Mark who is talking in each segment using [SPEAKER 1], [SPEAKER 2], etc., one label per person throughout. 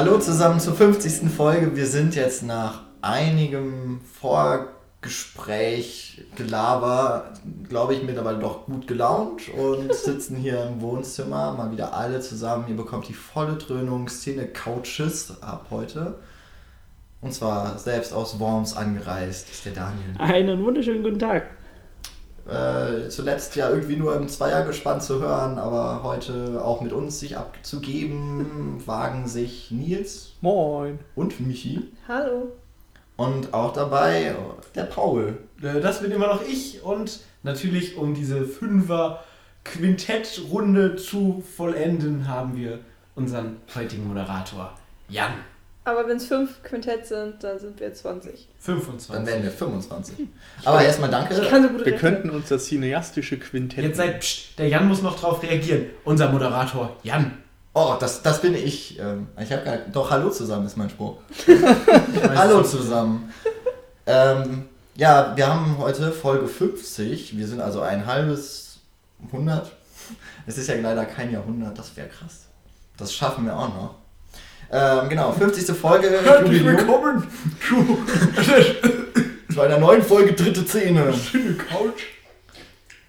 [SPEAKER 1] Hallo zusammen zur 50. Folge. Wir sind jetzt nach einigem Vorgespräch, Gelaber, glaube ich, mittlerweile doch gut gelaunt und sitzen hier im Wohnzimmer, mal wieder alle zusammen. Ihr bekommt die volle Dröhnung Szene Couches ab heute. Und zwar selbst aus Worms angereist ist der Daniel.
[SPEAKER 2] Einen wunderschönen guten Tag.
[SPEAKER 1] Äh, zuletzt ja irgendwie nur im Zweiergespann zu hören, aber heute auch mit uns sich abzugeben, wagen sich Nils
[SPEAKER 2] Moin.
[SPEAKER 1] und Michi.
[SPEAKER 3] Hallo.
[SPEAKER 1] Und auch dabei der Paul.
[SPEAKER 4] Äh, Das bin immer noch ich und natürlich, um diese Fünfer-Quintett-Runde zu vollenden, haben wir unseren heutigen Moderator Jan.
[SPEAKER 3] Aber wenn es fünf Quintett sind, dann sind wir 20.
[SPEAKER 4] 25.
[SPEAKER 1] Dann werden wir 25. Aber erstmal danke.
[SPEAKER 3] Ich kann so gut
[SPEAKER 2] Wir
[SPEAKER 3] rechnen.
[SPEAKER 2] könnten uns das cineastische Quintett.
[SPEAKER 4] Jetzt seid, pst, der Jan muss noch drauf reagieren. Unser Moderator Jan.
[SPEAKER 1] Oh, das, das bin ich. Ähm, Ich habe gar Doch, hallo zusammen ist mein Spruch. Hallo zusammen. Ähm, ja, wir haben heute Folge 50. Wir sind also ein halbes 100. Es ist ja leider kein Jahrhundert, das wäre krass. Das schaffen wir auch noch. Ähm, genau, 50. Folge.
[SPEAKER 4] Herzlich willkommen zu
[SPEAKER 1] Zu einer neuen Folge Dritte Szene.
[SPEAKER 4] Schöne Couch.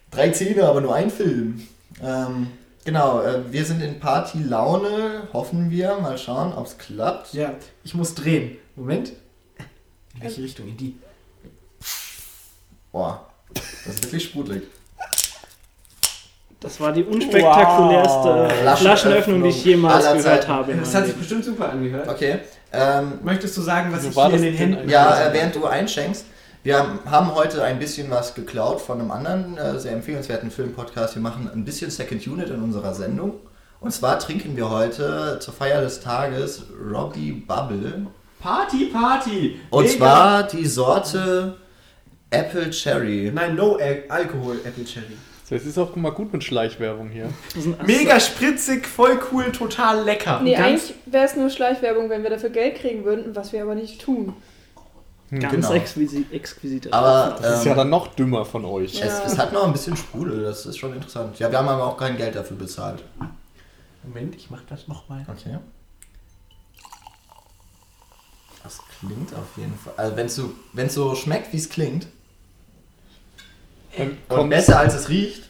[SPEAKER 1] Drei Szene, aber nur ein Film. Ähm, genau, äh, wir sind in Party-Laune, hoffen wir. Mal schauen, ob es klappt.
[SPEAKER 4] Ja, ich muss drehen. Moment. In welche Richtung? In die.
[SPEAKER 1] Boah, das ist wirklich sprudelig.
[SPEAKER 2] Das war die unspektakulärste
[SPEAKER 1] Wow.
[SPEAKER 2] Flaschenöffnung, die ich jemals
[SPEAKER 1] Aller
[SPEAKER 2] gehört
[SPEAKER 1] Zeiten.
[SPEAKER 2] habe.
[SPEAKER 4] Das hat sich bestimmt super angehört.
[SPEAKER 1] Okay. Ähm,
[SPEAKER 4] Möchtest du sagen, was ich
[SPEAKER 2] war
[SPEAKER 4] hier in den
[SPEAKER 2] denn
[SPEAKER 4] Händen?
[SPEAKER 1] Ja, äh, während du einschenkst, wir haben heute ein bisschen was geklaut von einem anderen äh, sehr empfehlenswerten Filmpodcast. Wir machen ein bisschen Second Unit in unserer Sendung. Und zwar trinken wir heute zur Feier des Tages Robbie Bubble.
[SPEAKER 4] Party, Party!
[SPEAKER 1] Und
[SPEAKER 4] Mega-
[SPEAKER 1] zwar die Sorte Apple Cherry.
[SPEAKER 4] Nein, no Al Alkohol Apple Cherry.
[SPEAKER 5] Das ist auch mal gut mit Schleichwerbung hier.
[SPEAKER 4] Mega spritzig, voll cool, total lecker.
[SPEAKER 3] Nee,
[SPEAKER 2] Ganz-
[SPEAKER 3] eigentlich wäre es nur Schleichwerbung, wenn wir dafür Geld kriegen würden, was wir aber nicht tun.
[SPEAKER 2] Ganz
[SPEAKER 1] Genau.
[SPEAKER 2] exquisit, exquisite.
[SPEAKER 1] Aber
[SPEAKER 5] Das ist
[SPEAKER 1] ähm,
[SPEAKER 5] ja dann noch dümmer von euch.
[SPEAKER 3] Ja.
[SPEAKER 1] es, es hat noch ein bisschen Sprudel, das ist schon interessant. Ja, wir haben aber auch kein Geld dafür bezahlt.
[SPEAKER 4] Moment, ich mach das nochmal.
[SPEAKER 1] Okay. Das klingt auf jeden Fall. Also wenn es so, wenn's so schmeckt, wie es klingt, und
[SPEAKER 5] kommt
[SPEAKER 1] besser als es riecht,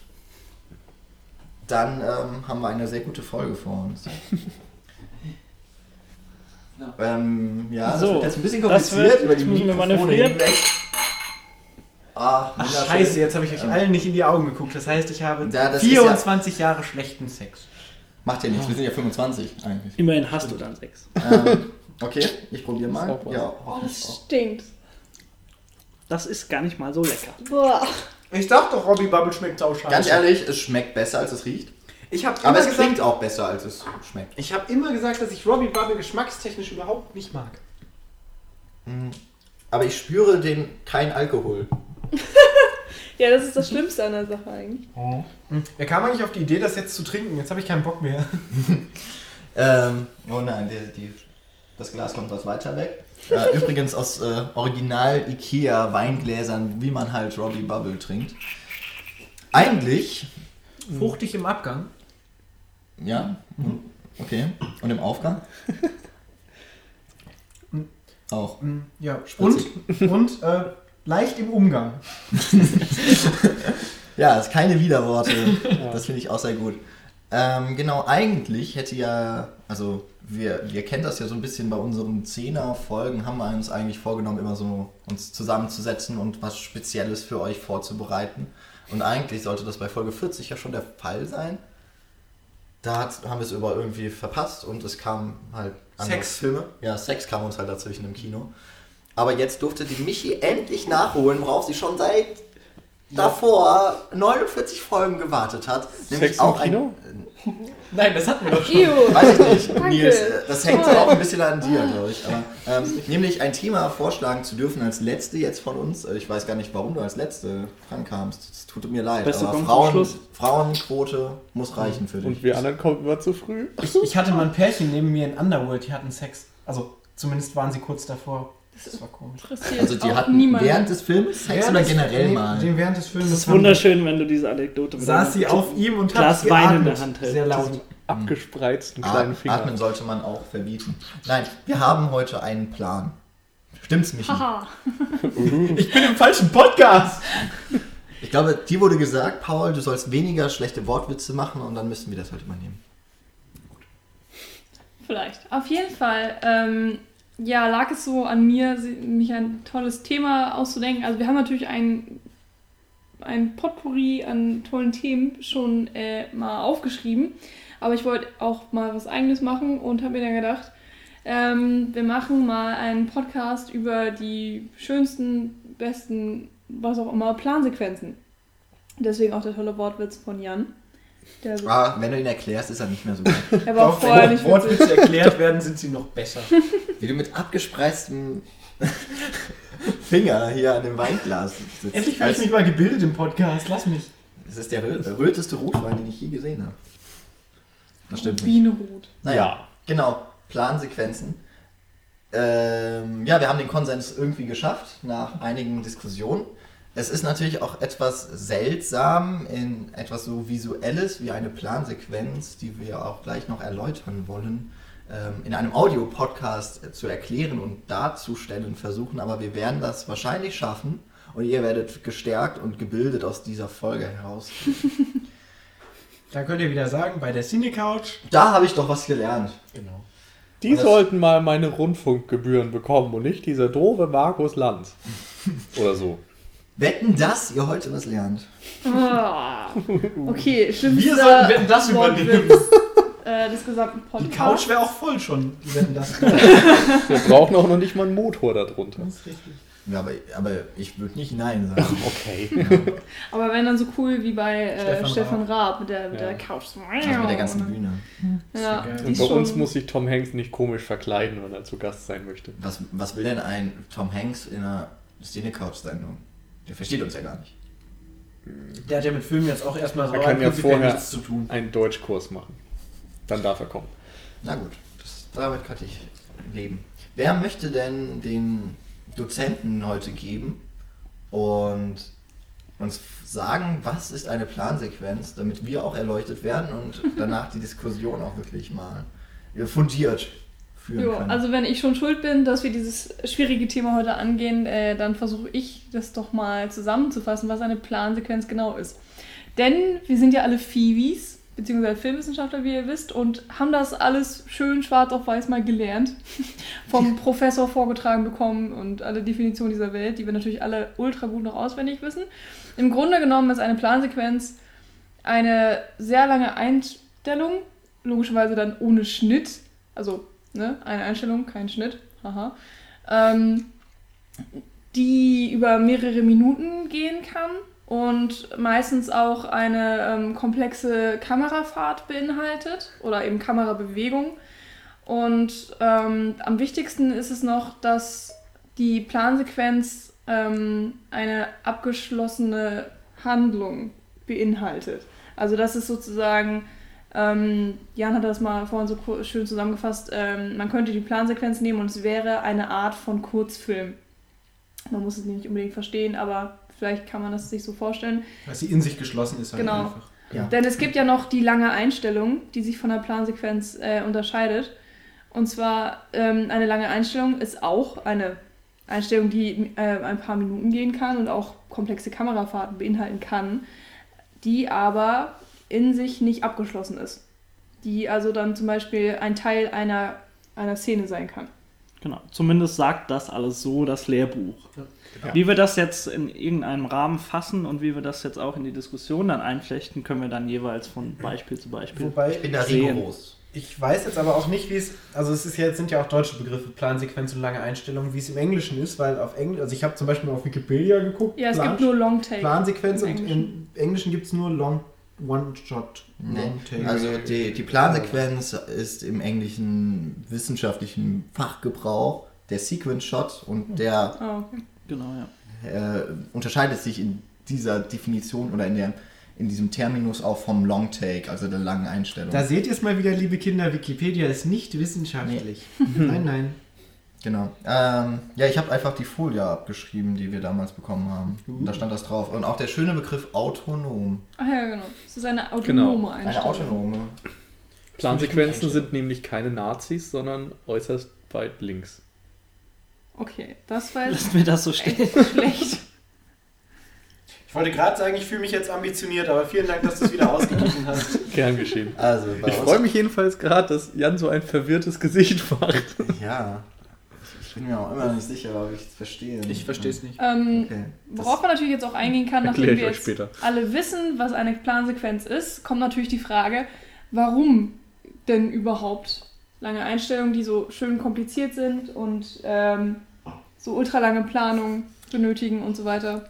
[SPEAKER 1] dann ähm, haben wir eine sehr gute Folge vor uns. ähm, ja, das
[SPEAKER 2] So,
[SPEAKER 1] wird jetzt ein bisschen
[SPEAKER 2] das
[SPEAKER 1] kompliziert
[SPEAKER 2] wird-
[SPEAKER 1] über die Mikrofone hinweg. Ah,
[SPEAKER 4] Ach, scheiße, jetzt habe ich euch
[SPEAKER 1] Ähm,
[SPEAKER 4] allen nicht in die Augen geguckt. Das heißt, ich habe
[SPEAKER 1] Ja, das ist
[SPEAKER 4] 24 Jahre schlechten Sex.
[SPEAKER 1] Macht ja nichts, wir sind ja 25 eigentlich.
[SPEAKER 2] Immerhin hast du dann sechs.
[SPEAKER 1] ähm, okay, ich probiere mal.
[SPEAKER 5] Das.
[SPEAKER 1] Ja,
[SPEAKER 3] Oh, das stinkt.
[SPEAKER 2] Das ist gar nicht mal so lecker.
[SPEAKER 3] Boah.
[SPEAKER 4] Ich dachte doch, Robbie Bubble schmeckt sauscheiße.
[SPEAKER 1] Ganz ehrlich, es schmeckt besser als es riecht.
[SPEAKER 4] Ich habe
[SPEAKER 1] Aber
[SPEAKER 4] immer,
[SPEAKER 1] es
[SPEAKER 4] gesagt,
[SPEAKER 1] klingt auch besser als es schmeckt.
[SPEAKER 4] ich hab immer gesagt, dass ich Robbie Bubble geschmackstechnisch überhaupt nicht mag.
[SPEAKER 1] Aber ich spüre den kein Alkohol.
[SPEAKER 3] Ja, das ist das Schlimmste an der Sache eigentlich.
[SPEAKER 4] Wer kam eigentlich auf die Idee, das jetzt zu trinken? Jetzt habe ich keinen Bock mehr.
[SPEAKER 1] Ähm, oh nein, die, die, das Glas kommt was weiter weg. Äh, übrigens aus äh, Original Ikea Weingläsern, wie man halt Robbie Bubble trinkt. Eigentlich,
[SPEAKER 4] Fruchtig im Abgang.
[SPEAKER 1] ja, okay. Und im Aufgang? Auch.
[SPEAKER 4] Mm, Ja, und, und äh, leicht im Umgang.
[SPEAKER 1] Ja, ist keine Widerworte. Das finde ich auch sehr gut. Ähm, genau, eigentlich hätte ja, also wir, wir kennen das ja so ein bisschen bei unseren Zehner-Folgen, haben wir uns eigentlich vorgenommen, immer so uns zusammenzusetzen und was Spezielles für euch vorzubereiten. Und eigentlich sollte das bei Folge 40 ja schon der Fall sein. Da hat, haben wir es aber irgendwie verpasst und es kam halt andere
[SPEAKER 4] Sex.
[SPEAKER 1] Filme. Ja, Sex kam uns halt dazwischen im Kino. Aber jetzt durfte die Michi endlich nachholen, worauf sie schon seit davor 49 Folgen gewartet hat.
[SPEAKER 5] Sex im Kino?
[SPEAKER 4] Nein, das hatten wir doch schon.
[SPEAKER 3] Ew.
[SPEAKER 1] Weiß ich nicht,
[SPEAKER 3] Danke.
[SPEAKER 1] Nils. äh, Das hängt
[SPEAKER 3] Toll.
[SPEAKER 1] auch ein bisschen an dir, glaube ich. Aber, ähm, nämlich ein Thema vorschlagen zu dürfen als Letzte jetzt von uns. Äh, Ich weiß gar nicht, warum du als Letzte drankamst. Es tut mir leid.
[SPEAKER 2] Beste
[SPEAKER 1] aber Frauen. Frauenquote muss reichen für dich.
[SPEAKER 5] Und wir anderen kommen immer zu früh.
[SPEAKER 4] Ich, ich hatte mal ein Pärchen neben mir in Underworld, die hatten Sex. Also zumindest waren sie kurz davor. Das war komisch.
[SPEAKER 3] Interessiert
[SPEAKER 1] Also die
[SPEAKER 3] auch
[SPEAKER 1] hatten
[SPEAKER 3] niemanden.
[SPEAKER 1] während des Films Sex oder
[SPEAKER 4] Während des-
[SPEAKER 1] generell
[SPEAKER 4] nee,
[SPEAKER 1] mal?
[SPEAKER 4] Den während des Films.
[SPEAKER 2] Das ist wunderschön, wenn du diese Anekdote mit
[SPEAKER 4] Saß sie auf ihm und
[SPEAKER 2] Glas
[SPEAKER 4] hat
[SPEAKER 2] Wein in der Hand hält.
[SPEAKER 4] Sehr laut.
[SPEAKER 5] Diesen abgespreizten kleinen Finger.
[SPEAKER 1] Atmen sollte man auch verbieten. Nein, wir haben heute einen Plan. Stimmt's, Michi?
[SPEAKER 3] Haha.
[SPEAKER 4] Ich bin im falschen Podcast.
[SPEAKER 1] Ich glaube, dir wurde gesagt, Paul, du sollst weniger schlechte Wortwitze machen und dann müssen wir das heute übernehmen.
[SPEAKER 3] Vielleicht. Auf jeden Fall, ähm, ja, lag es so an mir, mich ein tolles Thema auszudenken. Also wir haben natürlich ein, ein Potpourri an tollen Themen schon äh, mal aufgeschrieben. Aber ich wollte auch mal was eigenes machen und habe mir dann gedacht, ähm, wir machen mal einen Podcast über die schönsten, besten, was auch immer, Plansequenzen. Deswegen auch der tolle Wortwitz von Jan.
[SPEAKER 1] Ah, wenn du ihn erklärst, ist er nicht mehr so gut.
[SPEAKER 3] war auch vorher nicht witzig.
[SPEAKER 4] Wortwitze erklärt werden, sind sie noch besser.
[SPEAKER 1] Wie du mit abgespreiztem Finger hier an dem Weinglas sitzt.
[SPEAKER 4] Endlich werde ich mich mal gebildet im Podcast. Lass mich.
[SPEAKER 1] Das ist der rö- röteste Rotwein, den ich je gesehen habe. Das stimmt nicht.
[SPEAKER 3] Bienenrot.
[SPEAKER 1] Naja,
[SPEAKER 5] Ja.
[SPEAKER 1] genau. Plansequenzen. Ähm, ja, wir haben den Konsens irgendwie geschafft nach einigen Diskussionen. Es ist natürlich auch etwas seltsam in etwas so Visuelles wie eine Plansequenz, die wir auch gleich noch erläutern wollen, ähm, in einem Audio-Podcast zu erklären und darzustellen versuchen. Aber wir werden das wahrscheinlich schaffen und ihr werdet gestärkt und gebildet aus dieser Folge heraus.
[SPEAKER 4] Da könnt ihr wieder sagen, bei der Cine Couch.
[SPEAKER 1] Da habe ich doch was gelernt.
[SPEAKER 4] Genau.
[SPEAKER 5] Die
[SPEAKER 1] Das-
[SPEAKER 5] sollten mal meine Rundfunkgebühren bekommen und nicht dieser doofe Markus Lanz. Oder so.
[SPEAKER 1] Wetten, dass ihr heute was lernt.
[SPEAKER 3] Ah. Okay, schlimmster
[SPEAKER 4] Wir sollten Wetten, das übernehmen.
[SPEAKER 3] Äh, des gesamten
[SPEAKER 4] Die. Couch wäre auch voll schon, wenn das
[SPEAKER 5] Wir brauchen auch noch nicht mal einen Motor darunter.
[SPEAKER 4] Das ist richtig.
[SPEAKER 1] Ja, aber, aber ich würde nicht Nein sagen.
[SPEAKER 5] Okay.
[SPEAKER 3] Aber wenn dann so cool wie bei äh,
[SPEAKER 4] Stefan
[SPEAKER 3] Stefan, Raab mit der, mit
[SPEAKER 5] Ja.
[SPEAKER 3] der Couch.
[SPEAKER 1] Also mit der ganzen Bühne.
[SPEAKER 3] Ja,
[SPEAKER 5] Und bei uns muss sich Tom Hanks nicht komisch verkleiden, wenn er zu Gast sein möchte.
[SPEAKER 1] Was, was will denn ein Tom Hanks in einer Szene-Couch-Sendung? Der versteht uns ja gar nicht.
[SPEAKER 4] Der hat ja mit Filmen jetzt auch erstmal so
[SPEAKER 5] Er kann ja vorher
[SPEAKER 4] nichts zu tun.
[SPEAKER 5] einen Deutschkurs machen. Dann darf er kommen.
[SPEAKER 1] Na gut, das, damit kann ich leben. Wer möchte denn den Dozenten heute geben und uns sagen, was ist eine Plansequenz, damit wir auch erleuchtet werden und danach die Diskussion auch wirklich mal fundiert führen
[SPEAKER 3] jo,
[SPEAKER 1] können?
[SPEAKER 3] also wenn ich schon schuld bin, dass wir dieses schwierige Thema heute angehen, äh, dann versuche ich das doch mal zusammenzufassen, was eine Plansequenz genau ist. Denn wir sind ja alle Fiwis, beziehungsweise Filmwissenschaftler, wie ihr wisst, und haben das alles schön schwarz auf weiß mal gelernt. Vom Professor vorgetragen bekommen und alle Definitionen dieser Welt, die wir natürlich alle ultra gut noch auswendig wissen. Im Grunde genommen ist eine Plansequenz eine sehr lange Einstellung, logischerweise dann ohne Schnitt, also ne, eine Einstellung, kein Schnitt, haha, ähm, die über mehrere Minuten gehen kann und meistens auch eine ähm, komplexe Kamerafahrt beinhaltet oder eben Kamerabewegung. Und ähm, am wichtigsten ist es noch, dass die Plansequenz ähm, eine abgeschlossene Handlung beinhaltet. Also das ist sozusagen, ähm, Jan hat das mal vorhin so schön zusammengefasst, ähm, man könnte die Plansequenz nehmen und es wäre eine Art von Kurzfilm. Man muss es nicht unbedingt verstehen, aber vielleicht kann man das sich so vorstellen.
[SPEAKER 4] Weil sie in sich geschlossen ist halt
[SPEAKER 3] Genau.
[SPEAKER 4] einfach.
[SPEAKER 1] Ja.
[SPEAKER 3] Denn es gibt ja noch die lange Einstellung, die sich von der Plansequenz äh, unterscheidet. Und zwar ähm, eine lange Einstellung ist auch eine Einstellung, die äh, ein paar Minuten gehen kann und auch komplexe Kamerafahrten beinhalten kann, die aber in sich nicht abgeschlossen ist. Die also dann zum Beispiel ein Teil einer, einer Szene sein kann.
[SPEAKER 2] Genau, zumindest sagt das alles so das Lehrbuch.
[SPEAKER 5] Ja.
[SPEAKER 2] Wie wir das jetzt in irgendeinem Rahmen fassen und wie wir das jetzt auch in die Diskussion dann einflechten, können wir dann jeweils von Beispiel zu Beispiel.
[SPEAKER 4] Wobei,
[SPEAKER 1] ich bin da rigoros.
[SPEAKER 4] ich weiß jetzt aber auch nicht, wie es, also es ist ja, jetzt sind ja auch deutsche Begriffe, Plansequenz und lange Einstellung, wie es im Englischen ist, weil auf Englisch, also ich habe zum Beispiel mal auf Wikipedia geguckt,
[SPEAKER 3] Ja, es
[SPEAKER 4] Plan-
[SPEAKER 3] gibt nur Long Take.
[SPEAKER 4] Plansequenz
[SPEAKER 3] im
[SPEAKER 4] und im Englischen gibt es nur Long One-Shot.
[SPEAKER 1] Nee.
[SPEAKER 4] Long-Take.
[SPEAKER 1] Also die, die Plansequenz ist im englischen wissenschaftlichen Fachgebrauch der Sequence Shot und der
[SPEAKER 3] Ah, okay.
[SPEAKER 2] Genau, ja.
[SPEAKER 1] äh, unterscheidet sich in dieser Definition oder in, der, in diesem Terminus auch vom Long Take, also der langen Einstellung.
[SPEAKER 4] Da seht ihr es mal wieder, liebe Kinder, Wikipedia ist nicht wissenschaftlich. nein, nein.
[SPEAKER 1] Genau. Ähm, ja, ich habe einfach die Folie abgeschrieben, die wir damals bekommen haben. Und da stand das drauf. Und auch der schöne Begriff autonom.
[SPEAKER 3] Ach ja, genau. Es ist eine autonome
[SPEAKER 5] Genau.
[SPEAKER 1] Eine
[SPEAKER 3] Einstellung.
[SPEAKER 1] autonome.
[SPEAKER 5] Plansequenzen sind nämlich keine Nazis, sondern äußerst weit links.
[SPEAKER 3] Okay, das war jetzt
[SPEAKER 2] Lass mir das so stehen.
[SPEAKER 3] echt schlecht.
[SPEAKER 4] Ich wollte gerade sagen, ich fühle mich jetzt ambitioniert, aber vielen Dank, dass du es wieder ausgeglichen hast.
[SPEAKER 5] Gern geschehen.
[SPEAKER 1] Also,
[SPEAKER 5] Ich freue mich jedenfalls gerade, dass Jan so ein verwirrtes Gesicht macht.
[SPEAKER 1] Ja. Ich bin mir auch immer nicht sicher, ob ich es verstehe.
[SPEAKER 4] Ich verstehe es nicht.
[SPEAKER 3] Ähm,
[SPEAKER 1] Okay.
[SPEAKER 3] worauf man natürlich jetzt auch eingehen kann, nachdem wir
[SPEAKER 5] euch
[SPEAKER 3] jetzt
[SPEAKER 5] später.
[SPEAKER 3] alle wissen, was eine Plansequenz ist, kommt natürlich die Frage, warum denn überhaupt lange Einstellungen, die so schön kompliziert sind und ähm, so ultralange Planung benötigen und so weiter.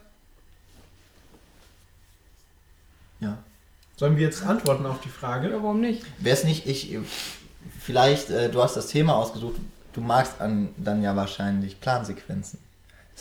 [SPEAKER 1] Ja.
[SPEAKER 4] Sollen wir jetzt antworten auf die
[SPEAKER 3] Ja,
[SPEAKER 4] Frage?
[SPEAKER 3] warum nicht?
[SPEAKER 1] Wäre es nicht, ich, vielleicht, äh, du hast das Thema ausgesucht, du magst an, dann ja wahrscheinlich Plansequenzen.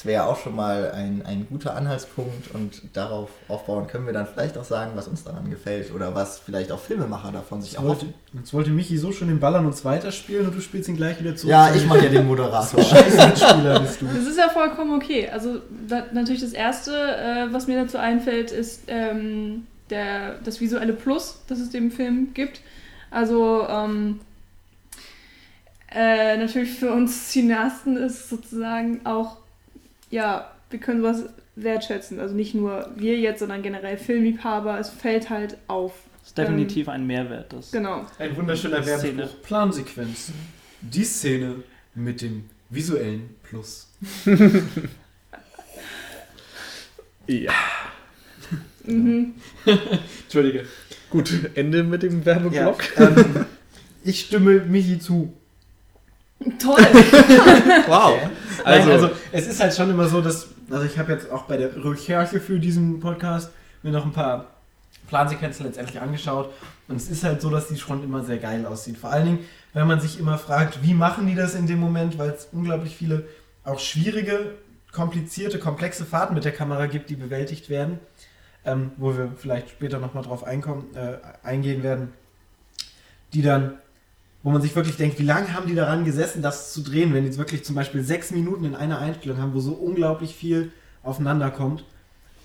[SPEAKER 1] Das wäre ja auch schon mal ein, ein guter Anhaltspunkt und darauf aufbauen können wir dann vielleicht auch sagen, was uns daran gefällt oder was vielleicht auch Filmemacher davon sich erhoffen.
[SPEAKER 4] jetzt wollte Michi so schön den Ball an uns weiterspielen und du spielst ihn gleich wieder zurück.
[SPEAKER 1] Ja, ich mache ja den Moderator.
[SPEAKER 4] Scheiß Mitspieler bist du.
[SPEAKER 3] Das ist ja vollkommen okay. Also da, natürlich das Erste, äh, was mir dazu einfällt, ist ähm, der, das visuelle Plus, das es dem Film gibt. Also ähm, äh, natürlich für uns Cineasten ist sozusagen auch, ja, wir können sowas wertschätzen. Also nicht nur wir jetzt, sondern generell Filmliebhaber. Es fällt halt auf.
[SPEAKER 2] Das ist definitiv ein Mehrwert. Das
[SPEAKER 3] Genau.
[SPEAKER 4] Ein wunderschöner. Werbespruch. Plansequenz. Die Szene mit dem visuellen Plus.
[SPEAKER 5] Ja.
[SPEAKER 3] Mhm.
[SPEAKER 4] Entschuldige.
[SPEAKER 5] Gut, Ende mit dem Werbeblock.
[SPEAKER 4] ähm, ich stimme Michi zu.
[SPEAKER 3] Toll.
[SPEAKER 5] Wow.
[SPEAKER 4] Also,
[SPEAKER 5] Also,
[SPEAKER 4] also es ist halt schon immer so, dass, also ich habe jetzt auch bei der Recherche für diesen Podcast mir noch ein paar Plansequenzen letztendlich angeschaut und es ist halt so, dass die schon immer sehr geil aussieht. Vor allen Dingen, wenn man sich immer fragt, wie machen die das in dem Moment, weil es unglaublich viele auch schwierige, komplizierte, komplexe Fahrten mit der Kamera gibt, die bewältigt werden, ähm, wo wir vielleicht später nochmal drauf einkommen, äh, eingehen werden, die dann wo man sich wirklich denkt, wie lange haben die daran gesessen, das zu drehen, wenn die jetzt wirklich zum Beispiel sechs Minuten in einer Einstellung haben, wo so unglaublich viel aufeinander kommt.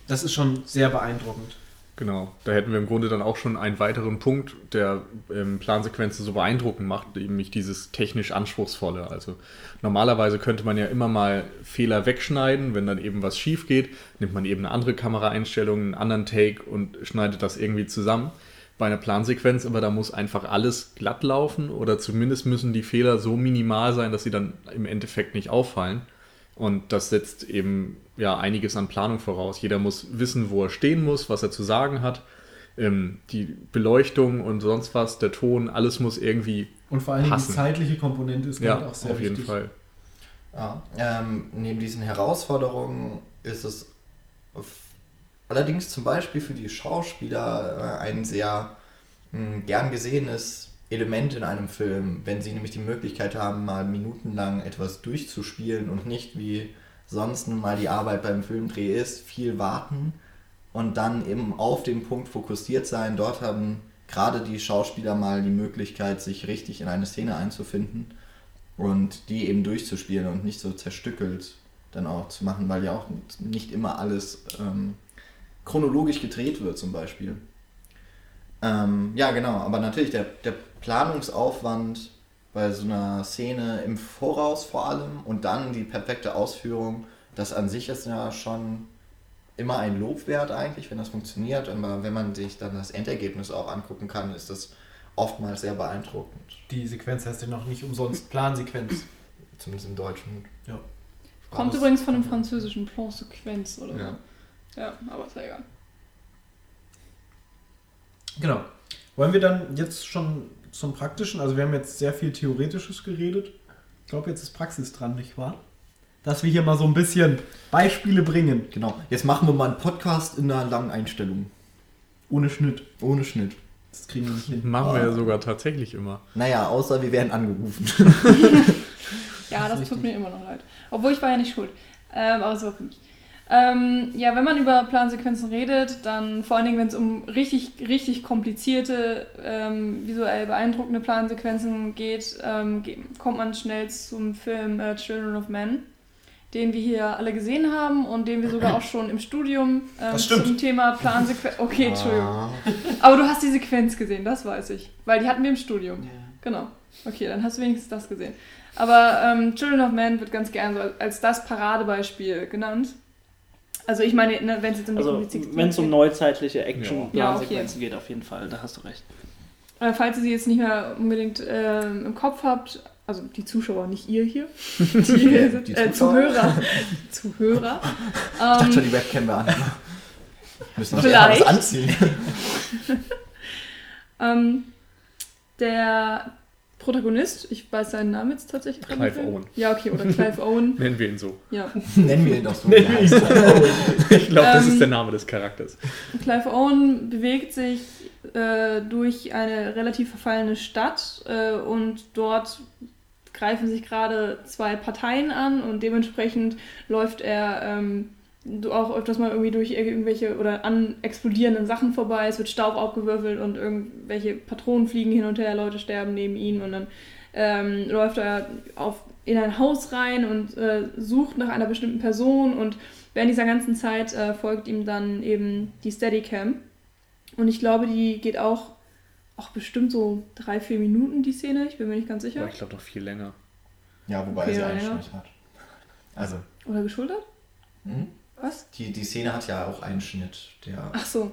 [SPEAKER 4] Das ist schon sehr beeindruckend.
[SPEAKER 5] genau. Da hätten wir im Grunde dann auch schon einen weiteren Punkt, der ähm, Plansequenzen so beeindruckend macht, nämlich dieses technisch anspruchsvolle. Also normalerweise könnte man ja immer mal Fehler wegschneiden, wenn dann eben was schief geht, nimmt man eben eine andere Kameraeinstellung, einen anderen Take und schneidet das irgendwie zusammen. Bei einer Plansequenz, aber da muss einfach alles glatt laufen oder zumindest müssen die Fehler so minimal sein, dass sie dann im Endeffekt nicht auffallen. Und das setzt eben ja einiges an Planung voraus. Jeder muss wissen, wo er stehen muss, was er zu sagen hat. Ähm, die Beleuchtung und sonst was, der Ton, alles muss irgendwie,
[SPEAKER 4] Und vor allen Dingen
[SPEAKER 5] Passen.
[SPEAKER 4] die zeitliche Komponente ist
[SPEAKER 5] ja,
[SPEAKER 4] halt auch sehr
[SPEAKER 5] auf jeden
[SPEAKER 4] wichtig.
[SPEAKER 5] Fall.
[SPEAKER 1] Ja, ähm, neben diesen Herausforderungen ist es allerdings zum Beispiel für die Schauspieler äh, ein sehr mh, gern gesehenes Element in einem Film, wenn sie nämlich die Möglichkeit haben, mal minutenlang etwas durchzuspielen und nicht wie sonst nun mal die Arbeit beim Filmdreh ist, viel warten und dann eben auf dem Punkt fokussiert sein. Dort haben gerade die Schauspieler mal die Möglichkeit, sich richtig in eine Szene einzufinden und die eben durchzuspielen und nicht so zerstückelt dann auch zu machen, weil ja auch nicht immer alles ähm, chronologisch gedreht wird zum Beispiel. Ähm, ja, genau, aber natürlich der, der Planungsaufwand bei so einer Szene im Voraus vor allem und dann die perfekte Ausführung, das an sich ist ja schon immer ein Lob wert eigentlich, wenn das funktioniert, aber wenn man sich dann das Endergebnis auch angucken kann, ist das oftmals sehr beeindruckend,
[SPEAKER 4] Die Sequenz heißt ja noch nicht umsonst Plansequenz.
[SPEAKER 1] zumindest im Deutschen.
[SPEAKER 4] Ja.
[SPEAKER 3] Kommt übrigens von dem französischen Plan-Sequenz oder
[SPEAKER 1] Ja.
[SPEAKER 3] So. Ja, aber ist ja egal.
[SPEAKER 4] Genau. Wollen wir dann jetzt schon zum Praktischen? Also wir haben jetzt sehr viel Theoretisches geredet. Ich glaube, jetzt ist Praxis dran, nicht wahr? Dass wir hier mal so ein bisschen Beispiele bringen.
[SPEAKER 1] Genau, jetzt machen wir mal einen Podcast in einer langen Einstellung.
[SPEAKER 4] Ohne Schnitt.
[SPEAKER 1] Ohne Schnitt.
[SPEAKER 4] Das kriegen wir nicht hin.
[SPEAKER 5] Machen wir ja sogar tatsächlich immer.
[SPEAKER 1] Naja, außer wir werden angerufen.
[SPEAKER 3] Ja,
[SPEAKER 4] Das
[SPEAKER 3] das, tut mir immer noch leid. Obwohl ich war ja nicht schuld. Ähm, aber es war für mich. Ähm, ja, wenn man über Plansequenzen redet, dann vor allen Dingen, wenn es um richtig, richtig komplizierte, ähm, visuell beeindruckende Plansequenzen geht, ähm, kommt man schnell zum Film äh, Children of Men, den wir hier alle gesehen haben und den wir sogar auch schon im Studium ähm, zum Thema Plansequenzen. Okay, Entschuldigung.
[SPEAKER 1] Ah,
[SPEAKER 3] Aber du hast die Sequenz gesehen, das weiß ich. Weil die hatten wir im Studium. Genau. Okay, dann hast du wenigstens das gesehen. Aber ähm, Children of Men wird ganz gern so als das Paradebeispiel genannt. Also ich meine, ne, wenn es jetzt um
[SPEAKER 2] Also, wenn es um
[SPEAKER 3] geht.
[SPEAKER 2] neuzeitliche
[SPEAKER 3] Ja,
[SPEAKER 2] Action-Plansequenzen geht, auf jeden Fall, da hast du recht.
[SPEAKER 3] Äh, falls ihr sie jetzt nicht mehr unbedingt ähm, im Kopf habt, also die Zuschauer, nicht ihr hier, die, hier sind,
[SPEAKER 1] die
[SPEAKER 3] äh? Zuhörer, Zuhörer,
[SPEAKER 1] ich dachte schon,
[SPEAKER 3] ähm,
[SPEAKER 1] die Webcam wäre an. Müssen wir was anziehen.
[SPEAKER 3] ähm, der Protagonist, ich weiß seinen Namen jetzt tatsächlich gerade
[SPEAKER 5] Clive. Owen.
[SPEAKER 3] Ja, okay, oder Clive Owen,
[SPEAKER 5] Nennen wir ihn so.
[SPEAKER 3] ja.
[SPEAKER 1] Nennen wir ihn doch so.
[SPEAKER 4] Nennen wir ihn so.
[SPEAKER 5] Ich glaube, das
[SPEAKER 3] Ähm,
[SPEAKER 5] ist der Name des Charakters.
[SPEAKER 3] Clive Owen bewegt sich äh, durch eine relativ verfallene Stadt äh, und dort greifen sich gerade zwei Parteien an und dementsprechend läuft er ähm, du- auch öfters mal irgendwie durch irgendwelche oder an explodierenden Sachen vorbei, es wird Staub aufgewürfelt und irgendwelche Patronen fliegen hin und her, Leute sterben neben ihm und dann ähm, läuft er auf, in ein Haus rein und äh, sucht nach einer bestimmten Person und während dieser ganzen Zeit äh, folgt ihm dann eben die Steadicam. Und ich glaube, die geht auch, auch bestimmt so drei, vier Minuten, die Szene. Ich bin mir nicht ganz sicher.
[SPEAKER 5] Aber ich glaube noch viel länger.
[SPEAKER 1] Ja, wobei
[SPEAKER 3] Okay,
[SPEAKER 1] er sie einen. Schnitt hat. Also,
[SPEAKER 3] Oder geschultert?
[SPEAKER 1] hm?
[SPEAKER 3] Was?
[SPEAKER 1] die, die Szene hat ja auch einen Schnitt, der
[SPEAKER 3] Ach so.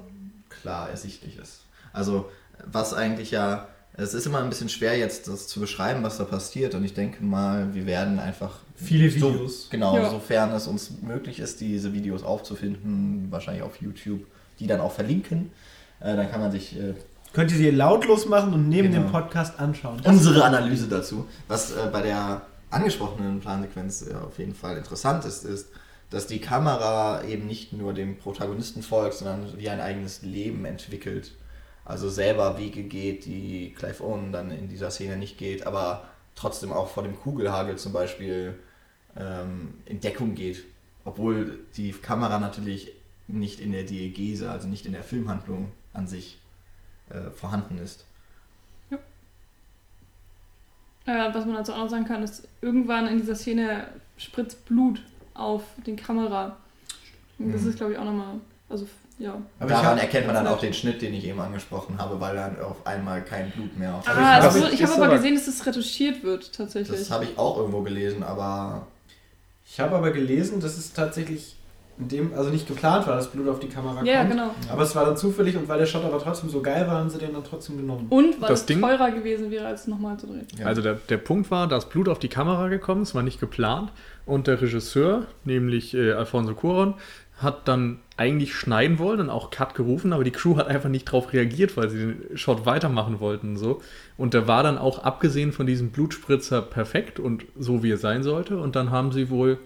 [SPEAKER 1] klar ersichtlich ist. Also, was eigentlich ja, es ist immer ein bisschen schwer jetzt das zu beschreiben, was da passiert. Und ich denke mal, wir werden einfach
[SPEAKER 4] Viele
[SPEAKER 1] so,
[SPEAKER 4] Videos.
[SPEAKER 1] genau,
[SPEAKER 3] Ja.
[SPEAKER 1] sofern es uns möglich ist, diese Videos aufzufinden, wahrscheinlich auf YouTube, die dann auch verlinken. Äh, dann kann man sich äh,
[SPEAKER 4] Könnt ihr sie lautlos machen und neben
[SPEAKER 1] Genau.
[SPEAKER 4] dem Podcast anschauen. Das
[SPEAKER 1] unsere Analyse dazu. Was äh, bei der angesprochenen Plansequenz äh, auf jeden Fall interessant ist, ist, dass die Kamera eben nicht nur dem Protagonisten folgt, sondern wie ein eigenes Leben entwickelt. Also selber Wege geht, die Clive Owen dann in dieser Szene nicht geht, aber trotzdem auch vor dem Kugelhagel zum Beispiel ähm, in Deckung geht. Obwohl die Kamera natürlich nicht in der Diegese, also nicht in der Filmhandlung an sich äh, vorhanden ist.
[SPEAKER 3] Äh, was man dazu auch sagen kann, ist, irgendwann in dieser Szene spritzt Blut auf den Kamera. Und das
[SPEAKER 1] Mhm.
[SPEAKER 3] ist, glaube ich, auch nochmal. Also, ja.
[SPEAKER 4] Aber ich
[SPEAKER 1] Daran
[SPEAKER 4] hab-
[SPEAKER 1] erkennt man dann auch den Schnitt, den ich eben angesprochen habe, weil dann auf einmal kein Blut mehr auf
[SPEAKER 3] Ah,
[SPEAKER 4] ich
[SPEAKER 3] also, ich
[SPEAKER 4] ist
[SPEAKER 3] habe aber
[SPEAKER 4] aber-
[SPEAKER 3] gesehen, dass das retuschiert wird, tatsächlich.
[SPEAKER 1] Das habe ich auch irgendwo gelesen, aber
[SPEAKER 4] Ich habe aber gelesen, dass es tatsächlich in dem, also nicht geplant war, dass Blut auf die Kamera
[SPEAKER 3] ja,
[SPEAKER 4] kommt.
[SPEAKER 3] genau.
[SPEAKER 4] Aber es war dann zufällig und weil der Shot aber trotzdem so geil war, haben sie den dann trotzdem genommen.
[SPEAKER 3] Und weil
[SPEAKER 5] Das
[SPEAKER 3] es
[SPEAKER 5] Ding-
[SPEAKER 3] teurer gewesen wäre, als nochmal zu drehen.
[SPEAKER 1] ja.
[SPEAKER 5] Also der, der Punkt war, da ist Blut auf die Kamera gekommen, es war nicht geplant. Und der Regisseur, nämlich äh, Alfonso Cuarón, hat dann eigentlich schneiden wollen und auch Cut gerufen, aber die Crew hat einfach nicht drauf reagiert, weil sie den Shot weitermachen wollten und so. Und der war dann auch abgesehen von diesem Blutspritzer perfekt und so wie er sein sollte. Und dann haben sie wohl,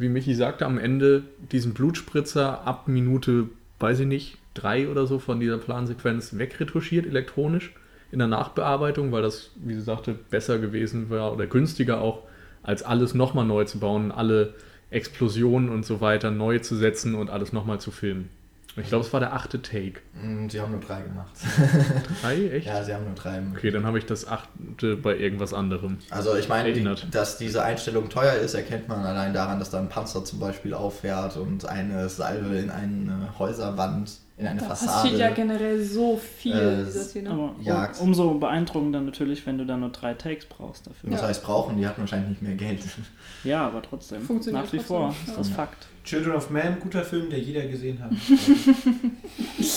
[SPEAKER 5] wie Michi sagte, am Ende diesen Blutspritzer ab Minute, weiß ich nicht, drei oder so von dieser Plansequenz wegretuschiert elektronisch in der Nachbearbeitung, weil das, wie sie sagte, besser gewesen war oder günstiger auch, als alles nochmal neu zu bauen, alle Explosionen und so weiter neu zu setzen und alles nochmal zu filmen. Ich glaube, es war der achte Take.
[SPEAKER 1] Mm, sie haben nur drei gemacht.
[SPEAKER 5] Drei, echt?
[SPEAKER 1] Ja, sie haben nur drei.
[SPEAKER 5] Okay, dann habe ich das achte bei irgendwas anderem.
[SPEAKER 1] Also ich meine, die, dass diese Einstellung teuer ist, erkennt man allein daran, dass da ein Panzer zum Beispiel auffährt und eine Salve in eine Häuserwand, in eine
[SPEAKER 3] Da
[SPEAKER 1] Fassade.
[SPEAKER 3] passiert ja generell so viel
[SPEAKER 1] Äh,
[SPEAKER 3] in dieser Szene.
[SPEAKER 2] Aber um, umso beeindruckender natürlich, wenn du dann nur drei Takes brauchst dafür.
[SPEAKER 1] Das
[SPEAKER 3] Ja.
[SPEAKER 1] heißt, brauchen, die hatten wahrscheinlich nicht mehr Geld.
[SPEAKER 2] Ja, aber trotzdem.
[SPEAKER 3] Funktioniert
[SPEAKER 2] Nach wie
[SPEAKER 3] trotzdem,
[SPEAKER 2] vor
[SPEAKER 3] ja.
[SPEAKER 2] ist das Fakt.
[SPEAKER 4] Children of Man, guter Film, der jeder gesehen hat.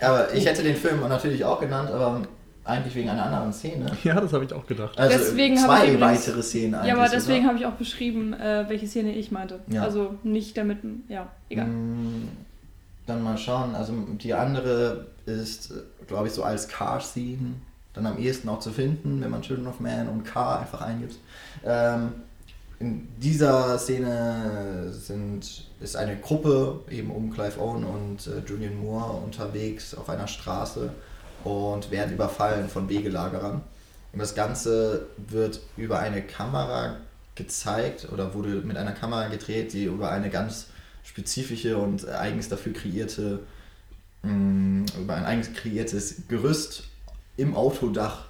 [SPEAKER 1] Aber ich hätte den Film natürlich auch genannt, aber eigentlich wegen einer anderen Szene.
[SPEAKER 5] Ja, das habe ich auch gedacht.
[SPEAKER 1] Also
[SPEAKER 3] Deswegen
[SPEAKER 1] zwei
[SPEAKER 3] ich übrigens-
[SPEAKER 1] weitere Szenen eigentlich.
[SPEAKER 3] ja, aber deswegen habe ich auch beschrieben, äh, welche Szene ich meinte.
[SPEAKER 1] Ja.
[SPEAKER 3] Also nicht damit, ja, egal.
[SPEAKER 1] Mm, Dann mal schauen. Also die andere ist, glaube ich, so als Car-Scene dann am ehesten auch zu finden, wenn man Children of Man und Car einfach eingibt. Ähm, in dieser Szene sind, ist eine Gruppe eben um Clive Owen und äh, Julian Moore unterwegs auf einer Straße und werden überfallen von Wegelagerern. Und das Ganze wird über eine Kamera gezeigt oder wurde mit einer Kamera gedreht, die über eine ganz spezifische und eigens dafür kreierte, mh, über ein eigens kreiertes Gerüst im Autodach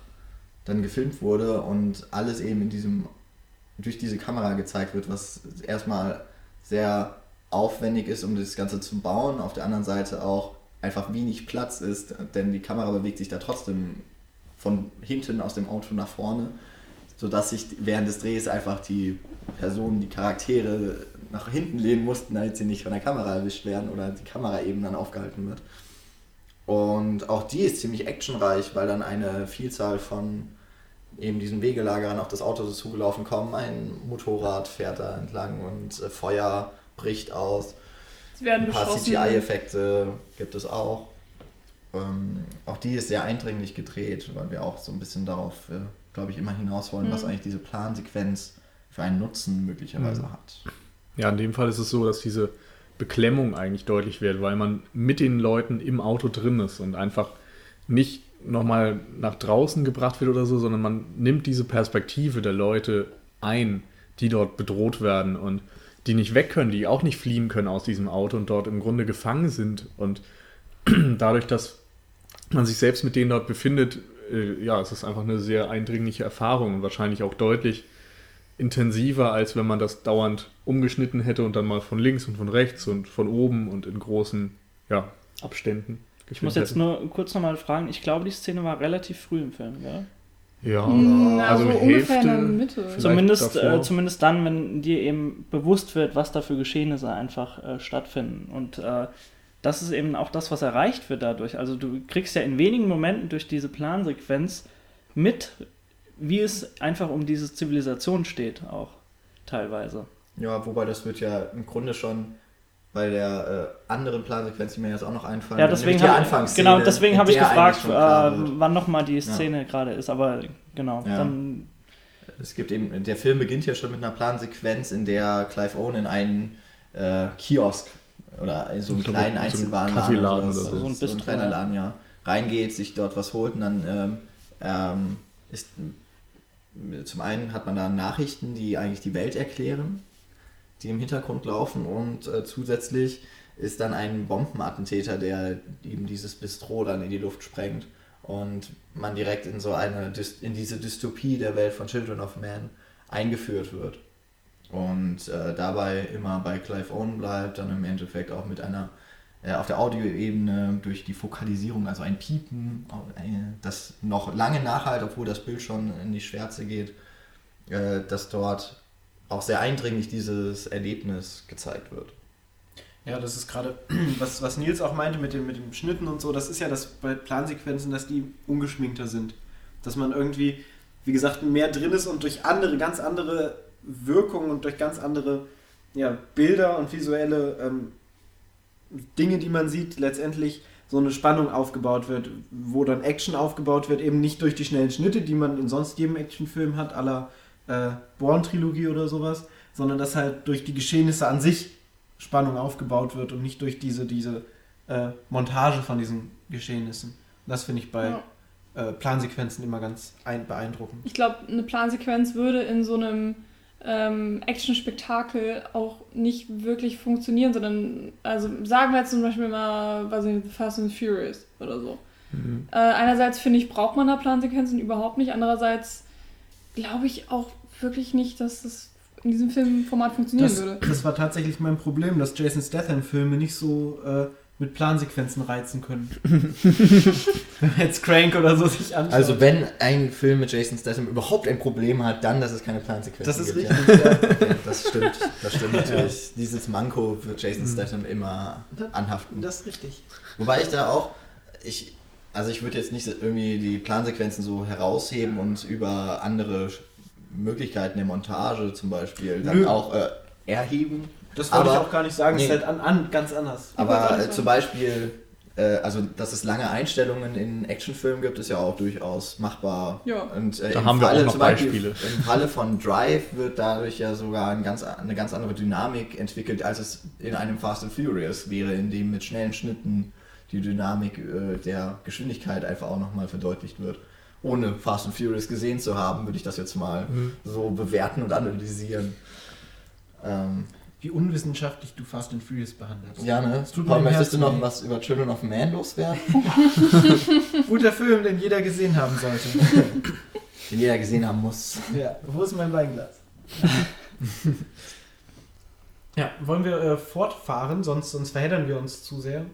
[SPEAKER 1] dann gefilmt wurde und alles eben in diesem, durch diese Kamera gezeigt wird, was erstmal sehr aufwendig ist, um das Ganze zu bauen, auf der anderen Seite auch einfach wenig Platz ist, denn die Kamera bewegt sich da trotzdem von hinten aus dem Auto nach vorne, sodass sich während des Drehs einfach die Personen, die Charaktere nach hinten lehnen mussten, damit sie nicht von der Kamera erwischt werden oder die Kamera eben dann aufgehalten wird. Und auch die ist ziemlich actionreich, weil dann eine Vielzahl von eben diesen Wegelagerern auf das Auto so zugelaufen kommen. Ein Motorrad fährt da entlang und äh, Feuer bricht aus.
[SPEAKER 3] Sie werden
[SPEAKER 1] Ein paar. CGI-Effekte gibt es auch. Ähm, auch die ist sehr eindringlich gedreht, weil wir auch so ein bisschen darauf, äh, glaube ich, immer hinaus wollen,
[SPEAKER 3] Mhm.
[SPEAKER 1] was eigentlich diese Plansequenz für einen Nutzen möglicherweise
[SPEAKER 5] Mhm.
[SPEAKER 1] hat.
[SPEAKER 5] Ja, in dem Fall ist es so, dass diese Beklemmung eigentlich deutlich wird, weil man mit den Leuten im Auto drin ist und einfach nicht nochmal nach draußen gebracht wird oder so, sondern man nimmt diese Perspektive der Leute ein, die dort bedroht werden und die nicht weg können, die auch nicht fliehen können aus diesem Auto und dort im Grunde gefangen sind. Und dadurch, dass man sich selbst mit denen dort befindet, äh, ja, es ist einfach eine sehr eindringliche Erfahrung und wahrscheinlich auch deutlich intensiver, als wenn man das dauernd umgeschnitten hätte und dann mal von links und von rechts und von oben und in großen ja, Abständen.
[SPEAKER 2] Ich muss jetzt nur kurz nochmal fragen, ich glaube, die Szene war relativ früh im Film, gell?
[SPEAKER 5] Ja,
[SPEAKER 3] Na,
[SPEAKER 5] also
[SPEAKER 3] so ungefähr in der
[SPEAKER 5] Hälfte.
[SPEAKER 3] Mitte.
[SPEAKER 2] Zumindest, äh, zumindest dann, wenn dir eben bewusst wird, was da für Geschehnisse einfach äh, stattfinden. Und äh, das ist eben auch das, was erreicht wird dadurch. Also du kriegst ja in wenigen Momenten durch diese Plansequenz mit, wie es einfach um diese Zivilisation steht, auch teilweise.
[SPEAKER 1] Ja, wobei das wird ja im Grunde schon bei der äh, anderen Plansequenz, die mir jetzt auch noch einfallen,
[SPEAKER 2] Ja, deswegen
[SPEAKER 1] die
[SPEAKER 2] habe
[SPEAKER 1] Anfangsszene,
[SPEAKER 2] genau, deswegen
[SPEAKER 1] in
[SPEAKER 2] habe ich gefragt, äh, wann nochmal die Szene gerade ist. Aber genau,
[SPEAKER 1] Ja.
[SPEAKER 2] dann
[SPEAKER 1] Es gibt eben, der Film beginnt ja schon mit einer Plansequenz, in der Clive Owen in einen äh, Kiosk oder in so einen
[SPEAKER 5] So
[SPEAKER 1] kleinen
[SPEAKER 5] ein- so ein
[SPEAKER 1] Einzelwarenladen
[SPEAKER 5] Kaffeeladen
[SPEAKER 1] sowas,
[SPEAKER 5] oder so.
[SPEAKER 2] So ein
[SPEAKER 1] so ein kleiner
[SPEAKER 2] ja.
[SPEAKER 1] Laden, ja, reingeht, sich dort was holt und dann ähm, ähm, ist zum einen hat man da Nachrichten, die eigentlich die Welt erklären, die im Hintergrund laufen und äh, zusätzlich ist dann ein Bombenattentäter, der eben dieses Bistro dann in die Luft sprengt und man direkt in so eine in diese Dystopie der Welt von Children of Man eingeführt wird und äh, dabei immer bei Clive Owen bleibt, dann im Endeffekt auch mit einer auf der Audioebene durch die Fokalisierung, also ein Piepen, äh, das noch lange nachhalt, obwohl das Bild schon in die Schwärze geht, äh, dass dort auch sehr eindringlich dieses Erlebnis gezeigt wird.
[SPEAKER 4] Ja, das ist gerade, was, was Nils auch meinte mit dem, mit dem Schnitten und so, das ist ja das bei Plansequenzen, dass die ungeschminkter sind. Dass man irgendwie, wie gesagt, mehr drin ist und durch andere, ganz andere Wirkungen und durch ganz andere ja, Bilder und visuelle ähm, Dinge, die man sieht, letztendlich so eine Spannung aufgebaut wird, wo dann Action aufgebaut wird, eben nicht durch die schnellen Schnitte, die man in sonst jedem Actionfilm hat, aller äh, Bourne-Trilogie oder sowas, sondern dass halt durch die Geschehnisse an sich Spannung aufgebaut wird und nicht durch diese, diese äh, Montage von diesen Geschehnissen. Das finde ich bei
[SPEAKER 3] Ja.
[SPEAKER 4] äh, Plansequenzen immer ganz ein beeindruckend.
[SPEAKER 3] Ich glaube, eine Plansequenz würde in so einem ähm, Action-Spektakel auch nicht wirklich funktionieren, sondern, also sagen wir jetzt zum Beispiel mal, weiß ich nicht, The Fast and Furious oder so.
[SPEAKER 5] Mhm.
[SPEAKER 3] Äh, einerseits finde ich, braucht man da Plansequenzen überhaupt nicht. Andererseits glaube ich auch wirklich nicht, dass das in diesem Filmformat funktionieren
[SPEAKER 4] Das,
[SPEAKER 3] würde.
[SPEAKER 4] das war tatsächlich mein Problem, dass Jason Statham-Filme nicht so äh, mit Plansequenzen reizen können. Wenn man jetzt Crank oder so sich anschaut.
[SPEAKER 1] Also wenn ein Film mit Jason Statham überhaupt ein Problem hat, dann, dass es keine Plansequenzen
[SPEAKER 4] das ist
[SPEAKER 1] gibt.
[SPEAKER 4] richtig. Ja.
[SPEAKER 1] Ja, das stimmt, das stimmt natürlich. Dieses Manko wird Jason Statham immer anhaften.
[SPEAKER 4] Das ist richtig.
[SPEAKER 1] Wobei ich da auch, ich, also ich würde jetzt nicht irgendwie die Plansequenzen so herausheben und über andere Möglichkeiten der Montage zum Beispiel dann
[SPEAKER 4] Nö.
[SPEAKER 1] auch äh, erheben.
[SPEAKER 4] Das wollte ich
[SPEAKER 1] Aber-
[SPEAKER 4] auch gar nicht sagen, es
[SPEAKER 1] nee.
[SPEAKER 4] ist halt an, an, ganz anders.
[SPEAKER 1] Aber äh, zum Beispiel, äh, also dass es lange Einstellungen in Actionfilmen gibt, ist ja auch durchaus machbar.
[SPEAKER 3] Ja.
[SPEAKER 1] Und, äh,
[SPEAKER 5] Da
[SPEAKER 1] im
[SPEAKER 5] haben wir auch noch
[SPEAKER 1] zum Beispiel,
[SPEAKER 5] Beispiele.
[SPEAKER 1] Im Falle von Drive wird dadurch ja sogar ein ganz, eine ganz andere Dynamik entwickelt, als es in einem Fast and Furious wäre, in dem mit schnellen Schnitten die Dynamik äh, der Geschwindigkeit einfach auch nochmal verdeutlicht wird. Ohne Fast and Furious gesehen zu haben, würde ich das jetzt mal
[SPEAKER 5] Mhm.
[SPEAKER 1] so bewerten und analysieren. Ähm,
[SPEAKER 4] wie unwissenschaftlich du Fast and Furious behandelst.
[SPEAKER 1] Ja, ne?
[SPEAKER 4] Es tut
[SPEAKER 1] Paul, möchtest du noch
[SPEAKER 4] weh.
[SPEAKER 1] was über Children of Man loswerden?
[SPEAKER 4] Guter Film, den jeder gesehen haben sollte.
[SPEAKER 1] Den jeder gesehen haben muss.
[SPEAKER 4] ja, wo ist mein Weinglas? ja, wollen wir äh, fortfahren, sonst, sonst verheddern wir uns zu sehr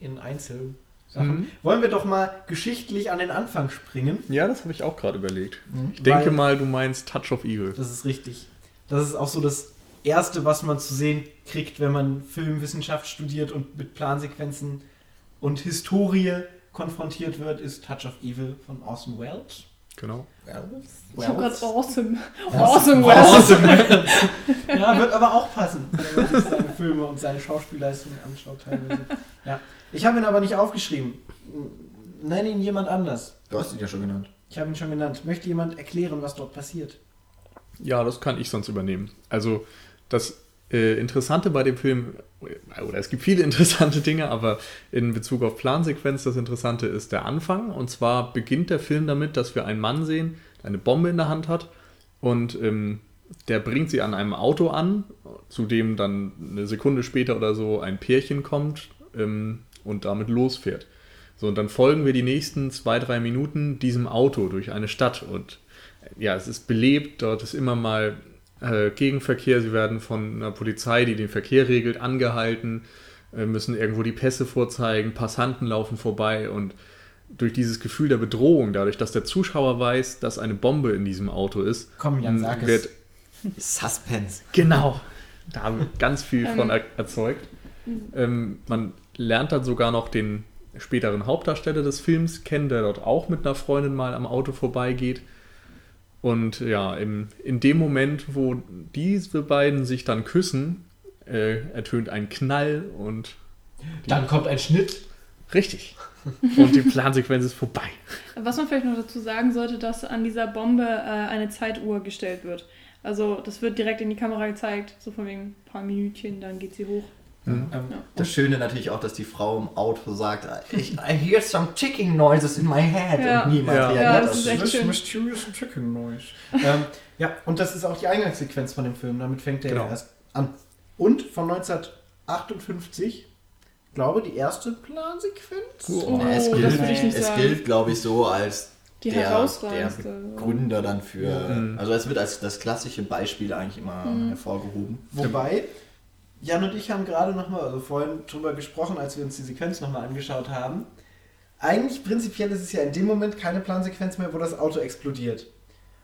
[SPEAKER 4] in Einzelsachen.
[SPEAKER 5] Mhm.
[SPEAKER 4] Wollen wir doch mal geschichtlich an den Anfang springen?
[SPEAKER 5] Ja, das habe ich auch gerade überlegt.
[SPEAKER 1] Mhm.
[SPEAKER 5] Ich denke
[SPEAKER 4] Weil-
[SPEAKER 5] mal, du meinst Touch of Evil.
[SPEAKER 4] Das ist richtig. Das ist auch so das Erste, was man zu sehen kriegt, wenn man Filmwissenschaft studiert und mit Plansequenzen und Historie konfrontiert wird, ist Touch of Evil von Orson Welles.
[SPEAKER 5] Genau.
[SPEAKER 3] Ich habe gerade awesome.
[SPEAKER 1] Awesome.
[SPEAKER 3] Awesome
[SPEAKER 4] Welles. ja, wird aber auch passen, wenn man sich seine Filme und seine Schauspielleistungen anschaut teilweise. Ja. Ich habe ihn aber nicht aufgeschrieben. Nenn ihn jemand anders.
[SPEAKER 1] Du hast ihn ja schon genannt.
[SPEAKER 4] Ich habe ihn schon genannt. Möchte jemand erklären, was dort passiert?
[SPEAKER 5] Ja, das kann ich sonst übernehmen. Also das äh, Interessante bei dem Film, oder es gibt viele interessante Dinge, aber in Bezug auf Plansequenz, das Interessante ist der Anfang. Und zwar beginnt der Film damit, dass wir einen Mann sehen, der eine Bombe in der Hand hat und ähm, der bringt sie an einem Auto an, zu dem dann eine Sekunde später oder so ein Pärchen kommt ähm, und damit losfährt. So, und dann folgen wir die nächsten zwei, drei Minuten diesem Auto durch eine Stadt und ja, es ist belebt, dort ist immer mal äh, Gegenverkehr, sie werden von einer Polizei, die den Verkehr regelt, angehalten, äh, müssen irgendwo die Pässe vorzeigen, Passanten laufen vorbei und durch dieses Gefühl der Bedrohung, dadurch, dass der Zuschauer weiß, dass eine Bombe in diesem Auto ist,
[SPEAKER 4] Komm, Jan, sag es.
[SPEAKER 5] wird
[SPEAKER 1] Suspense.
[SPEAKER 5] Genau. Da haben wir ganz viel
[SPEAKER 3] Ähm.
[SPEAKER 5] von er erzeugt. Ähm, man lernt dann sogar noch den späteren Hauptdarsteller des Films kennen, der dort auch mit einer Freundin mal am Auto vorbeigeht. Und ja, im, in dem Moment, wo diese beiden sich dann küssen, äh, ertönt ein Knall und
[SPEAKER 4] Dann kommt ein Schnitt.
[SPEAKER 5] richtig. Und die Plansequenz ist vorbei.
[SPEAKER 3] Was man vielleicht noch dazu sagen sollte, dass an dieser Bombe äh, eine Zeituhr gestellt wird. Also das wird direkt in die Kamera gezeigt, so von wegen ein paar Minütchen, dann geht sie hoch.
[SPEAKER 4] Ähm,
[SPEAKER 1] Das Schöne natürlich auch, dass die Frau im Auto sagt, ich, I hear some ticking noises in my head.
[SPEAKER 3] Ja.
[SPEAKER 1] Und niemand
[SPEAKER 5] Ja.
[SPEAKER 1] reagiert
[SPEAKER 3] Ja, das
[SPEAKER 1] auf
[SPEAKER 3] ist echt schön.
[SPEAKER 4] Mysterious Chicken Noise. ähm, ja, und das ist auch die Eingangssequenz von dem Film. Damit fängt der
[SPEAKER 5] Genau.
[SPEAKER 4] ja erst an. Und von 1958, glaube die erste Plansequenz.
[SPEAKER 3] Oh,
[SPEAKER 1] Ja, es
[SPEAKER 3] das
[SPEAKER 1] gilt,
[SPEAKER 3] würde ich nicht
[SPEAKER 1] es
[SPEAKER 3] sagen.
[SPEAKER 1] gilt glaube ich, so als
[SPEAKER 3] Die
[SPEAKER 1] der, der. Gründer dann für.
[SPEAKER 5] Mhm.
[SPEAKER 1] Also es wird als das klassische Beispiel eigentlich immer
[SPEAKER 3] Mhm.
[SPEAKER 1] hervorgehoben.
[SPEAKER 4] Wobei, Jan und ich haben gerade nochmal, also vorhin drüber gesprochen, als wir uns die Sequenz nochmal angeschaut haben. Eigentlich prinzipiell ist es ja in dem Moment keine Plansequenz mehr, wo das Auto explodiert.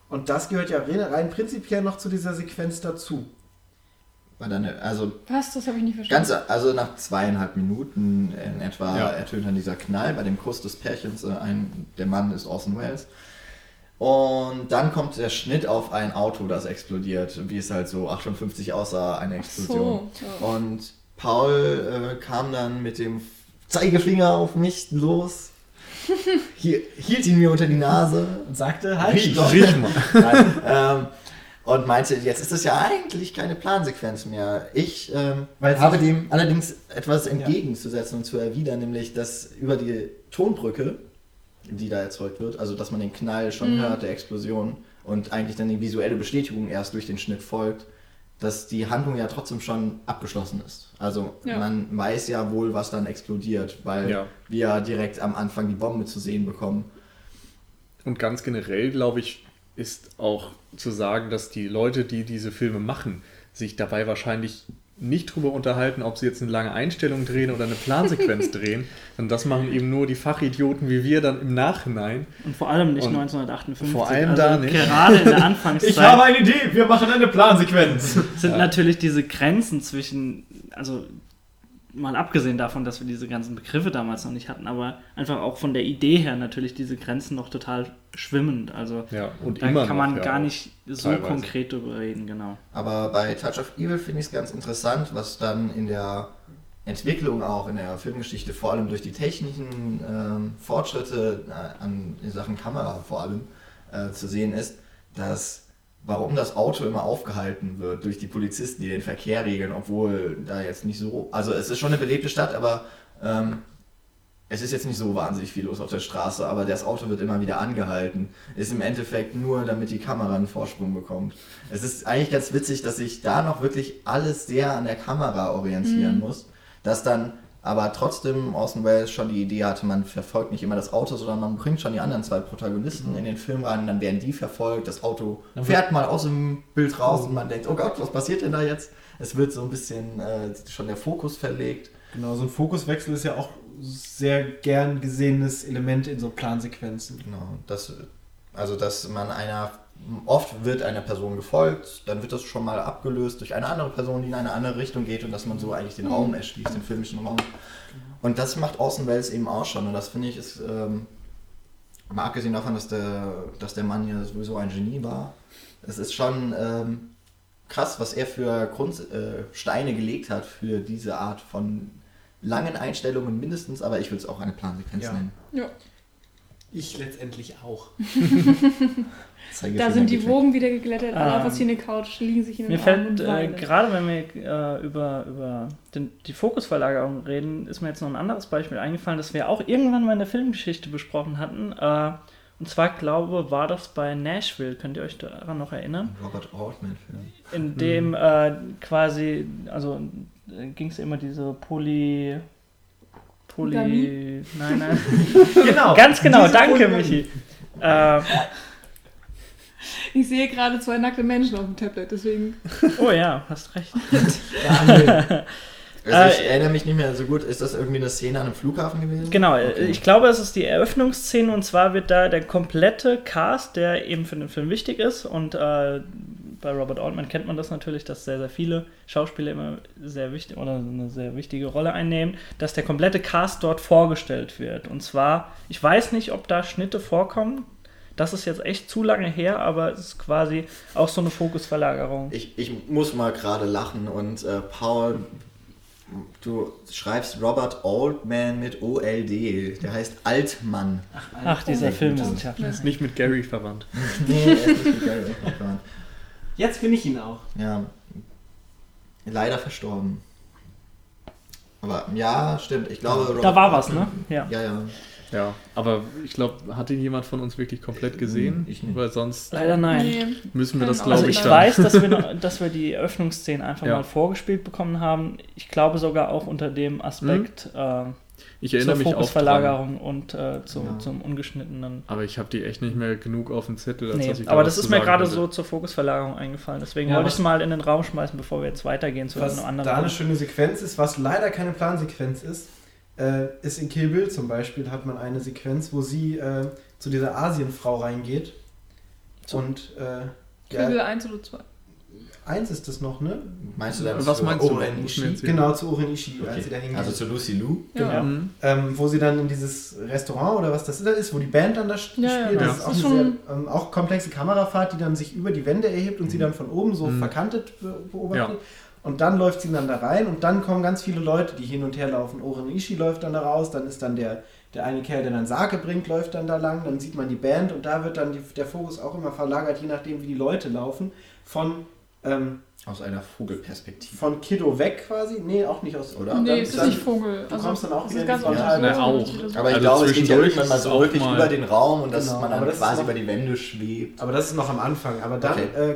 [SPEAKER 4] Und das gehört ja rein, rein prinzipiell noch zu dieser Sequenz dazu.
[SPEAKER 1] Dann, also
[SPEAKER 3] Was? Das habe ich nicht verstanden.
[SPEAKER 1] ganz, also nach zweieinhalb Minuten in etwa
[SPEAKER 5] Ja.
[SPEAKER 1] ertönt dann dieser Knall bei dem Kuss des Pärchens. äh, Ein, der Mann ist Orson Welles. Und dann kommt der Schnitt auf ein Auto, das explodiert, wie es halt so 58 aussah, eine Explosion.
[SPEAKER 3] so, ja.
[SPEAKER 1] Und Paul äh, kam dann mit dem Zeigefinger auf mich los, hielt ihn mir unter die Nase
[SPEAKER 4] Und sagte, halt,
[SPEAKER 1] Riech
[SPEAKER 4] stopp.
[SPEAKER 5] Riech mal.
[SPEAKER 1] Nein, ähm, und meinte, jetzt ist es ja eigentlich keine Plansequenz mehr. Ich ähm, habe dem allerdings etwas entgegenzusetzen und zu erwidern, nämlich, dass über die Tonbrücke, die da erzeugt wird, also dass man den Knall schon
[SPEAKER 3] Mhm.
[SPEAKER 1] hört, der Explosion, und eigentlich dann die visuelle Bestätigung erst durch den Schnitt folgt, dass die Handlung ja trotzdem schon abgeschlossen ist. Also
[SPEAKER 3] Ja.
[SPEAKER 1] man weiß ja wohl, was dann explodiert, weil
[SPEAKER 5] Ja.
[SPEAKER 1] wir direkt am Anfang die Bombe zu sehen bekommen.
[SPEAKER 5] Und ganz generell, glaube ich, ist auch zu sagen, dass die Leute, die diese Filme machen, sich dabei wahrscheinlich nicht drüber unterhalten, ob sie jetzt eine lange Einstellung drehen oder eine Plansequenz drehen. Und das machen eben nur die Fachidioten wie wir dann im Nachhinein.
[SPEAKER 2] Und vor allem nicht
[SPEAKER 5] Und
[SPEAKER 2] 1958.
[SPEAKER 5] vor allem
[SPEAKER 2] also
[SPEAKER 5] da nicht.
[SPEAKER 2] Gerade in der Anfangszeit
[SPEAKER 4] Ich habe eine Idee, wir machen eine Plansequenz.
[SPEAKER 2] sind natürlich diese Grenzen zwischen, also mal abgesehen davon, dass wir diese ganzen Begriffe damals noch nicht hatten, aber einfach auch von der Idee her natürlich diese Grenzen noch total schwimmend. Also
[SPEAKER 5] Ja, und
[SPEAKER 2] da
[SPEAKER 5] immer
[SPEAKER 2] kann
[SPEAKER 5] noch,
[SPEAKER 2] man
[SPEAKER 5] ja,
[SPEAKER 2] gar nicht so
[SPEAKER 5] teilweise.
[SPEAKER 2] konkret drüber reden, genau.
[SPEAKER 1] Aber bei Touch of Evil finde ich es ganz interessant, was dann in der Entwicklung auch in der Filmgeschichte, vor allem durch die technischen ähm, Fortschritte äh, an, in Sachen Kamera vor allem äh, zu sehen ist, dass warum das Auto immer aufgehalten wird durch die Polizisten, die den Verkehr regeln, obwohl da jetzt nicht so, also es ist schon eine belebte Stadt, aber ähm, es ist jetzt nicht so wahnsinnig viel los auf der Straße, aber das Auto wird immer wieder angehalten. Ist im Endeffekt nur, damit die Kamera einen Vorsprung bekommt. Es ist eigentlich ganz witzig, dass sich da noch wirklich alles sehr an der Kamera orientieren
[SPEAKER 3] Mhm.
[SPEAKER 1] muss. Dass dann aber trotzdem Orson Welles schon die Idee hatte, man verfolgt nicht immer das Auto, sondern man bringt schon die anderen zwei Protagonisten in den Film rein, dann werden die verfolgt, das Auto
[SPEAKER 4] Dann
[SPEAKER 1] fährt mal aus dem Bild raus und man denkt, oh Gott, was passiert denn da jetzt? Es wird so ein bisschen äh, schon der Fokus verlegt.
[SPEAKER 4] Genau, so ein Fokuswechsel ist ja auch sehr gern gesehenes Element in so Plansequenzen.
[SPEAKER 1] Genau, das, also dass man einer, oft wird einer Person gefolgt, dann wird das schon mal abgelöst durch eine andere Person, die in eine andere Richtung geht und dass man so eigentlich den Raum erschließt, den filmischen Raum. Und das macht Orson Welles eben auch schon und das finde ich ist, ähm, mal abgesehen davon, dass der, dass der Mann ja sowieso ein Genie war, es ist schon ähm, krass, was er für Grund, äh, gelegt hat für diese Art von langen Einstellungen mindestens, aber ich würde es auch eine Plansequenz
[SPEAKER 4] Ja.
[SPEAKER 1] nennen.
[SPEAKER 3] Ja.
[SPEAKER 4] Ich letztendlich auch.
[SPEAKER 3] Da sind die. Wogen wieder geglättet, alle
[SPEAKER 2] Ähm,
[SPEAKER 3] auf der Couch, liegen sich in den
[SPEAKER 2] Mir
[SPEAKER 3] Armen
[SPEAKER 2] fällt äh, gerade, wenn wir äh, über, über den, die Fokusverlagerung reden, ist mir jetzt noch ein anderes Beispiel eingefallen, das wir auch irgendwann mal in der Filmgeschichte besprochen hatten. Äh, und zwar, glaube war das bei Nashville. Könnt ihr euch daran noch erinnern?
[SPEAKER 1] Robert Altman-Film.
[SPEAKER 2] In dem äh, quasi, also ging es immer diese Poly. Poly. Nein, nein.
[SPEAKER 4] Genau.
[SPEAKER 2] Ganz genau,
[SPEAKER 4] Diese
[SPEAKER 2] danke,
[SPEAKER 4] Polygamie.
[SPEAKER 2] Michi. Äh,
[SPEAKER 3] Ich sehe gerade zwei nackte Menschen auf dem Tablet, deswegen.
[SPEAKER 2] oh ja, hast recht.
[SPEAKER 4] Ja.
[SPEAKER 1] Also ich
[SPEAKER 2] Äh,
[SPEAKER 1] erinnere mich nicht mehr so gut. Ist das irgendwie eine Szene an einem Flughafen gewesen?
[SPEAKER 2] Genau, äh,
[SPEAKER 1] Okay.
[SPEAKER 2] ich glaube, es ist die Eröffnungsszene und zwar wird da der komplette Cast, der eben für den Film wichtig ist und äh, bei Robert Altman kennt man das natürlich, dass sehr, sehr viele Schauspieler immer sehr wichtig oder eine sehr wichtige Rolle einnehmen, dass der komplette Cast dort vorgestellt wird. Und zwar, ich weiß nicht, ob da Schnitte vorkommen. Das ist jetzt echt zu lange her, aber es ist quasi auch so eine Fokusverlagerung.
[SPEAKER 1] Ich, ich muss mal gerade lachen und äh, Paul, du schreibst Robert Altman mit OLD. Der heißt Altmann.
[SPEAKER 2] Ach, dieser
[SPEAKER 1] Oh,
[SPEAKER 2] Filmwissenschaftler.
[SPEAKER 5] Ist nicht mit Gary verwandt.
[SPEAKER 1] nee, er ist nicht mit Gary Oldman.
[SPEAKER 4] Jetzt bin ich ihn auch.
[SPEAKER 1] Ja. Leider verstorben. Aber ja, stimmt. Ich glaube.
[SPEAKER 2] Da
[SPEAKER 1] Robert
[SPEAKER 2] war was, ne? Ja.
[SPEAKER 1] Ja, ja.
[SPEAKER 5] Ja, aber ich glaube, hat ihn jemand von uns wirklich komplett gesehen?
[SPEAKER 1] Ich nicht.
[SPEAKER 5] Weil sonst
[SPEAKER 2] Leider nein.
[SPEAKER 3] Nee.
[SPEAKER 5] müssen wir das, glaube
[SPEAKER 2] Also
[SPEAKER 5] ich,
[SPEAKER 2] ich
[SPEAKER 5] dann.
[SPEAKER 2] weiß, dass wir, noch, dass wir die Eröffnungsszene einfach
[SPEAKER 5] Ja.
[SPEAKER 2] mal vorgespielt bekommen haben. Ich glaube sogar auch unter dem Aspekt äh,
[SPEAKER 5] Ich
[SPEAKER 2] zur. Fokusverlagerung und äh, zum,
[SPEAKER 1] Ja.
[SPEAKER 2] zum ungeschnittenen.
[SPEAKER 5] Aber ich habe die echt nicht mehr genug auf dem Zettel, als
[SPEAKER 2] Nee,
[SPEAKER 5] dass ich da
[SPEAKER 2] aber das ist
[SPEAKER 5] zu
[SPEAKER 2] mir gerade so zur Fokusverlagerung eingefallen. Deswegen
[SPEAKER 4] Ja,
[SPEAKER 2] wollte ich es mal in den Raum schmeißen, bevor wir jetzt weitergehen zu
[SPEAKER 4] Was
[SPEAKER 2] einem
[SPEAKER 4] da
[SPEAKER 2] anderen.
[SPEAKER 4] eine schöne Sequenz ist, was leider keine Plansequenz ist, äh, ist in Kill Bill zum Beispiel, hat man eine Sequenz, wo sie äh, zu dieser Asienfrau reingeht.
[SPEAKER 2] So.
[SPEAKER 4] Und äh,
[SPEAKER 3] Kübel
[SPEAKER 4] ja,
[SPEAKER 3] 1 oder 2.
[SPEAKER 4] eins ist das noch, ne?
[SPEAKER 1] Meinst du dann
[SPEAKER 5] Was
[SPEAKER 1] zu
[SPEAKER 5] meinst du?
[SPEAKER 1] Oren Ishii?
[SPEAKER 4] Genau, zu Oren Ishii, als
[SPEAKER 1] Okay.
[SPEAKER 4] sie da hingeht.
[SPEAKER 1] Also zu Lucy Lou?
[SPEAKER 3] Ja.
[SPEAKER 2] Genau.
[SPEAKER 5] Mhm.
[SPEAKER 4] ähm, wo sie dann in dieses Restaurant oder was das da ist, wo die Band dann da st-
[SPEAKER 3] Ja, ja,
[SPEAKER 4] spielt.
[SPEAKER 5] ja.
[SPEAKER 4] Das ist
[SPEAKER 3] Das
[SPEAKER 4] auch
[SPEAKER 3] ist
[SPEAKER 4] eine sehr
[SPEAKER 3] schon-
[SPEAKER 4] ähm, auch komplexe Kamerafahrt, die dann sich über die Wände erhebt und sie dann von oben so
[SPEAKER 5] Mhm.
[SPEAKER 4] verkantet be beobachtet.
[SPEAKER 5] Ja.
[SPEAKER 4] Und dann läuft sie dann da rein und dann kommen ganz viele Leute, die hin und her laufen. Oren Ishii läuft dann da raus, dann ist dann der, der eine Kerl, der dann Sake bringt, läuft dann da lang, dann sieht man die Band und da wird dann die, der Fokus auch immer verlagert, je nachdem wie die Leute laufen, von, ähm,
[SPEAKER 1] Aus einer Vogelperspektive.
[SPEAKER 4] von Kiddo weg quasi. Nee, auch nicht aus, oder?
[SPEAKER 3] Nee, es ist
[SPEAKER 4] dann-
[SPEAKER 3] nicht Vogel.
[SPEAKER 4] du kommst dann auch wieder
[SPEAKER 3] ganz
[SPEAKER 4] Frontal-
[SPEAKER 3] dass
[SPEAKER 5] auch.
[SPEAKER 1] Aber ich
[SPEAKER 5] Also
[SPEAKER 1] glaube, es geht ja irgendwann mal so wirklich
[SPEAKER 5] mal-
[SPEAKER 1] über den Raum und dass
[SPEAKER 4] Genau,
[SPEAKER 1] man
[SPEAKER 4] aber
[SPEAKER 1] dann quasi
[SPEAKER 4] noch-
[SPEAKER 1] über die Wände schwebt.
[SPEAKER 4] Aber das ist noch am Anfang. Aber dann
[SPEAKER 1] Okay.
[SPEAKER 4] äh,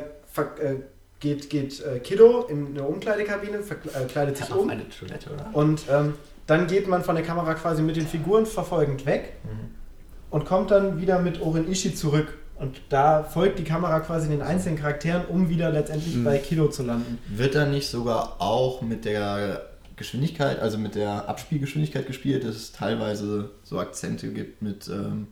[SPEAKER 4] äh, geht, geht äh, Kiddo in eine Umkleidekabine, verkleidet sich um
[SPEAKER 1] eine Toilette, oder?
[SPEAKER 4] und ähm, dann geht man von der Kamera quasi mit den Figuren verfolgend weg und kommt dann wieder mit Oren Ishii zurück. Und da folgt die Kamera quasi den einzelnen Charakteren, um wieder letztendlich
[SPEAKER 5] Mhm.
[SPEAKER 4] bei Kiddo zu landen.
[SPEAKER 1] Wird da nicht sogar auch mit der Geschwindigkeit, also mit der Abspielgeschwindigkeit gespielt, dass es teilweise so Akzente gibt mit ähm,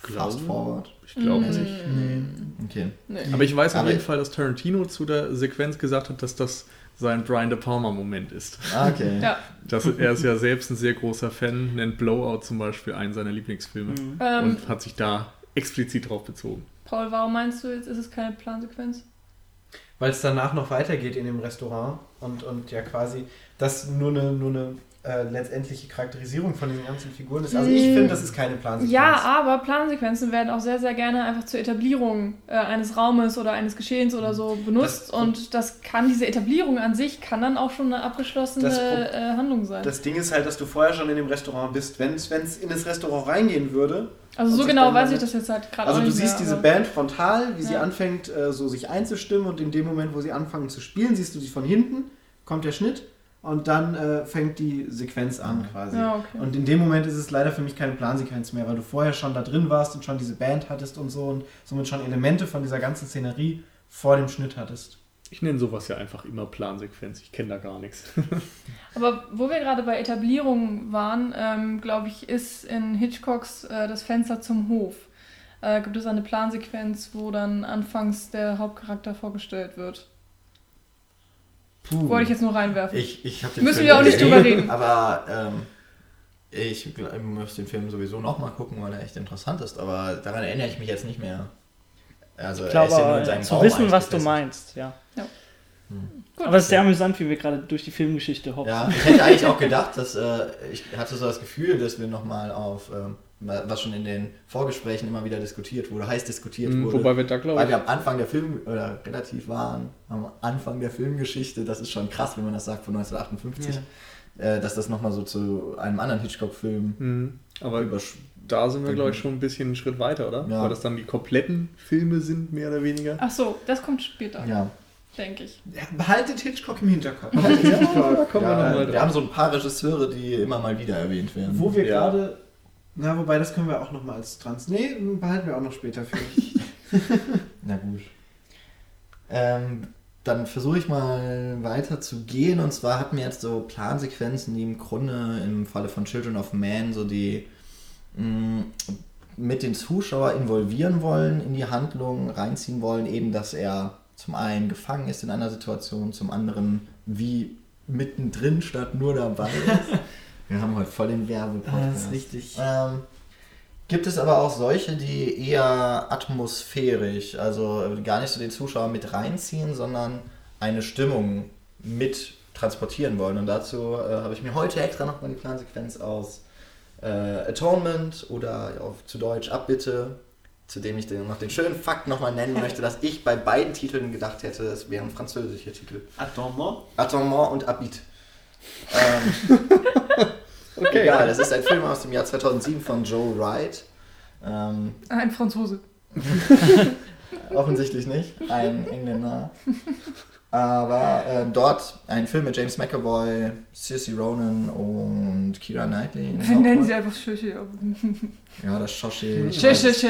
[SPEAKER 1] Fast Forward?
[SPEAKER 5] Ich glaube
[SPEAKER 3] Mm,
[SPEAKER 5] nicht.
[SPEAKER 1] Okay.
[SPEAKER 3] Nee.
[SPEAKER 5] Aber ich weiß auf
[SPEAKER 1] Aber-
[SPEAKER 5] jeden Fall, dass Tarantino zu der Sequenz gesagt hat, dass das sein Brian De Palma-Moment ist.
[SPEAKER 1] Ah, okay.
[SPEAKER 3] Ja.
[SPEAKER 5] Das, er ist ja selbst ein sehr großer Fan, nennt Blowout zum Beispiel einen seiner Lieblingsfilme
[SPEAKER 2] Mhm.
[SPEAKER 3] Ähm,
[SPEAKER 5] und hat sich da explizit drauf bezogen.
[SPEAKER 3] Paul, warum meinst du jetzt, ist es keine Plansequenz?
[SPEAKER 4] Weil es danach noch weitergeht in dem Restaurant und, und ja quasi das nur eine, nur eine äh, letztendliche Charakterisierung von den ganzen Figuren ist. Also ich finde, das ist keine Plansequenz.
[SPEAKER 3] Ja, aber Plansequenzen werden auch sehr, sehr gerne einfach zur Etablierung äh, eines Raumes oder eines Geschehens oder so benutzt.
[SPEAKER 4] Das-
[SPEAKER 3] und das kann, diese Etablierung an sich kann dann auch schon eine abgeschlossene äh, Handlung sein.
[SPEAKER 4] Das Ding ist halt, dass du vorher schon in dem Restaurant bist. Wenn es in das Restaurant reingehen würde,
[SPEAKER 3] also
[SPEAKER 4] und
[SPEAKER 3] so genau weiß ich das jetzt halt gerade
[SPEAKER 4] Also du siehst
[SPEAKER 3] mehr,
[SPEAKER 4] diese Band frontal, wie sie
[SPEAKER 3] Ja.
[SPEAKER 4] anfängt, äh, so sich einzustimmen und in dem Moment, wo sie anfangen zu spielen, siehst du sie von hinten, kommt der Schnitt und dann äh, fängt die Sequenz an quasi.
[SPEAKER 3] Ja, okay.
[SPEAKER 4] Und in dem Moment ist es leider für mich keine Plansequenz mehr, weil du vorher schon da drin warst und schon diese Band hattest und so und somit schon Elemente von dieser ganzen Szenerie vor dem Schnitt hattest.
[SPEAKER 5] Ich nenne sowas ja einfach immer Plansequenz. Ich kenne da gar nichts.
[SPEAKER 3] Aber wo wir gerade bei Etablierung waren, ähm, glaube ich, ist in Hitchcocks äh, das Fenster zum Hof. Äh, gibt es eine Plansequenz, wo dann anfangs der Hauptcharakter vorgestellt wird.
[SPEAKER 1] Puh.
[SPEAKER 3] Wollte ich jetzt nur reinwerfen.
[SPEAKER 1] Ich, ich hab den
[SPEAKER 3] Müssen
[SPEAKER 1] Film
[SPEAKER 3] wir auch nicht drüber reden.
[SPEAKER 1] Aber ähm, ich gl- muss den Film sowieso nochmal gucken, weil er echt interessant ist. Aber daran erinnere ich mich jetzt nicht mehr. Also
[SPEAKER 2] Ich
[SPEAKER 1] er
[SPEAKER 2] glaube,
[SPEAKER 1] ist ja nur in
[SPEAKER 2] aber,
[SPEAKER 1] seinem
[SPEAKER 2] zu
[SPEAKER 1] Raum
[SPEAKER 2] wissen, was du meinst, ja.
[SPEAKER 3] Gut.
[SPEAKER 2] Aber es ist sehr amüsant, wie wir gerade durch die Filmgeschichte hoppen.
[SPEAKER 1] Ja, ich hätte eigentlich auch gedacht, dass äh, ich hatte so das Gefühl, dass wir nochmal auf, ähm, was schon in den Vorgesprächen immer wieder diskutiert wurde, heiß diskutiert
[SPEAKER 5] Mhm,
[SPEAKER 1] wurde.
[SPEAKER 5] Wobei wir da, glaube
[SPEAKER 1] Weil
[SPEAKER 5] ich,
[SPEAKER 1] wir am Anfang der Film, oder relativ waren, am Anfang der Filmgeschichte, das ist schon krass, wenn man das sagt, von 1958, äh, dass das nochmal so zu einem anderen Hitchcock-Film
[SPEAKER 5] Mhm. Aber da sind wir, glaube ich, schon ein bisschen einen Schritt weiter, oder?
[SPEAKER 1] Ja.
[SPEAKER 5] Weil das dann die kompletten Filme sind, mehr oder weniger.
[SPEAKER 3] Ach so, das kommt später,
[SPEAKER 1] Ja,
[SPEAKER 3] denke ich.
[SPEAKER 4] Ja, behaltet Hitchcock im Hinterkopf.
[SPEAKER 5] da kommen wir noch
[SPEAKER 1] ja
[SPEAKER 5] mal
[SPEAKER 1] wir haben so ein paar Regisseure, die immer mal wieder erwähnt werden.
[SPEAKER 4] Wo wir
[SPEAKER 5] Ja.
[SPEAKER 4] gerade. Na, wobei, das können wir auch nochmal als Trans. Nee, behalten wir auch noch später für mich.
[SPEAKER 1] Na gut. Ähm, dann versuche ich mal weiter zu gehen. Und zwar hatten wir jetzt so Plansequenzen, die im Grunde im Falle von Children of Man so die mh, mit den Zuschauer involvieren wollen in die Handlung, reinziehen wollen, eben dass er zum einen gefangen ist in einer Situation, zum anderen wie mittendrin statt nur dabei ist. Wir haben heute voll den Werbepodcast.
[SPEAKER 4] richtig.
[SPEAKER 1] Ähm, gibt es aber auch solche, die eher atmosphärisch, also gar nicht so den Zuschauer mit reinziehen, sondern eine Stimmung mit transportieren wollen. Und dazu äh, habe ich mir heute extra nochmal die Plansequenz aus äh, Atonement oder auf zu Deutsch Abbitte, zu dem ich den, noch den schönen Fakt nochmal nennen möchte, dass ich bei beiden Titeln gedacht hätte, es wären französische Titel.
[SPEAKER 4] Attendement.
[SPEAKER 1] Atonement und Abit. Ähm,
[SPEAKER 5] Okay.
[SPEAKER 1] Egal, das ist ein Film aus dem Jahr 2007 von Joe Wright. Ähm,
[SPEAKER 3] Ein Franzose.
[SPEAKER 1] offensichtlich nicht, ein Engländer. Aber ähm, dort ein Film mit James McAvoy, Saoirse Ronan und Keira Knightley.
[SPEAKER 3] Wir nennen sie einfach Schöche.
[SPEAKER 1] Ja, das Shoshi.
[SPEAKER 3] Schö.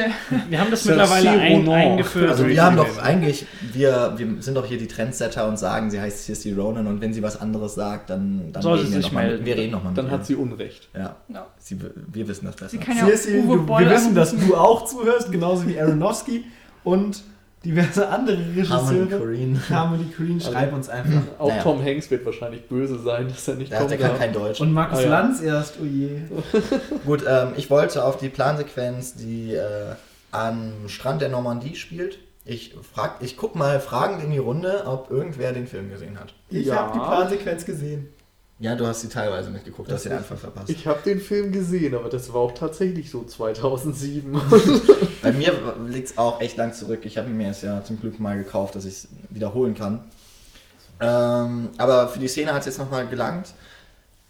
[SPEAKER 2] Wir haben das mittlerweile ein, eingeführt.
[SPEAKER 1] Also wir haben doch eigentlich, wir, wir sind doch hier die Trendsetter und sagen, sie heißt Saoirse Ronan und wenn sie was anderes sagt, dann, dann
[SPEAKER 2] Soll sie
[SPEAKER 1] reden wir
[SPEAKER 2] sich
[SPEAKER 1] noch mal mit-
[SPEAKER 2] melden.
[SPEAKER 1] Wir reden nochmal
[SPEAKER 5] Dann hat sie Unrecht.
[SPEAKER 1] Ja,
[SPEAKER 3] Ja.
[SPEAKER 1] sie, wir wissen das besser.
[SPEAKER 3] Sie kann ja Uwe
[SPEAKER 4] du, wir wissen, dass du auch zuhörst, genauso wie Aronofsky und diverse andere
[SPEAKER 1] Harmony
[SPEAKER 4] Regisseure.
[SPEAKER 1] Korine.
[SPEAKER 4] Harmony Green, schreib uns einfach.
[SPEAKER 5] Auch
[SPEAKER 1] Naja.
[SPEAKER 5] Tom Hanks wird wahrscheinlich böse sein, dass er nicht
[SPEAKER 1] Der,
[SPEAKER 5] kommt.
[SPEAKER 1] der kann kein Deutsch.
[SPEAKER 4] Und Markus
[SPEAKER 5] Ah, ja.
[SPEAKER 4] Lanz erst, oh je.
[SPEAKER 1] Gut, ähm, ich wollte auf die Plansequenz, die äh, am Strand der Normandie spielt. Ich, frag, ich guck mal fragend in die Runde, ob irgendwer den Film gesehen hat.
[SPEAKER 4] Ich
[SPEAKER 5] Ja.
[SPEAKER 4] habe die Plansequenz gesehen.
[SPEAKER 1] Ja, du hast sie teilweise mitgeguckt, du hast
[SPEAKER 4] Das
[SPEAKER 1] den
[SPEAKER 4] ist-
[SPEAKER 1] Anfang verpasst.
[SPEAKER 5] Ich habe den Film gesehen, aber das war auch tatsächlich so 2007.
[SPEAKER 1] Bei mir liegt es auch echt lang zurück. Ich habe mir es ja zum Glück mal gekauft, dass ich es wiederholen kann. Ähm, aber für die Szene hat es jetzt nochmal gelangt.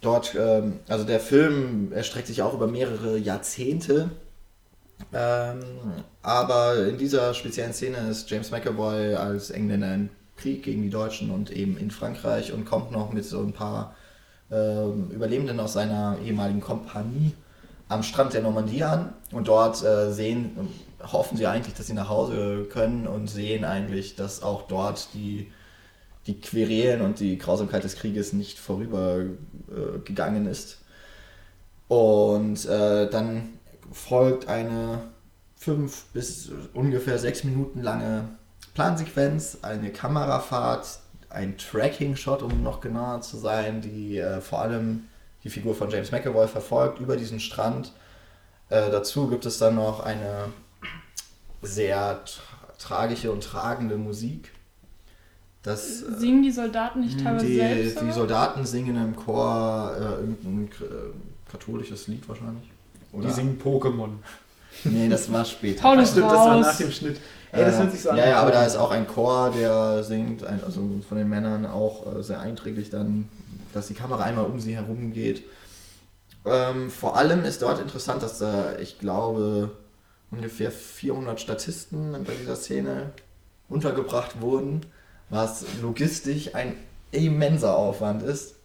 [SPEAKER 1] Dort, ähm, also der Film erstreckt sich auch über mehrere Jahrzehnte. Ähm, aber in dieser speziellen Szene ist James McAvoy als Engländer im Krieg gegen die Deutschen und eben in Frankreich und kommt noch mit so ein paar ähm, Überlebenden aus seiner ehemaligen Kompanie am Strand der Normandie an und dort äh, sehen, hoffen sie eigentlich, dass sie nach Hause können und sehen eigentlich, dass auch dort die, die Querelen und die Grausamkeit des Krieges nicht vorübergegangen äh, ist. Und äh, dann folgt eine fünf bis ungefähr sechs Minuten lange Plansequenz, eine Kamerafahrt, ein Tracking-Shot, um noch genauer zu sein, die äh, vor allem die Figur von James McAvoy verfolgt über diesen Strand. Äh, dazu gibt es dann noch eine sehr tra tragische und tragende Musik. Das, äh,
[SPEAKER 3] Singen die Soldaten nicht teilweise
[SPEAKER 1] die,
[SPEAKER 3] selbst?
[SPEAKER 1] die? Soldaten singen im Chor äh, irgendein äh, katholisches Lied wahrscheinlich.
[SPEAKER 4] Die singen Pokémon.
[SPEAKER 1] Nee, das war später.
[SPEAKER 3] Paul ist
[SPEAKER 4] Stimmt, das war
[SPEAKER 3] raus.
[SPEAKER 4] nach dem Schnitt. Ey, das
[SPEAKER 1] Äh,
[SPEAKER 4] hört sich so an.
[SPEAKER 1] Ja, ja, aber da ist auch ein Chor, der singt, also von den Männern auch äh, sehr einträglich dann, dass die Kamera einmal um sie herum geht. Ähm, vor allem ist dort interessant, dass da, ich glaube, ungefähr 400 Statisten bei dieser Szene untergebracht wurden, was logistisch ein immenser Aufwand ist.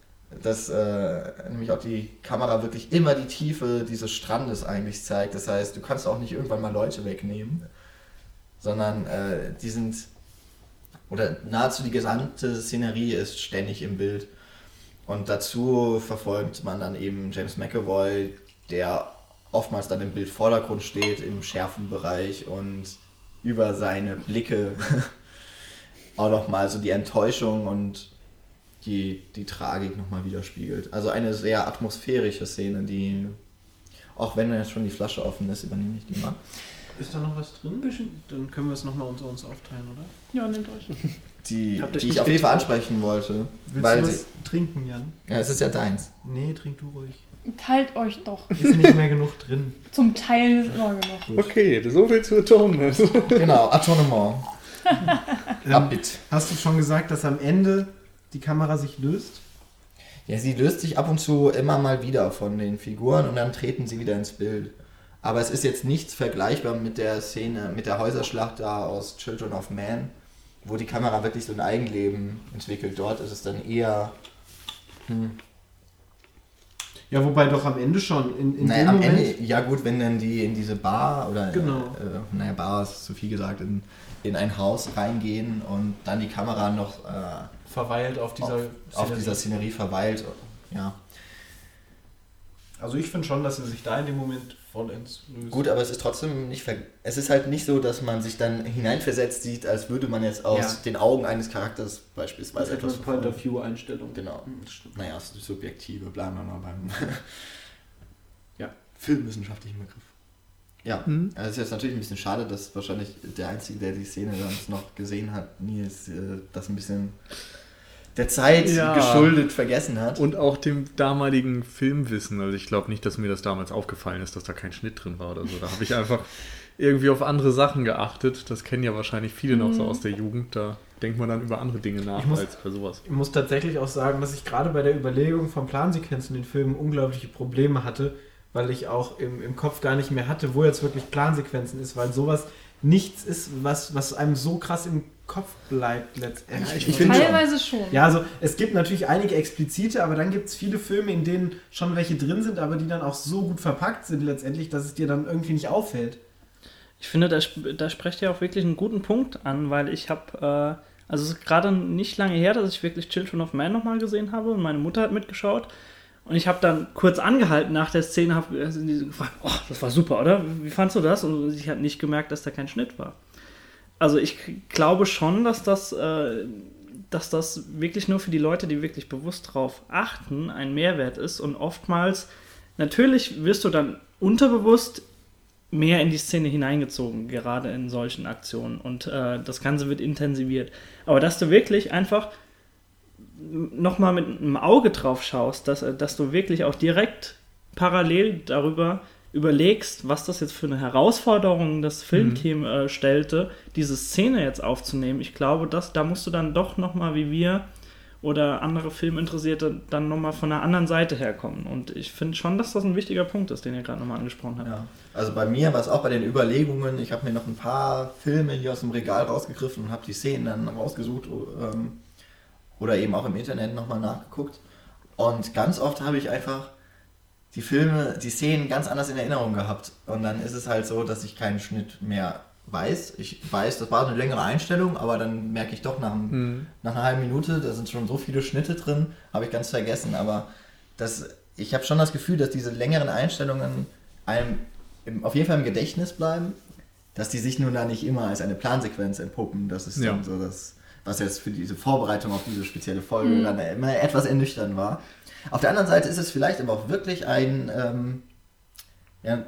[SPEAKER 1] Dass äh, nämlich auch die Kamera wirklich immer die Tiefe dieses Strandes eigentlich zeigt. Das heißt, du kannst auch nicht irgendwann mal Leute wegnehmen sondern äh, die sind, oder nahezu die gesamte Szenerie ist ständig im Bild. Und dazu verfolgt man dann eben James McAvoy, der oftmals dann im Bildvordergrund steht, im schärfen Bereich und über seine Blicke auch nochmal so die Enttäuschung und die, die Tragik nochmal widerspiegelt. Also eine sehr atmosphärische Szene, die, auch wenn jetzt schon die Flasche offen ist, übernehme ich die mal.
[SPEAKER 4] Ist da noch was drin? Dann können wir es nochmal unter uns aufteilen, oder?
[SPEAKER 3] Ja, nehmt euch.
[SPEAKER 1] die,
[SPEAKER 2] ihr
[SPEAKER 1] die ich auf jeden Fall ansprechen wollte.
[SPEAKER 4] Willst
[SPEAKER 1] weil
[SPEAKER 4] du
[SPEAKER 1] sie,
[SPEAKER 4] was trinken, Jan?
[SPEAKER 1] ja, es ist ja deins.
[SPEAKER 4] Nee, trink du ruhig.
[SPEAKER 3] Teilt euch doch.
[SPEAKER 4] Ist nicht mehr genug drin.
[SPEAKER 3] Zum Teilen ist immer genug.
[SPEAKER 5] Okay, so viel zu Atonement.
[SPEAKER 1] Genau, Atonement.
[SPEAKER 4] Ähm,
[SPEAKER 1] Abit.
[SPEAKER 4] hast du schon gesagt, dass am Ende die Kamera sich löst?
[SPEAKER 1] Ja, sie löst sich ab und zu immer mal wieder von den Figuren und dann treten sie wieder ins Bild. Aber es ist jetzt nichts vergleichbar mit der Szene, mit der Häuserschlacht da aus Children of Man, wo die Kamera wirklich so ein Eigenleben entwickelt. Dort ist es dann eher. Hm,
[SPEAKER 4] Ja, wobei doch am Ende schon. In, in
[SPEAKER 1] naja,
[SPEAKER 4] dem
[SPEAKER 1] am
[SPEAKER 4] Moment.
[SPEAKER 1] Ende, ja gut, wenn dann die in diese Bar oder
[SPEAKER 4] Genau.
[SPEAKER 1] äh, naja, Bar ist zu viel gesagt, in, in ein Haus reingehen und dann die Kamera noch äh,
[SPEAKER 4] verweilt auf dieser.
[SPEAKER 1] auf, auf
[SPEAKER 4] Szenerie.
[SPEAKER 1] dieser Szenerie verweilt. Ja.
[SPEAKER 4] Also ich finde schon, dass er sich da in dem Moment vollends löst.
[SPEAKER 1] Gut, aber es ist trotzdem nicht ver es ist halt nicht so, dass man sich dann hineinversetzt sieht, als würde man jetzt aus
[SPEAKER 4] Ja.
[SPEAKER 1] den Augen eines Charakters beispielsweise
[SPEAKER 4] also etwas Point of. View Einstellung.
[SPEAKER 1] Genau.
[SPEAKER 4] Hm, das.
[SPEAKER 1] Naja, es ist subjektive, bleiben wir mal beim
[SPEAKER 4] Ja.
[SPEAKER 1] filmwissenschaftlichen Begriff. Ja,
[SPEAKER 5] Mhm.
[SPEAKER 1] also es ist jetzt natürlich ein bisschen schade, dass wahrscheinlich der Einzige, der die Szene dann noch gesehen hat, Nils, äh, das ein bisschen der Zeit
[SPEAKER 5] Ja.
[SPEAKER 1] geschuldet vergessen hat.
[SPEAKER 5] Und auch dem damaligen Filmwissen. Also ich glaube nicht, dass mir das damals aufgefallen ist, dass da kein Schnitt drin war oder so. Da habe ich einfach irgendwie auf andere Sachen geachtet. Das kennen ja wahrscheinlich viele noch so
[SPEAKER 3] Mhm.
[SPEAKER 5] aus der Jugend. Da denkt man dann über andere Dinge nach
[SPEAKER 4] Ich muss-
[SPEAKER 5] als bei sowas.
[SPEAKER 4] Ich muss tatsächlich auch sagen, dass ich gerade bei der Überlegung von Plansequenzen in den Filmen unglaubliche Probleme hatte, weil ich auch im, im Kopf gar nicht mehr hatte, wo jetzt wirklich Plansequenzen ist, weil sowas nichts ist, was, was einem so krass im Kopf bleibt letztendlich.
[SPEAKER 1] Ja, ich- ich finde-
[SPEAKER 3] Teilweise schon.
[SPEAKER 4] Ja, also es gibt natürlich einige explizite, aber dann gibt es viele Filme, in denen schon welche drin sind, aber die dann auch so gut verpackt sind letztendlich, dass es dir dann irgendwie nicht auffällt.
[SPEAKER 2] Ich finde, da, da sprecht ihr auch wirklich einen guten Punkt an, weil ich habe, äh, also es ist gerade nicht lange her, dass ich wirklich Children of Man nochmal gesehen habe und meine Mutter hat mitgeschaut. Und ich habe dann kurz angehalten nach der Szene, habe sie so gefragt, oh, das war super, oder? Wie fandst du das? Und ich habe nicht gemerkt, dass da kein Schnitt war. Also ich glaube schon, dass das, äh, dass das wirklich nur für die Leute, die wirklich bewusst drauf achten, ein Mehrwert ist. Und oftmals, natürlich wirst du dann unterbewusst mehr in die Szene hineingezogen, gerade in solchen Aktionen. Und äh, das Ganze wird intensiviert. Aber dass du wirklich einfach nochmal mit einem Auge drauf schaust, dass, äh, dass du wirklich auch direkt parallel darüber überlegst, was das jetzt für eine Herausforderung das Filmteam äh, stellte, diese Szene jetzt aufzunehmen. Ich glaube, dass, da musst du dann doch nochmal wie wir oder andere Filminteressierte dann nochmal von einer anderen Seite herkommen. Und ich finde schon, dass das ein wichtiger Punkt ist, den ihr gerade nochmal angesprochen habt.
[SPEAKER 1] Ja. Also bei mir war es auch bei den Überlegungen, ich habe mir noch ein paar Filme hier aus dem Regal rausgegriffen und habe die Szenen dann rausgesucht ähm, oder eben auch im Internet nochmal nachgeguckt. Und ganz oft habe ich einfach die Filme, die Szenen ganz anders in Erinnerung gehabt. Und dann ist es halt so, dass ich keinen Schnitt mehr weiß. Ich weiß, das war eine längere Einstellung, aber dann merke ich doch nach, einem,
[SPEAKER 5] Mhm.
[SPEAKER 1] nach einer halben Minute, da sind schon so viele Schnitte drin, habe ich ganz vergessen. Aber das, ich habe schon das Gefühl, dass diese längeren Einstellungen einem im, auf jeden Fall im Gedächtnis bleiben, dass die sich nun da nicht immer als eine Plansequenz entpuppen. Das ist
[SPEAKER 5] Ja.
[SPEAKER 1] dann so das, was jetzt für diese Vorbereitung auf diese spezielle Folge
[SPEAKER 3] Mhm.
[SPEAKER 1] dann immer etwas ernüchternd war. Auf der anderen Seite ist es vielleicht aber auch wirklich ein, ähm, ja,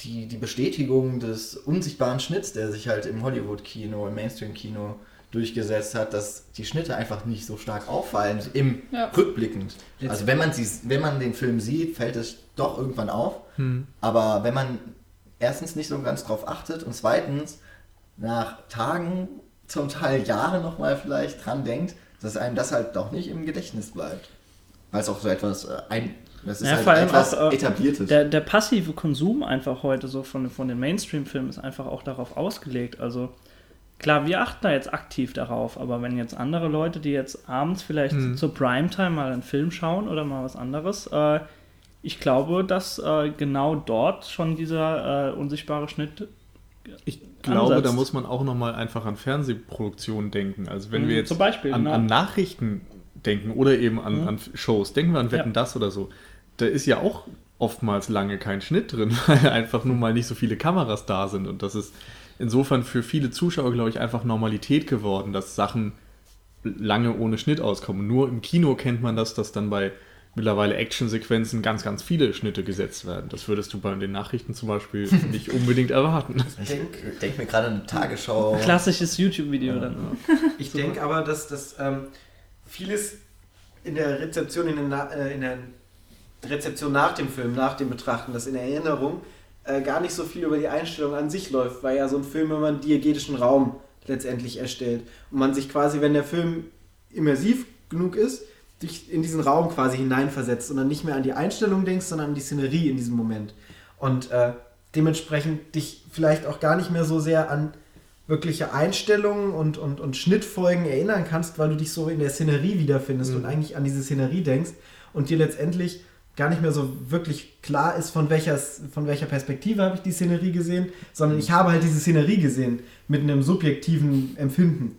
[SPEAKER 1] die, die Bestätigung des unsichtbaren Schnitts, der sich halt im Hollywood-Kino, im Mainstream-Kino durchgesetzt hat, dass die Schnitte einfach nicht so stark auffallen, im
[SPEAKER 3] Ja.
[SPEAKER 1] rückblickend. Also wenn man, sie, wenn man den Film sieht, fällt es doch irgendwann auf.
[SPEAKER 5] Hm.
[SPEAKER 1] Aber wenn man erstens nicht so ganz drauf achtet und zweitens nach Tagen, zum Teil Jahre nochmal vielleicht dran denkt, dass einem das halt doch nicht im Gedächtnis bleibt. Weil es auch so etwas äh, ein, das ist
[SPEAKER 2] Ja,
[SPEAKER 1] halt
[SPEAKER 2] vor allem
[SPEAKER 1] etwas
[SPEAKER 2] auch, äh,
[SPEAKER 1] etabliertes.
[SPEAKER 2] Der, der passive Konsum einfach heute so von, von den Mainstream-Filmen ist einfach auch darauf ausgelegt. Also klar, wir achten da jetzt aktiv darauf, aber wenn jetzt andere Leute, die jetzt abends vielleicht
[SPEAKER 5] Mhm.
[SPEAKER 2] zur Primetime mal einen Film schauen oder mal was anderes, äh, ich glaube, dass äh, genau dort schon dieser äh, unsichtbare Schnitt
[SPEAKER 5] Ich glaube,
[SPEAKER 2] ansetzt.
[SPEAKER 5] da muss man auch nochmal einfach an Fernsehproduktionen denken. Also wenn
[SPEAKER 2] Mhm,
[SPEAKER 5] wir jetzt
[SPEAKER 2] zum Beispiel,
[SPEAKER 5] an,
[SPEAKER 2] genau.
[SPEAKER 5] an Nachrichten denken oder eben an,
[SPEAKER 2] Mhm.
[SPEAKER 5] an Shows, denken wir an Wetten
[SPEAKER 2] Ja.
[SPEAKER 5] das oder so, da ist ja auch oftmals lange kein Schnitt drin, weil einfach nun mal nicht so viele Kameras da sind. Und das ist insofern für viele Zuschauer, glaube ich, einfach Normalität geworden, dass Sachen lange ohne Schnitt auskommen. Nur im Kino kennt man das, dass dann bei mittlerweile Actionsequenzen ganz, ganz viele Schnitte gesetzt werden. Das würdest du bei den Nachrichten zum Beispiel nicht unbedingt erwarten.
[SPEAKER 1] ich denke denk mir gerade eine Tagesschau.
[SPEAKER 2] klassisches YouTube-Video dann.
[SPEAKER 4] Ich denke aber, dass das ähm, vieles in der Rezeption, in der, äh, in der Rezeption nach dem Film, nach dem Betrachten, das in Erinnerung äh, gar nicht so viel über die Einstellung an sich läuft, weil ja so ein Film immer einen diegetischen Raum letztendlich erstellt und man sich quasi, wenn der Film immersiv genug ist, dich in diesen Raum quasi hineinversetzt und dann nicht mehr an die Einstellung denkst, sondern an die Szenerie in diesem Moment. Und äh, dementsprechend dich vielleicht auch gar nicht mehr so sehr an wirkliche Einstellungen und, und, und Schnittfolgen erinnern kannst, weil du dich so in der Szenerie wiederfindest und eigentlich an diese Szenerie denkst und dir letztendlich gar nicht mehr so wirklich klar ist, von welcher, von welcher Perspektive habe ich die Szenerie gesehen, sondern ich habe halt diese Szenerie gesehen mit einem subjektiven Empfinden.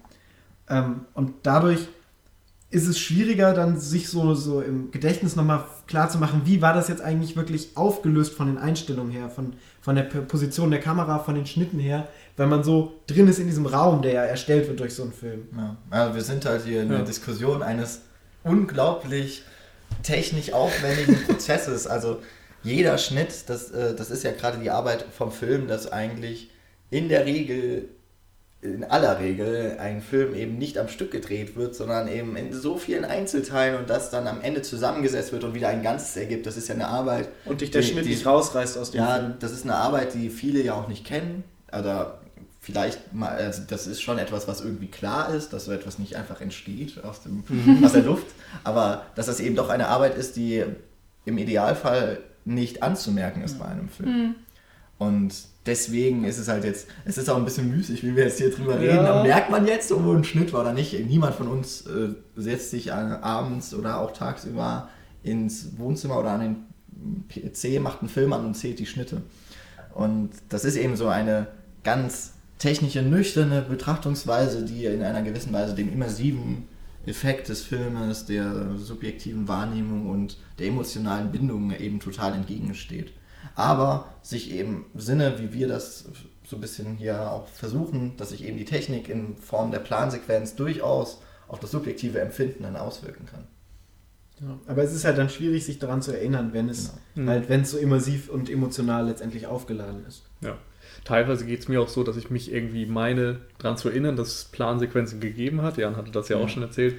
[SPEAKER 4] Ähm, und dadurch ist es schwieriger, dann sich so, so im Gedächtnis nochmal klar zu machen, wie war das jetzt eigentlich wirklich aufgelöst von den Einstellungen her, von, von der Position der Kamera, von den Schnitten her, wenn man so drin ist in diesem Raum, der ja erstellt wird durch so einen Film.
[SPEAKER 1] Ja. Also wir sind halt hier in
[SPEAKER 5] Ja.
[SPEAKER 1] der Diskussion eines unglaublich technisch aufwendigen Prozesses. Also jeder Schnitt, das, äh, das ist ja gerade die Arbeit vom Film, dass eigentlich in der Regel, in aller Regel, ein Film eben nicht am Stück gedreht wird, sondern eben in so vielen Einzelteilen und das dann am Ende zusammengesetzt wird und wieder ein Ganzes ergibt. Das ist ja eine Arbeit.
[SPEAKER 4] Und dich der
[SPEAKER 1] die-
[SPEAKER 4] Schnitt
[SPEAKER 1] die-
[SPEAKER 4] nicht rausreißt aus dem
[SPEAKER 1] Ja,
[SPEAKER 4] Film.
[SPEAKER 1] das ist eine Arbeit, die viele ja auch nicht kennen. Oder vielleicht mal, also das ist schon etwas, was irgendwie klar ist, dass so etwas nicht einfach entsteht aus, dem, aus der Luft. Aber dass das eben doch eine Arbeit ist, die im Idealfall nicht anzumerken ist bei einem Film. Und deswegen ist es halt jetzt, es ist auch ein bisschen müßig, wie wir jetzt hier drüber reden.
[SPEAKER 2] Ja.
[SPEAKER 1] Dann merkt man jetzt, ob ein Schnitt war oder nicht. Niemand von uns äh, setzt sich abends oder auch tagsüber ins Wohnzimmer oder an den PC, macht einen Film an und zählt die Schnitte. Und das ist eben so eine ganz technische, nüchterne Betrachtungsweise, die in einer gewissen Weise dem immersiven Effekt des Filmes, der subjektiven Wahrnehmung und der emotionalen Bindung eben total entgegensteht. Aber sich eben Sinne, wie wir das so ein bisschen hier auch versuchen, dass sich eben die Technik in Form der Plansequenz durchaus auf das subjektive Empfinden dann auswirken kann.
[SPEAKER 4] Ja, aber es ist halt dann schwierig, sich daran zu erinnern, wenn es
[SPEAKER 5] Genau.
[SPEAKER 4] halt, wenn es so immersiv und emotional letztendlich aufgeladen ist.
[SPEAKER 5] Ja. Teilweise geht es mir auch so, dass ich mich irgendwie meine, daran zu erinnern, dass es Plansequenzen gegeben hat. Jan hatte das ja,
[SPEAKER 1] Ja.
[SPEAKER 5] auch schon erzählt.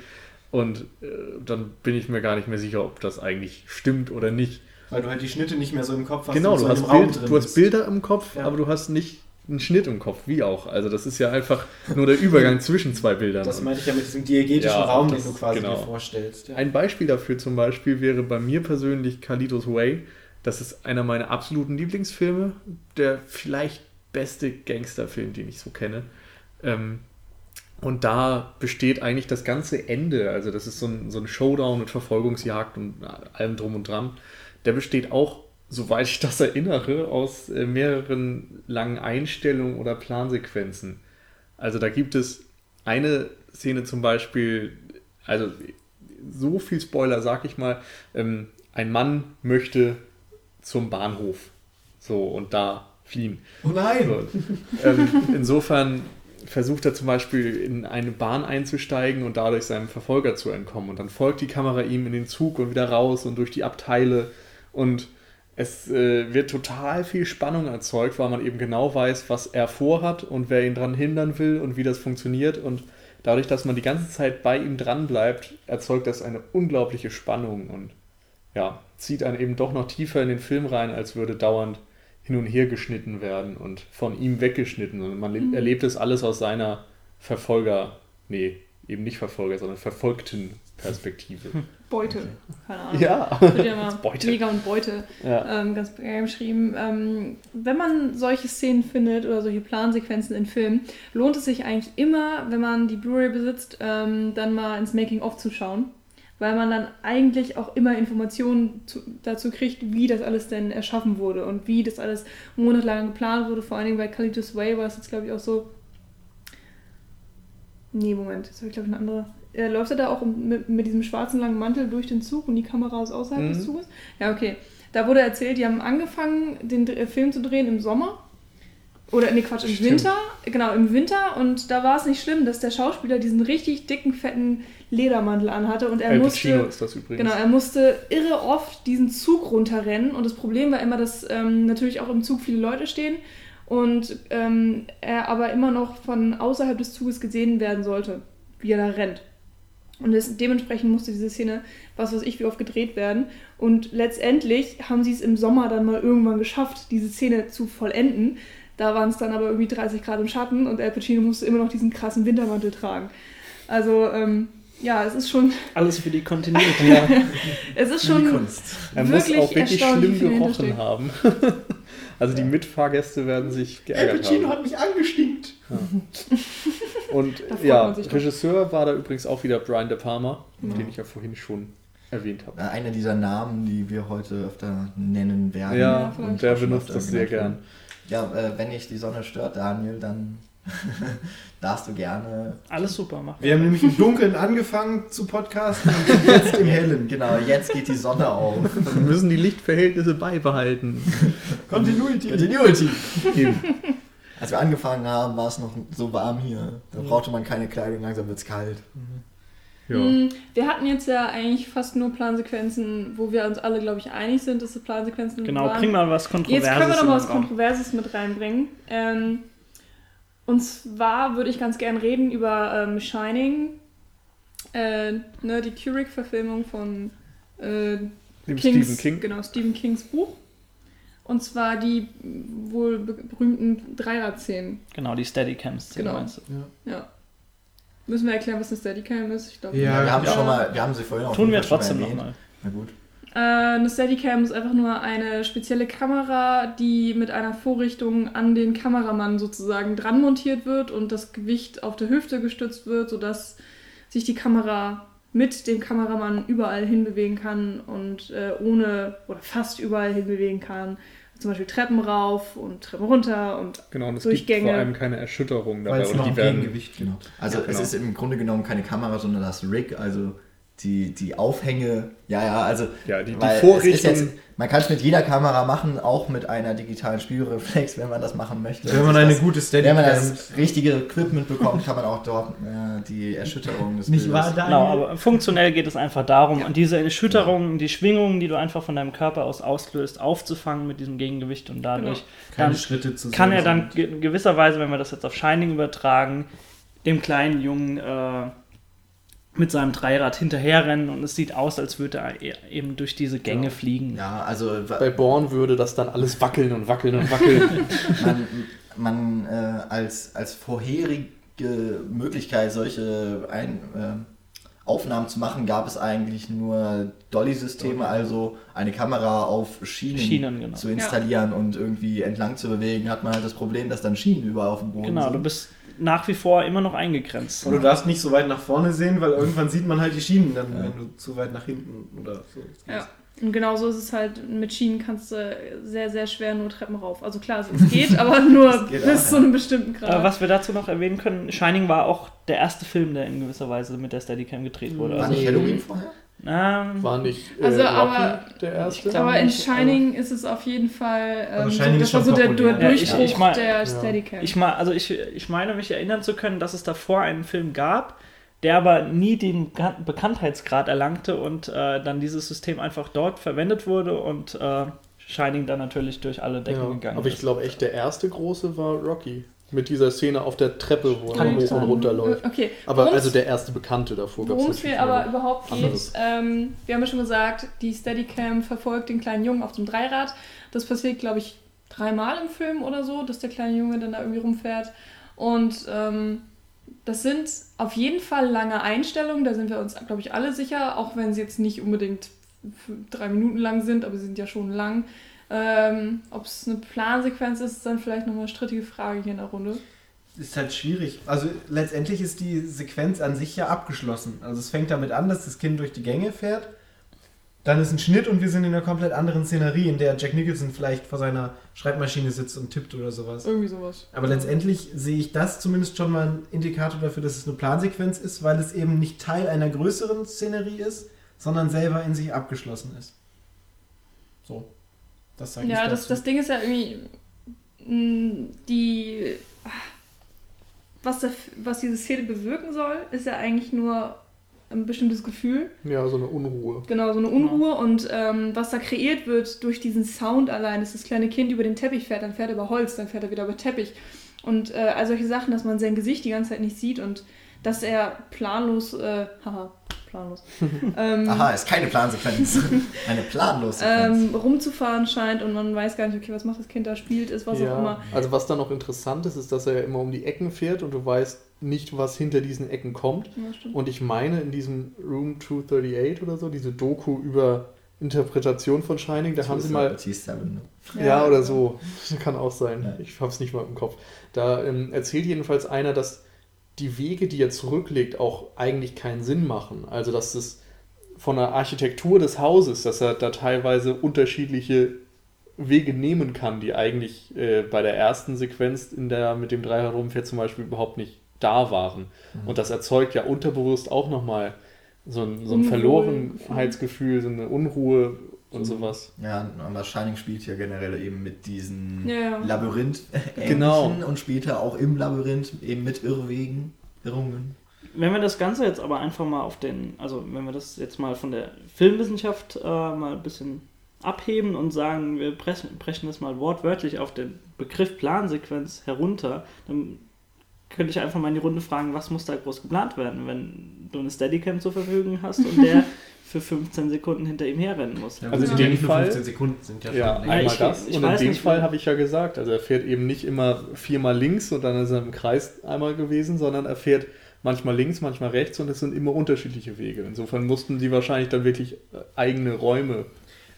[SPEAKER 5] Und äh, dann bin ich mir gar nicht mehr sicher, ob das eigentlich stimmt oder nicht.
[SPEAKER 4] Weil du halt die Schnitte nicht mehr so im Kopf hast.
[SPEAKER 5] genau,
[SPEAKER 4] so
[SPEAKER 5] du
[SPEAKER 4] in
[SPEAKER 5] hast, Bild,
[SPEAKER 4] drin
[SPEAKER 5] du hast. Bilder im Kopf,
[SPEAKER 4] Ja.
[SPEAKER 5] aber du hast nicht einen Schnitt im Kopf. Wie auch. Also das ist ja einfach nur der Übergang zwischen zwei Bildern.
[SPEAKER 4] Das meine ich ja mit diesem diegetischen
[SPEAKER 5] Ja,
[SPEAKER 4] Raum,
[SPEAKER 5] das-
[SPEAKER 4] den du quasi
[SPEAKER 5] genau.
[SPEAKER 4] dir vorstellst. Ja.
[SPEAKER 5] Ein Beispiel dafür zum Beispiel wäre bei mir persönlich Kalitos Way. Das ist einer meiner absoluten Lieblingsfilme. Der vielleicht beste Gangsterfilm, den ich so kenne. Ähm, und da besteht eigentlich das ganze Ende, also das ist so ein, so ein Showdown mit Verfolgungsjagd und allem drum und dran. Der besteht auch, soweit ich das erinnere, aus äh, mehreren langen Einstellungen oder Plansequenzen. Also da gibt es eine Szene zum Beispiel, also so viel Spoiler, sag ich mal, ähm, ein Mann möchte zum Bahnhof. So, und da fliehen.
[SPEAKER 4] Oh nein!
[SPEAKER 5] So, ähm, insofern versucht er zum Beispiel in eine Bahn einzusteigen und dadurch seinem Verfolger zu entkommen. Und dann folgt die Kamera ihm in den Zug und wieder raus und durch die Abteile. Und es äh, wird total viel Spannung erzeugt, weil man eben genau weiß, was er vorhat und wer ihn daran hindern will und wie das funktioniert. Und dadurch, dass man die ganze Zeit bei ihm dran bleibt, erzeugt das eine unglaubliche Spannung und ja, zieht einen eben doch noch tiefer in den Film rein, als würde dauernd hin und her geschnitten werden und von ihm weggeschnitten. Und man
[SPEAKER 3] Mhm.
[SPEAKER 5] erlebt das alles aus seiner Verfolger, nee, eben nicht Verfolger, sondern verfolgten Perspektive.
[SPEAKER 3] Beute. Keine Ahnung.
[SPEAKER 5] Ja,
[SPEAKER 3] Wird ja immer
[SPEAKER 5] Beute.
[SPEAKER 3] Jäger und Beute
[SPEAKER 5] ja.
[SPEAKER 3] ähm, ganz geschrieben. Ähm, wenn man solche Szenen findet oder solche Plansequenzen in Filmen, lohnt es sich eigentlich immer, wenn man die Blu-ray besitzt, ähm, dann mal ins Making-of zu schauen. Weil man dann eigentlich auch immer Informationen zu, dazu kriegt, wie das alles denn erschaffen wurde und wie das alles monatelang geplant wurde. Vor allen Dingen bei Kalitos Way war es jetzt, glaube ich, auch so. Nee, Moment, jetzt habe ich, glaube ich, eine andere. Äh, läuft er da auch mit, mit diesem schwarzen langen Mantel durch den Zug und die Kamera ist außerhalb
[SPEAKER 5] Mhm.
[SPEAKER 3] des Zuges? Ja, okay. Da wurde erzählt, die haben angefangen, den äh, Film zu drehen im Sommer. Oder, nee, Quatsch, im
[SPEAKER 5] Stimmt.
[SPEAKER 3] Winter. Genau, im Winter. Und da war es nicht schlimm, dass der Schauspieler diesen richtig dicken, fetten Ledermantel anhatte und er
[SPEAKER 5] Al
[SPEAKER 3] musste.
[SPEAKER 5] Pacino ist das übrigens.
[SPEAKER 3] Genau, er musste irre oft diesen Zug runterrennen und das Problem war immer, dass ähm, natürlich auch im Zug viele Leute stehen und ähm, er aber immer noch von außerhalb des Zuges gesehen werden sollte, wie er da rennt. Und das, dementsprechend musste diese Szene, was weiß ich, wie oft gedreht werden. Und letztendlich haben sie es im Sommer dann mal irgendwann geschafft, diese Szene zu vollenden. Da waren es dann aber irgendwie 30 Grad im Schatten und Al Pacino musste immer noch diesen krassen Wintermantel tragen. Also, ähm, ja, es ist schon,
[SPEAKER 2] Alles für die Kontinuität.
[SPEAKER 5] Ja,
[SPEAKER 3] es ist
[SPEAKER 1] Die
[SPEAKER 3] schon
[SPEAKER 1] Kunst.
[SPEAKER 5] er muss
[SPEAKER 3] Wirklich
[SPEAKER 5] auch wirklich schlimm gerochen haben. Also die Mitfahrgäste werden sich
[SPEAKER 1] El
[SPEAKER 5] geärgert
[SPEAKER 1] Pacino
[SPEAKER 5] haben.
[SPEAKER 1] hat mich angestinkt.
[SPEAKER 5] Und ja. Regisseur war da übrigens auch wieder Brian De Palma,
[SPEAKER 3] Ja.
[SPEAKER 5] den ich ja vorhin schon erwähnt habe.
[SPEAKER 1] Einer dieser Namen, die wir heute öfter nennen werden.
[SPEAKER 5] Ja, und der benutzt das sehr gern.
[SPEAKER 1] Ja, äh, wenn dich die Sonne stört, Daniel, dann darfst du gerne.
[SPEAKER 2] Alles super, mach.
[SPEAKER 4] Wir haben nämlich im Dunkeln angefangen zu podcasten und sind jetzt im Hellen.
[SPEAKER 1] Genau, jetzt geht die Sonne auf.
[SPEAKER 5] Wir müssen die Lichtverhältnisse beibehalten.
[SPEAKER 4] Continuity.
[SPEAKER 1] Continuity.
[SPEAKER 5] Eben.
[SPEAKER 1] Als wir angefangen haben, war es noch so warm hier. Da brauchte man keine Kleidung, langsam wird es kalt.
[SPEAKER 5] Ja.
[SPEAKER 3] Mm, Wir hatten jetzt ja eigentlich fast nur Plansequenzen, wo wir uns alle, glaube ich, einig sind, dass es Plansequenzen
[SPEAKER 2] Genau,
[SPEAKER 3] waren.
[SPEAKER 2] bring mal was Kontroverses.
[SPEAKER 3] Jetzt können wir doch
[SPEAKER 2] in
[SPEAKER 3] mal was. Kontroverses mit reinbringen. Ähm, und zwar würde ich ganz gern reden über ähm, Shining, äh, ne, die Kubrick-Verfilmung von äh, Kings,
[SPEAKER 5] Stephen King.
[SPEAKER 3] Genau, Stephen Kings Buch. Und zwar die wohl be- berühmten Dreirad-Szenen.
[SPEAKER 2] Genau, die Steadicam-Szene
[SPEAKER 3] Genau.
[SPEAKER 2] meinst du?
[SPEAKER 3] Ja. Müssen wir erklären, was eine Steadicam ist? Ich glaube,
[SPEAKER 4] Ja,
[SPEAKER 1] wir haben
[SPEAKER 4] ja.
[SPEAKER 1] schon mal, wir haben sie vorhin auch
[SPEAKER 2] Tun wir trotzdem nochmal.
[SPEAKER 1] Na gut.
[SPEAKER 3] Äh, eine Steadicam ist einfach nur eine spezielle Kamera, die mit einer Vorrichtung an den Kameramann sozusagen dran montiert wird und das Gewicht auf der Hüfte gestützt wird, sodass sich die Kamera mit dem Kameramann überall hinbewegen kann und äh, ohne oder fast überall hinbewegen kann. Zum Beispiel Treppen rauf und Treppen runter und
[SPEAKER 5] Genau, und es gibt
[SPEAKER 3] Durchgänge.
[SPEAKER 5] vor allem keine Erschütterung
[SPEAKER 4] Weil
[SPEAKER 5] dabei.
[SPEAKER 4] es
[SPEAKER 5] Und
[SPEAKER 4] noch
[SPEAKER 5] die
[SPEAKER 4] ein
[SPEAKER 5] werden,
[SPEAKER 4] Gegengewicht
[SPEAKER 1] Genau. Also
[SPEAKER 5] Ja,
[SPEAKER 1] es
[SPEAKER 5] genau.
[SPEAKER 1] ist im Grunde genommen keine Kamera, sondern das Rig, also die, die Aufhänge. Ja, ja, also
[SPEAKER 5] ja, die, die Vorrichtung.
[SPEAKER 1] jetzt, man kann es mit jeder Kamera machen, auch mit einer digitalen Spielreflex, wenn man das machen möchte.
[SPEAKER 4] Wenn man eine
[SPEAKER 1] das,
[SPEAKER 4] gute
[SPEAKER 1] wenn man das richtige Equipment bekommt, kann man auch dort äh, die Erschütterung des
[SPEAKER 4] Nicht
[SPEAKER 1] Bildes-
[SPEAKER 4] wahr?
[SPEAKER 2] Genau, aber funktionell geht es einfach darum, und diese Erschütterungen, die Schwingungen, die du einfach von deinem Körper aus auslöst, aufzufangen mit diesem Gegengewicht und dadurch
[SPEAKER 4] Keine
[SPEAKER 2] dann
[SPEAKER 4] Schritte zu
[SPEAKER 2] kann er dann
[SPEAKER 4] sind.
[SPEAKER 2] ge- in gewisser Weise, wenn wir das jetzt auf Shining übertragen, dem kleinen Jungen äh, mit seinem Dreirad hinterherrennen und es sieht aus, als würde er e- eben durch diese Gänge
[SPEAKER 5] Ja.
[SPEAKER 2] fliegen.
[SPEAKER 1] Ja, also
[SPEAKER 5] bei Born würde das dann alles wackeln und wackeln und wackeln.
[SPEAKER 1] man, man äh, als, als vorherige Möglichkeit, solche Ein, äh, Aufnahmen zu machen, gab es eigentlich nur Dolly-Systeme, also eine Kamera auf Schienen,
[SPEAKER 2] Schienen, genau.
[SPEAKER 1] zu installieren und irgendwie entlang zu bewegen, hat man halt das Problem, dass dann Schienen überall auf dem Boden
[SPEAKER 2] Genau, du
[SPEAKER 1] sind.
[SPEAKER 2] bist nach wie vor immer noch eingegrenzt.
[SPEAKER 4] Und du darfst nicht so weit nach vorne sehen, weil irgendwann sieht man halt die Schienen dann,
[SPEAKER 1] Ja.
[SPEAKER 4] wenn du zu weit nach hinten oder so.
[SPEAKER 3] Ja. Und genauso ist es halt, mit Schienen kannst du sehr, sehr schwer nur Treppen rauf. Also klar, es geht, aber nur
[SPEAKER 1] geht
[SPEAKER 3] bis
[SPEAKER 1] auch,
[SPEAKER 3] zu
[SPEAKER 1] ja.
[SPEAKER 3] einem bestimmten Grad.
[SPEAKER 2] Äh, was wir dazu noch erwähnen können, Shining war auch der erste Film, der in gewisser Weise mit der Steadicam gedreht wurde.
[SPEAKER 1] War
[SPEAKER 2] Also,
[SPEAKER 1] nicht Halloween vorher?
[SPEAKER 2] ähm,
[SPEAKER 5] War nicht äh,
[SPEAKER 3] Also,
[SPEAKER 5] Rocky
[SPEAKER 3] aber-
[SPEAKER 5] der erste?
[SPEAKER 2] glaub-
[SPEAKER 3] aber in Shining ist es auf jeden Fall ähm,
[SPEAKER 4] Aber
[SPEAKER 3] das war so der,
[SPEAKER 4] populär.
[SPEAKER 2] Ja, ich-
[SPEAKER 3] Durchbruch
[SPEAKER 2] ich mein-
[SPEAKER 3] der
[SPEAKER 4] ja.
[SPEAKER 3] Steadicam.
[SPEAKER 2] Ich, mal, also ich, ich meine, mich erinnern zu können, dass es davor einen Film gab, der aber nie den Bekanntheitsgrad erlangte und äh, dann dieses System einfach dort verwendet wurde und äh, Shining dann natürlich durch alle Decken
[SPEAKER 5] Ja,
[SPEAKER 2] gegangen
[SPEAKER 5] aber ich
[SPEAKER 2] ist.
[SPEAKER 5] glaube echt, der erste große war Rocky. Mit dieser Szene auf der Treppe, wo er hoch und runter läuft.
[SPEAKER 3] Okay,
[SPEAKER 5] Aber
[SPEAKER 3] Worum's-
[SPEAKER 5] also der erste Bekannte davor
[SPEAKER 3] Worum es mir aber überhaupt geht, ähm, wir haben ja schon gesagt, die Steadicam verfolgt den kleinen Jungen auf dem Dreirad. Das passiert, glaube ich, dreimal im Film oder so, dass der kleine Junge dann da irgendwie rumfährt. Und ähm, das sind auf jeden Fall lange Einstellungen, da sind wir uns, glaube ich, alle sicher, auch wenn sie jetzt nicht unbedingt drei Minuten lang sind, aber sie sind ja schon lang. Ähm, Ob es eine Plansequenz ist, ist dann vielleicht nochmal eine strittige Frage hier in der Runde.
[SPEAKER 4] ist halt schwierig. Also letztendlich ist die Sequenz an sich ja abgeschlossen. Also es fängt damit an, dass das Kind durch die Gänge fährt. Dann ist ein Schnitt und wir sind in einer komplett anderen Szenerie, in der Jack Nicholson vielleicht vor seiner Schreibmaschine sitzt und tippt oder sowas.
[SPEAKER 3] Irgendwie sowas.
[SPEAKER 4] Aber letztendlich sehe ich das zumindest schon mal ein Indikator dafür, dass es eine Plansequenz ist, weil es eben nicht Teil einer größeren Szenerie ist, sondern selber in sich abgeschlossen ist. So. Das sage
[SPEAKER 3] Ja,
[SPEAKER 4] ich
[SPEAKER 3] das, das Ding ist ja irgendwie, mh, die, was, der, was diese Szene bewirken soll, ist ja eigentlich nur ein bestimmtes Gefühl,
[SPEAKER 5] Ja, so eine Unruhe.
[SPEAKER 3] genau, so eine Unruhe und ähm, was da kreiert wird durch diesen Sound allein, dass das kleine Kind über den Teppich fährt, dann fährt er über Holz, dann fährt er wieder über Teppich. Und äh, all solche Sachen, dass man sein Gesicht die ganze Zeit nicht sieht und dass er planlos, äh, haha, planlos, ähm,
[SPEAKER 1] Aha, ist keine Plansequenz. Eine planlose Sequenz.
[SPEAKER 3] ähm, rumzufahren scheint und man weiß gar nicht, okay, was macht das Kind da, spielt es, was auch immer.
[SPEAKER 5] Also was da noch interessant ist, ist, dass er ja immer um die Ecken fährt und du weißt nicht, was hinter diesen Ecken kommt.
[SPEAKER 3] Ja.
[SPEAKER 5] Und ich meine, in diesem Room 238 oder so, diese Doku über Interpretation von Shining, da haben sie mal
[SPEAKER 1] T7, ne?
[SPEAKER 5] Ja,
[SPEAKER 3] Ja.
[SPEAKER 5] oder so. Kann auch sein.
[SPEAKER 1] Ja.
[SPEAKER 5] Ich hab's nicht mal im Kopf. Da ähm, erzählt jedenfalls einer, dass die Wege, die er zurücklegt, auch eigentlich keinen Sinn machen. Also, dass es von der Architektur des Hauses, dass er da teilweise unterschiedliche Wege nehmen kann, die eigentlich äh, bei der ersten Sequenz, in der er mit dem Dreirad rumfährt, zum Beispiel überhaupt nicht da waren. Und das erzeugt ja unterbewusst auch nochmal so ein, so ein. Verlorenheitsgefühl, so eine Unruhe und
[SPEAKER 1] So.
[SPEAKER 5] sowas.
[SPEAKER 1] Ja, aber Shining spielt ja generell eben mit diesen
[SPEAKER 3] Ja, ja.
[SPEAKER 1] Labyrinth
[SPEAKER 5] Genau.
[SPEAKER 1] und später auch im Labyrinth eben mit Irrwegen, Irrungen.
[SPEAKER 2] Wenn wir das Ganze jetzt aber einfach mal auf den, also wenn wir das jetzt mal von der Filmwissenschaft äh, mal ein bisschen abheben und sagen, wir brechen, brechen das mal wortwörtlich auf den Begriff Plansequenz herunter, dann könnte ich einfach mal in die Runde fragen, was muss da groß geplant werden, wenn du eine Steadicam zur Verfügung hast und der für 15 Sekunden hinter ihm herrennen muss.
[SPEAKER 4] Ja,
[SPEAKER 5] Also in dem Fall-
[SPEAKER 4] 15 Sekunden sind ja
[SPEAKER 5] Ja, einmal
[SPEAKER 2] ich-
[SPEAKER 5] das.
[SPEAKER 2] ich
[SPEAKER 5] und in dem
[SPEAKER 2] nicht,
[SPEAKER 5] Fall habe ich ja gesagt, also er fährt eben nicht immer viermal links und dann ist er im Kreis einmal gewesen, sondern er fährt manchmal links, manchmal rechts und es sind immer unterschiedliche Wege. Insofern mussten die wahrscheinlich dann wirklich äh, eigene Räume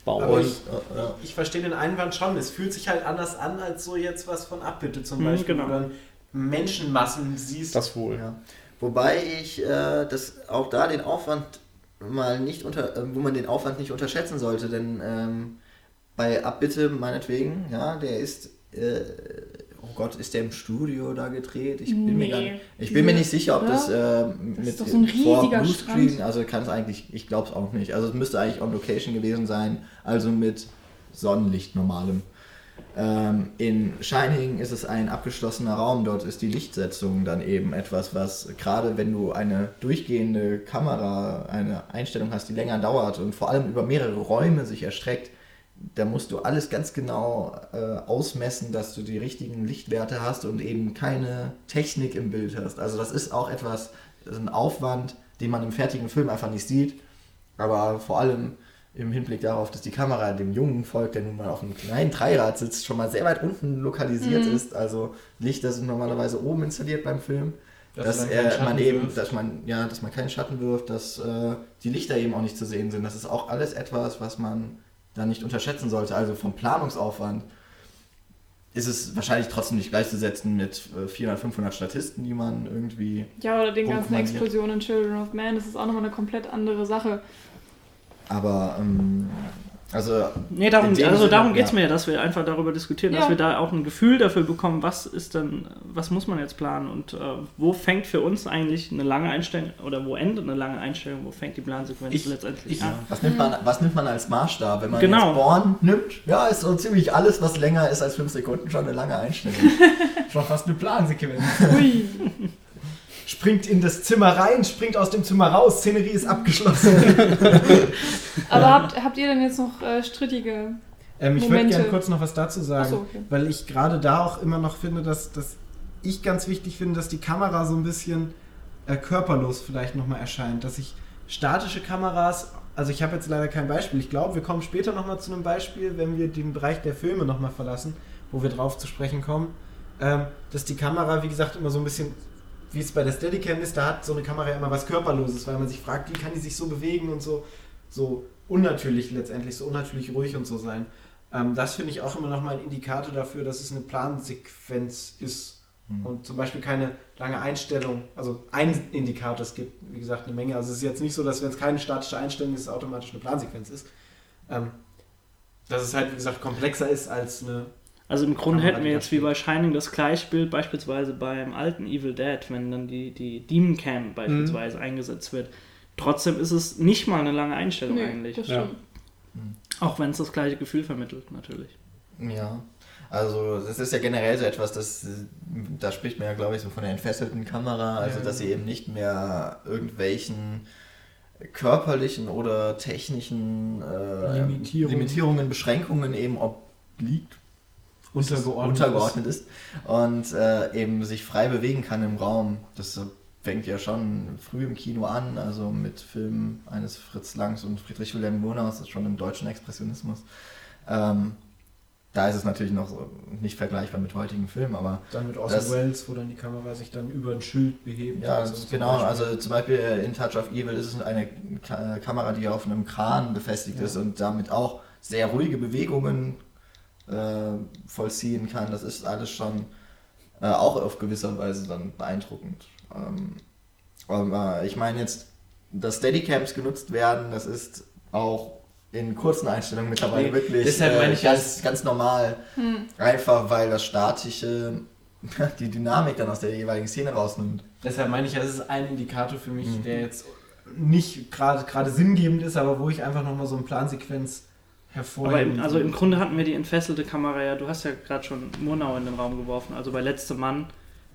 [SPEAKER 5] bauen.
[SPEAKER 4] Aber ich-
[SPEAKER 1] äh, ja.
[SPEAKER 4] Ich verstehe den Einwand schon. Es fühlt sich halt anders an, als so jetzt was von Abbitte zum
[SPEAKER 2] Mhm,
[SPEAKER 4] Beispiel.
[SPEAKER 2] genau.
[SPEAKER 4] Wo du dann Menschenmassen siehst.
[SPEAKER 5] das wohl.
[SPEAKER 1] Ja. Wobei ich äh, das auch da den Aufwand mal nicht unter, äh, wo man den Aufwand nicht unterschätzen sollte, denn ähm, bei Abbitte meinetwegen, ja, der ist, äh, oh Gott, ist der im Studio da gedreht? Ich bin mir gar nicht, ich bin mir nicht sicher, ob das, äh, mit
[SPEAKER 3] ist doch so
[SPEAKER 1] vor Bluescreen, also kann es eigentlich, ich glaube es auch nicht. Also es müsste eigentlich on Location gewesen sein, also mit Sonnenlicht normalem. Ähm, in Shining ist es ein abgeschlossener Raum, dort ist die Lichtsetzung dann eben etwas, was gerade wenn du eine durchgehende Kamera, eine Einstellung hast, die länger dauert und vor allem über mehrere Räume sich erstreckt, da musst du alles ganz genau äh, ausmessen, dass du die richtigen Lichtwerte hast und eben keine Technik im Bild hast. Also das ist auch etwas, ein Aufwand, den man im fertigen Film einfach nicht sieht, aber vor allem im Hinblick darauf, dass die Kamera dem Jungen folgt, der nun mal auf einem kleinen Dreirad sitzt, schon mal sehr weit unten lokalisiert
[SPEAKER 3] Mhm.
[SPEAKER 1] ist. Also Lichter sind normalerweise oben installiert beim Film.
[SPEAKER 4] Dass
[SPEAKER 1] Dass,
[SPEAKER 4] man keinen
[SPEAKER 1] er,
[SPEAKER 4] Schatten
[SPEAKER 1] man eben,
[SPEAKER 4] wirft.
[SPEAKER 1] dass man, ja, dass man keinen Schatten wirft, dass äh, die Lichter eben auch nicht zu sehen sind. Das ist auch alles etwas, was man da nicht unterschätzen sollte. Also vom Planungsaufwand ist es wahrscheinlich trotzdem nicht gleichzusetzen mit äh, 400, 500 Statisten, die man irgendwie
[SPEAKER 3] Ja, oder den ganzen. Explosionen in Children of Man, das ist auch nochmal eine komplett andere Sache.
[SPEAKER 1] Aber, ähm, also.
[SPEAKER 2] Nee, darum, also darum geht es
[SPEAKER 1] ja.
[SPEAKER 2] mir, dass wir einfach darüber diskutieren,
[SPEAKER 3] Ja.
[SPEAKER 2] dass wir da auch ein Gefühl dafür bekommen, was ist dann, was muss man jetzt planen und äh, wo fängt für uns eigentlich eine lange Einstellung oder wo endet eine lange Einstellung, wo fängt die Plansequenz
[SPEAKER 4] Ich-
[SPEAKER 2] letztendlich
[SPEAKER 4] ich-
[SPEAKER 2] an?
[SPEAKER 1] Was nimmt, man, was nimmt man als Maßstab? Wenn man
[SPEAKER 2] Genau.
[SPEAKER 1] jetzt Born nimmt, ja, ist so ziemlich alles, was länger ist als 5 Sekunden, schon eine lange Einstellung.
[SPEAKER 4] Schon fast eine Plansequenz.
[SPEAKER 3] Ui.
[SPEAKER 4] springt in das Zimmer rein, springt aus dem Zimmer raus, Szenerie ist abgeschlossen.
[SPEAKER 3] Aber habt, habt ihr denn jetzt noch äh, strittige
[SPEAKER 4] Ähm, ich würde gerne kurz noch was dazu sagen,
[SPEAKER 3] so, okay.
[SPEAKER 4] weil ich gerade da auch immer noch finde, dass, dass ich ganz wichtig finde, dass die Kamera so ein bisschen äh, körperlos vielleicht nochmal erscheint. Dass ich statische Kameras, also ich habe jetzt leider kein Beispiel, ich glaube, wir kommen später nochmal zu einem Beispiel, wenn wir den Bereich der Filme nochmal verlassen, wo wir drauf zu sprechen kommen, ähm, dass die Kamera, wie gesagt, immer so ein bisschen, wie es bei der Steadicam ist, da hat so eine Kamera ja immer was Körperloses, weil man sich fragt, wie kann die sich so bewegen und so, so unnatürlich letztendlich, so unnatürlich ruhig und so sein. Ähm, das finde ich auch immer nochmal ein Indikator dafür, dass es eine Plansequenz ist
[SPEAKER 1] Mhm.
[SPEAKER 4] und zum Beispiel keine lange Einstellung, also ein Indikator, es gibt wie gesagt eine Menge, also es ist jetzt nicht so, dass wenn es keine statische Einstellung ist, es automatisch eine Plansequenz ist. Ähm, dass es halt wie gesagt komplexer ist als eine
[SPEAKER 2] Also im Grunde hätten wir jetzt wie bei Shining das gleiche Bild beispielsweise beim alten Evil Dead, wenn dann die, die Demon Cam beispielsweise
[SPEAKER 4] Mhm.
[SPEAKER 2] eingesetzt wird. Trotzdem ist es nicht mal eine lange Einstellung
[SPEAKER 3] Nee,
[SPEAKER 2] eigentlich.
[SPEAKER 3] das
[SPEAKER 5] Ja.
[SPEAKER 3] stimmt.
[SPEAKER 2] Auch wenn es das gleiche Gefühl vermittelt, natürlich.
[SPEAKER 1] Ja, also das ist ja generell so etwas, das, äh, da spricht man ja, glaube ich, so von der entfesselten Kamera, also
[SPEAKER 4] Ja.
[SPEAKER 1] dass sie eben nicht mehr irgendwelchen körperlichen oder technischen äh,
[SPEAKER 4] Limitierungen.
[SPEAKER 1] Limitierungen, Beschränkungen eben obliegt,
[SPEAKER 4] untergeordnet,
[SPEAKER 1] untergeordnet ist und äh, eben sich frei bewegen kann im Raum. Das fängt ja schon früh im Kino an, also mit Filmen eines Fritz Langs und Friedrich Wilhelm Murnau, das ist schon im deutschen Expressionismus. Ähm, da ist es natürlich noch so nicht vergleichbar mit heutigen Filmen, aber
[SPEAKER 4] Dann mit Orson
[SPEAKER 1] Das-
[SPEAKER 4] Welles, wo dann die Kamera sich dann über ein Schild behebt.
[SPEAKER 1] ja,
[SPEAKER 4] Also
[SPEAKER 1] genau,
[SPEAKER 4] Beispiel.
[SPEAKER 1] also zum Beispiel äh, in Touch of Evil ist es eine Ka Kamera, die auf einem Kran befestigt
[SPEAKER 4] Ja.
[SPEAKER 1] ist und damit auch sehr ruhige Bewegungen äh, vollziehen kann. Das ist alles schon äh, auch auf gewisser Weise dann beeindruckend. Ähm, aber ich meine jetzt, dass Steadicams genutzt werden, das ist auch in kurzen Einstellungen mittlerweile
[SPEAKER 4] Nee,
[SPEAKER 1] wirklich
[SPEAKER 4] deshalb meine
[SPEAKER 1] äh,
[SPEAKER 4] ich
[SPEAKER 1] ganz, ganz normal.
[SPEAKER 3] Hm.
[SPEAKER 1] Einfach weil das Statische die Dynamik dann aus der jeweiligen Szene rausnimmt.
[SPEAKER 4] Deshalb meine ich, ja, es ist ein Indikator für mich,
[SPEAKER 1] Mhm.
[SPEAKER 4] der jetzt nicht gerade gerade sinngebend ist, aber wo ich einfach nochmal so eine Plansequenz hervorheben
[SPEAKER 2] im, also im. Grunde hatten wir die entfesselte Kamera ja, du hast ja gerade schon Murnau in den Raum geworfen, also bei Letzte Mann,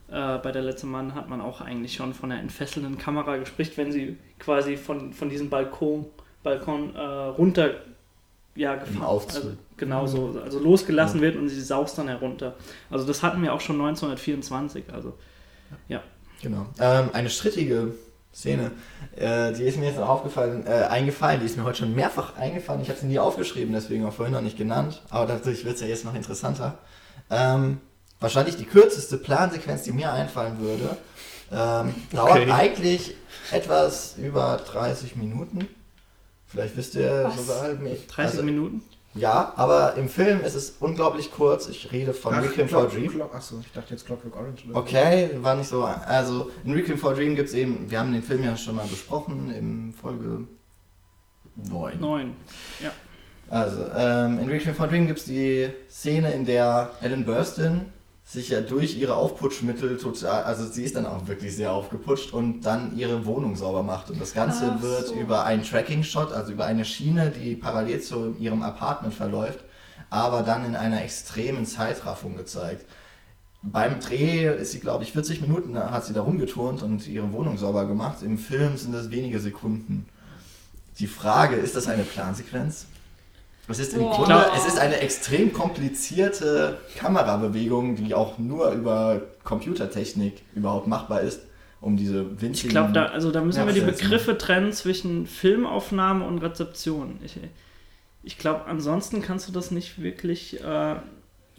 [SPEAKER 2] äh, bei der Letzte Mann hat man auch eigentlich schon von der entfesselnden Kamera gesprochen, wenn sie quasi von, von diesem Balkon, Balkon äh, runter ja, gefahren, also, genau so, also losgelassen wird und sie saust dann herunter. Also das hatten wir auch schon 1924, also
[SPEAKER 1] Genau. Ähm, eine strittige Szene, äh, die ist mir jetzt noch aufgefallen, äh, eingefallen, die ist mir heute schon mehrfach eingefallen. Ich habe sie nie aufgeschrieben, deswegen auch vorhin noch nicht genannt, aber dadurch wird es ja jetzt noch interessanter. Ähm, wahrscheinlich die kürzeste Plansequenz, die mir einfallen würde, ähm, dauert
[SPEAKER 5] Okay.
[SPEAKER 1] eigentlich etwas über 30 Minuten. Vielleicht wisst ihr
[SPEAKER 3] Was?
[SPEAKER 1] sogar.
[SPEAKER 2] 30
[SPEAKER 1] also,
[SPEAKER 2] Minuten.
[SPEAKER 1] Ja, aber im Film ist es unglaublich kurz. Ich rede von
[SPEAKER 4] Ach,
[SPEAKER 1] Requiem for Dream.
[SPEAKER 4] Clock- Achso, ich dachte jetzt Clockwork Orange. Oder
[SPEAKER 1] Okay, war nicht so. Also in Requiem for a Dream gibt es eben, wir haben den Film ja schon mal besprochen in Folge 9.
[SPEAKER 2] 9.
[SPEAKER 1] Also ähm, in Requiem for a Dream gibt es die Szene, in der Ellen Burstyn sich ja durch ihre Aufputschmittel total, also sie ist dann auch wirklich sehr aufgeputscht und dann ihre Wohnung sauber macht. Und das Ganze
[SPEAKER 3] Ach
[SPEAKER 1] wird
[SPEAKER 3] so.
[SPEAKER 1] über einen Tracking-Shot, also über eine Schiene, die parallel zu ihrem Apartment verläuft, aber dann in einer extremen Zeitraffung gezeigt. Beim Dreh ist sie, glaube ich, 40 Minuten hat sie da rumgeturnt und ihre Wohnung sauber gemacht. Im Film sind das wenige Sekunden. Die Frage, ist das eine Plansequenz? Es ist im
[SPEAKER 3] Boah.
[SPEAKER 1] Grunde, es ist eine extrem komplizierte Kamerabewegung, die auch nur über Computertechnik überhaupt machbar ist, um diese winzigen...
[SPEAKER 2] Ich glaube, da, also da müssen wir die. Begriffe trennen zwischen Filmaufnahme und Rezeption. Ich, ich glaube, ansonsten kannst du das nicht wirklich äh,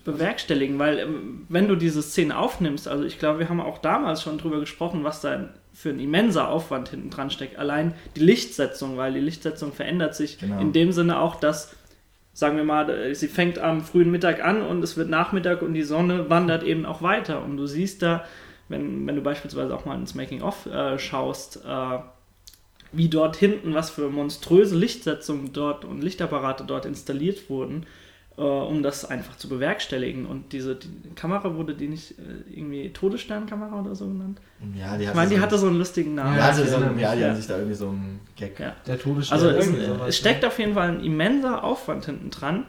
[SPEAKER 2] bewerkstelligen, weil ähm, wenn du diese Szene aufnimmst, also ich glaube, wir haben auch damals schon drüber gesprochen, was da für ein immenser Aufwand hinten dran steckt. Allein die Lichtsetzung, weil die Lichtsetzung verändert sich
[SPEAKER 1] Genau.
[SPEAKER 2] in dem Sinne auch, dass sagen wir mal, äh, sie fängt am frühen Mittag an und es wird Nachmittag und die Sonne wandert eben auch weiter. Und du siehst da, wenn, wenn du beispielsweise auch mal ins Making-of äh, schaust, äh, wie dort hinten, was für monströse Lichtsetzungen dort und Lichtapparate dort installiert wurden, äh, um das einfach zu bewerkstelligen. Und diese die Kamera wurde die nicht äh, irgendwie Todessternkamera oder so genannt?
[SPEAKER 1] Ja, die
[SPEAKER 2] Ich
[SPEAKER 1] hatte
[SPEAKER 2] meine, die
[SPEAKER 1] so,
[SPEAKER 2] hatte so einen lustigen Namen.
[SPEAKER 4] ich
[SPEAKER 1] so,
[SPEAKER 4] mich,
[SPEAKER 1] ja, die
[SPEAKER 2] ja.
[SPEAKER 1] haben sich da irgendwie so einen Gag...
[SPEAKER 2] Ja.
[SPEAKER 4] Der Todesstern.
[SPEAKER 2] Also es,
[SPEAKER 4] irgendwie sowas,
[SPEAKER 2] es steckt auf jeden Fall ein immenser Aufwand hinten dran,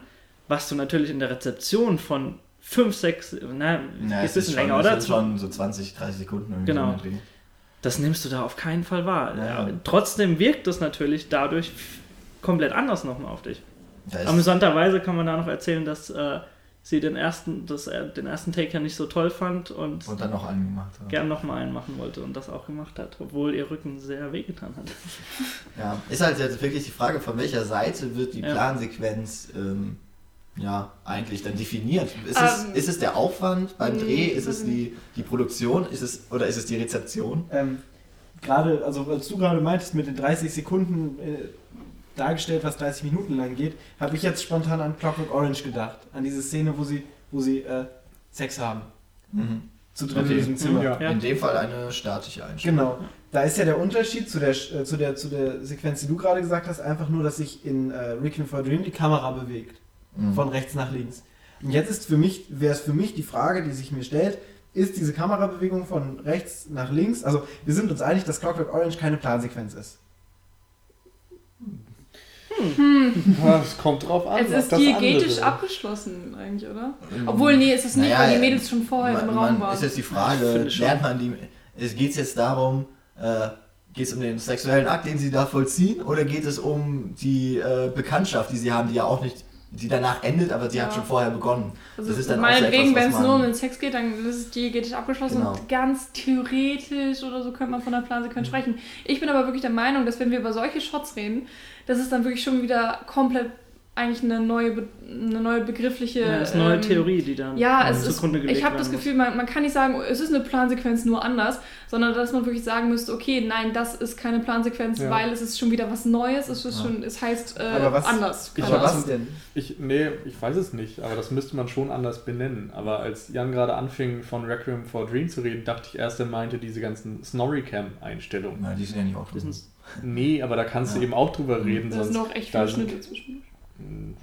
[SPEAKER 2] was du natürlich in der Rezeption von 5, 6, na,
[SPEAKER 1] Ja,
[SPEAKER 2] ist ein bisschen länger,
[SPEAKER 1] schon,
[SPEAKER 2] oder?
[SPEAKER 1] Es sind schon so 20, 30 Sekunden irgendwie
[SPEAKER 2] Genau.
[SPEAKER 1] so.
[SPEAKER 2] Das nimmst du da auf keinen Fall wahr.
[SPEAKER 1] Ja.
[SPEAKER 2] Ja. Trotzdem wirkt es natürlich dadurch komplett anders nochmal auf dich.
[SPEAKER 1] Ist-
[SPEAKER 2] Amüsanterweise kann man da noch erzählen, dass äh, sie den ersten, dass er den ersten Take ja nicht so toll fand und,
[SPEAKER 1] und dann noch angemacht. Ja.
[SPEAKER 2] gern nochmal einen machen wollte und das auch gemacht hat, obwohl ihr Rücken sehr wehgetan hat.
[SPEAKER 1] Ja, ist halt jetzt wirklich die Frage, von welcher Seite wird die
[SPEAKER 2] Ja.
[SPEAKER 1] Plansequenz ähm, ja eigentlich dann definiert? Ist, es,
[SPEAKER 3] Ähm,
[SPEAKER 1] ist es der Aufwand beim Dreh? Ist es
[SPEAKER 3] weiß
[SPEAKER 1] die, die Produktion? Ist es, oder ist es die Rezeption?
[SPEAKER 4] Ähm, gerade, also als du gerade meintest, mit den 30 Sekunden äh, dargestellt, was 30 Minuten lang geht, habe ich jetzt spontan an Clockwork Orange gedacht. An diese Szene, wo sie, wo sie äh, Sex haben.
[SPEAKER 1] Mhm.
[SPEAKER 4] Zu dritt
[SPEAKER 1] Okay.
[SPEAKER 4] in diesem Zimmer.
[SPEAKER 5] Ja.
[SPEAKER 2] Ja.
[SPEAKER 1] In dem Fall eine statische Einstellung.
[SPEAKER 4] Genau. Da ist ja der Unterschied zu der, äh, zu der, zu der Sequenz, die du gerade gesagt hast, einfach nur, dass sich in äh, Requiem for a Dream die Kamera bewegt.
[SPEAKER 1] Mhm.
[SPEAKER 4] Von rechts nach links. Und jetzt ist für mich, wäre es für mich die Frage, die sich mir stellt, ist diese Kamerabewegung von rechts nach links, also wir sind uns einig, dass Clockwork Orange keine Plansequenz ist.
[SPEAKER 5] Ja, Es kommt drauf an.
[SPEAKER 3] Es ist diegetisch abgeschlossen eigentlich, oder?
[SPEAKER 1] Mhm.
[SPEAKER 3] Obwohl, nee, ist es nicht,
[SPEAKER 1] Naja,
[SPEAKER 3] weil die Mädels schon vorher
[SPEAKER 1] man,
[SPEAKER 3] im Raum waren.
[SPEAKER 1] Ist jetzt die Frage, lernt man die. Es geht jetzt darum, äh, geht es um den sexuellen Akt, den sie da vollziehen, oder geht es um die äh, Bekanntschaft, die sie haben, die ja auch nicht, die danach endet, aber sie
[SPEAKER 3] Ja.
[SPEAKER 1] hat schon vorher begonnen.
[SPEAKER 3] Also
[SPEAKER 1] das ist dann
[SPEAKER 3] meinetwegen, wenn es nur um den Sex geht, dann ist es diegetisch abgeschlossen
[SPEAKER 1] Genau.
[SPEAKER 3] und ganz theoretisch oder so könnte man von der
[SPEAKER 1] Mhm.
[SPEAKER 3] Plansequenz sprechen. Ich bin aber wirklich der Meinung, dass wenn wir über solche Shots reden, dass es dann wirklich schon wieder komplett eigentlich eine neue, eine neue begriffliche...
[SPEAKER 2] Ja, das ist eine neue
[SPEAKER 3] ähm,
[SPEAKER 2] Theorie, die dann
[SPEAKER 3] Ja, es ist,
[SPEAKER 2] zugrunde gelegt
[SPEAKER 3] ich habe das. Gefühl, man, man kann nicht sagen, es ist eine Plansequenz nur anders, sondern dass man wirklich sagen müsste, okay, nein, das ist keine Plansequenz,
[SPEAKER 5] Ja.
[SPEAKER 3] weil es ist schon wieder was Neues, es, ist
[SPEAKER 1] Ja.
[SPEAKER 3] schon, es heißt äh,
[SPEAKER 4] Aber was-
[SPEAKER 3] anders.
[SPEAKER 5] Ich
[SPEAKER 4] Aber
[SPEAKER 5] hab-
[SPEAKER 4] was denn?
[SPEAKER 5] Ich, nee, ich weiß es nicht, aber das müsste man schon anders benennen. Aber als Jan gerade anfing, von Requiem for Dream zu reden, dachte ich erst, er meinte diese ganzen Snorri-Cam-Einstellungen.
[SPEAKER 1] Na, die sind ja nicht auch drin.
[SPEAKER 5] Nee, aber da kannst du eben auch drüber reden.
[SPEAKER 3] Da sind
[SPEAKER 5] sonst
[SPEAKER 3] noch echt
[SPEAKER 5] da
[SPEAKER 3] viele Schnitte zwischen.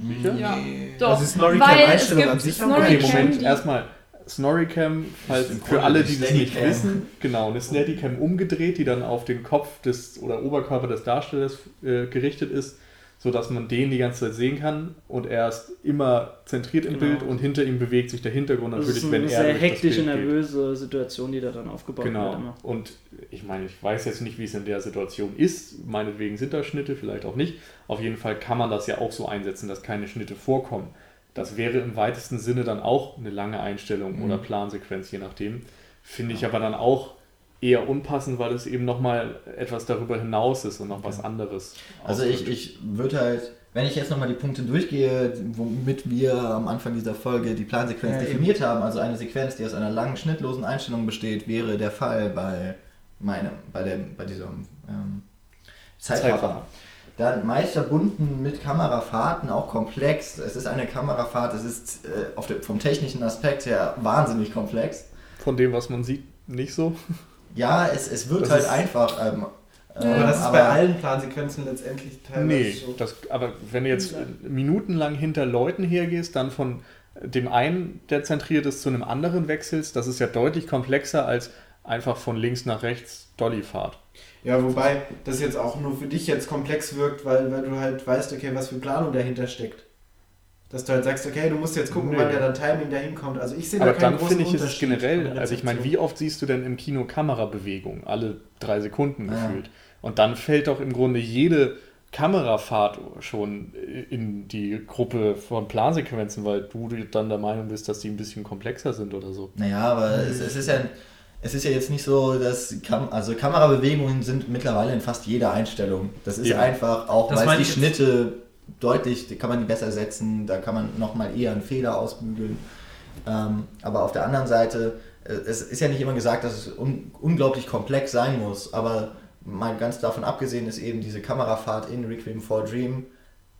[SPEAKER 5] Sicher?
[SPEAKER 3] Ja. Doch,
[SPEAKER 4] Also Snorri
[SPEAKER 3] weil
[SPEAKER 4] Cam
[SPEAKER 3] es
[SPEAKER 4] Einstellung
[SPEAKER 3] gibt
[SPEAKER 4] an sich
[SPEAKER 3] Snorri
[SPEAKER 5] Okay,
[SPEAKER 3] Cam,
[SPEAKER 5] Moment, erstmal. Snorri-Cam, falls für alle,
[SPEAKER 1] die
[SPEAKER 5] das nicht wissen, genau, eine Steadicam umgedreht, die dann auf den Kopf des oder Oberkörper des Darstellers äh, gerichtet ist, sodass man den die ganze Zeit sehen kann und er ist immer zentriert im
[SPEAKER 2] Genau.
[SPEAKER 5] Bild und hinter ihm bewegt sich der Hintergrund
[SPEAKER 2] Das
[SPEAKER 5] natürlich,
[SPEAKER 2] ist
[SPEAKER 5] wenn
[SPEAKER 2] eine
[SPEAKER 5] er
[SPEAKER 2] sehr
[SPEAKER 5] das
[SPEAKER 2] hektische,
[SPEAKER 5] Bild geht.
[SPEAKER 2] nervöse Situation, die da dann aufgebaut wird.
[SPEAKER 5] Genau. Und ich meine, ich weiß jetzt nicht, wie es in der Situation ist. Meinetwegen sind da Schnitte, vielleicht auch nicht. Auf jeden Fall kann man das ja auch so einsetzen, dass keine Schnitte vorkommen. Das wäre im weitesten Sinne dann auch eine lange Einstellung
[SPEAKER 1] Mhm.
[SPEAKER 5] oder Plansequenz, je nachdem. Finde ich aber dann auch eher unpassend, weil es eben nochmal etwas darüber hinaus ist und noch was anderes.
[SPEAKER 1] Also ich,
[SPEAKER 5] ausdrückt.
[SPEAKER 1] ich würde halt, wenn ich jetzt nochmal die Punkte durchgehe, womit wir am Anfang dieser Folge die Plansequenz
[SPEAKER 4] Ja, eben.
[SPEAKER 1] definiert haben, also eine Sequenz, die aus einer langen schnittlosen Einstellung besteht, wäre der Fall bei meinem, bei dem, bei diesem ähm, Zeitraffer. Dann meist verbunden mit Kamerafahrten, auch komplex. Es ist eine Kamerafahrt, es ist äh, auf dem, vom technischen Aspekt her wahnsinnig komplex.
[SPEAKER 5] Von dem, was man sieht, nicht so.
[SPEAKER 1] Ja, es, es wird
[SPEAKER 5] Das
[SPEAKER 1] halt
[SPEAKER 5] ist-
[SPEAKER 1] einfach. Ähm,
[SPEAKER 4] Aber
[SPEAKER 1] ähm,
[SPEAKER 4] das ist bei allen Plansequenzen letztendlich teilweise
[SPEAKER 5] Nee,
[SPEAKER 4] so.
[SPEAKER 5] das, aber wenn du jetzt minutenlang hinter Leuten hergehst, dann von dem einen, der zentriert ist, zu einem anderen wechselst, das ist ja deutlich komplexer als einfach von links nach rechts Dollyfahrt.
[SPEAKER 4] Ja, wobei das jetzt auch nur für dich jetzt komplex wirkt, weil, weil du halt weißt, okay, was für Planung dahinter steckt. Dass du halt sagst, okay, du musst jetzt gucken,
[SPEAKER 5] Nee.
[SPEAKER 4] wann der dann Timing dahin kommt. Also ich sehe da
[SPEAKER 5] Aber
[SPEAKER 4] keinen
[SPEAKER 5] dann
[SPEAKER 4] großen
[SPEAKER 5] finde ich es generell, also ich meine, wie oft siehst du denn im Kino Kamerabewegung? Alle drei Sekunden
[SPEAKER 1] Ja.
[SPEAKER 5] gefühlt. Und dann fällt doch im Grunde jede Kamerafahrt schon in die Gruppe von Plansequenzen, weil du dann der Meinung bist, dass die ein bisschen komplexer sind oder so.
[SPEAKER 1] Naja, aber es, es, ist ja, es ist ja jetzt nicht so, dass Kam also Kamerabewegungen sind mittlerweile in fast jeder Einstellung. Das ist
[SPEAKER 5] Eben.
[SPEAKER 1] einfach auch,
[SPEAKER 4] Das
[SPEAKER 1] weil die Schnitte deutlich, die kann man die besser setzen, da kann man nochmal eher einen Fehler ausbügeln. Ähm, aber auf der anderen Seite, äh, es ist ja nicht immer gesagt, dass es un unglaublich komplex sein muss, aber mal ganz davon abgesehen ist eben diese Kamerafahrt in Requiem for Dream,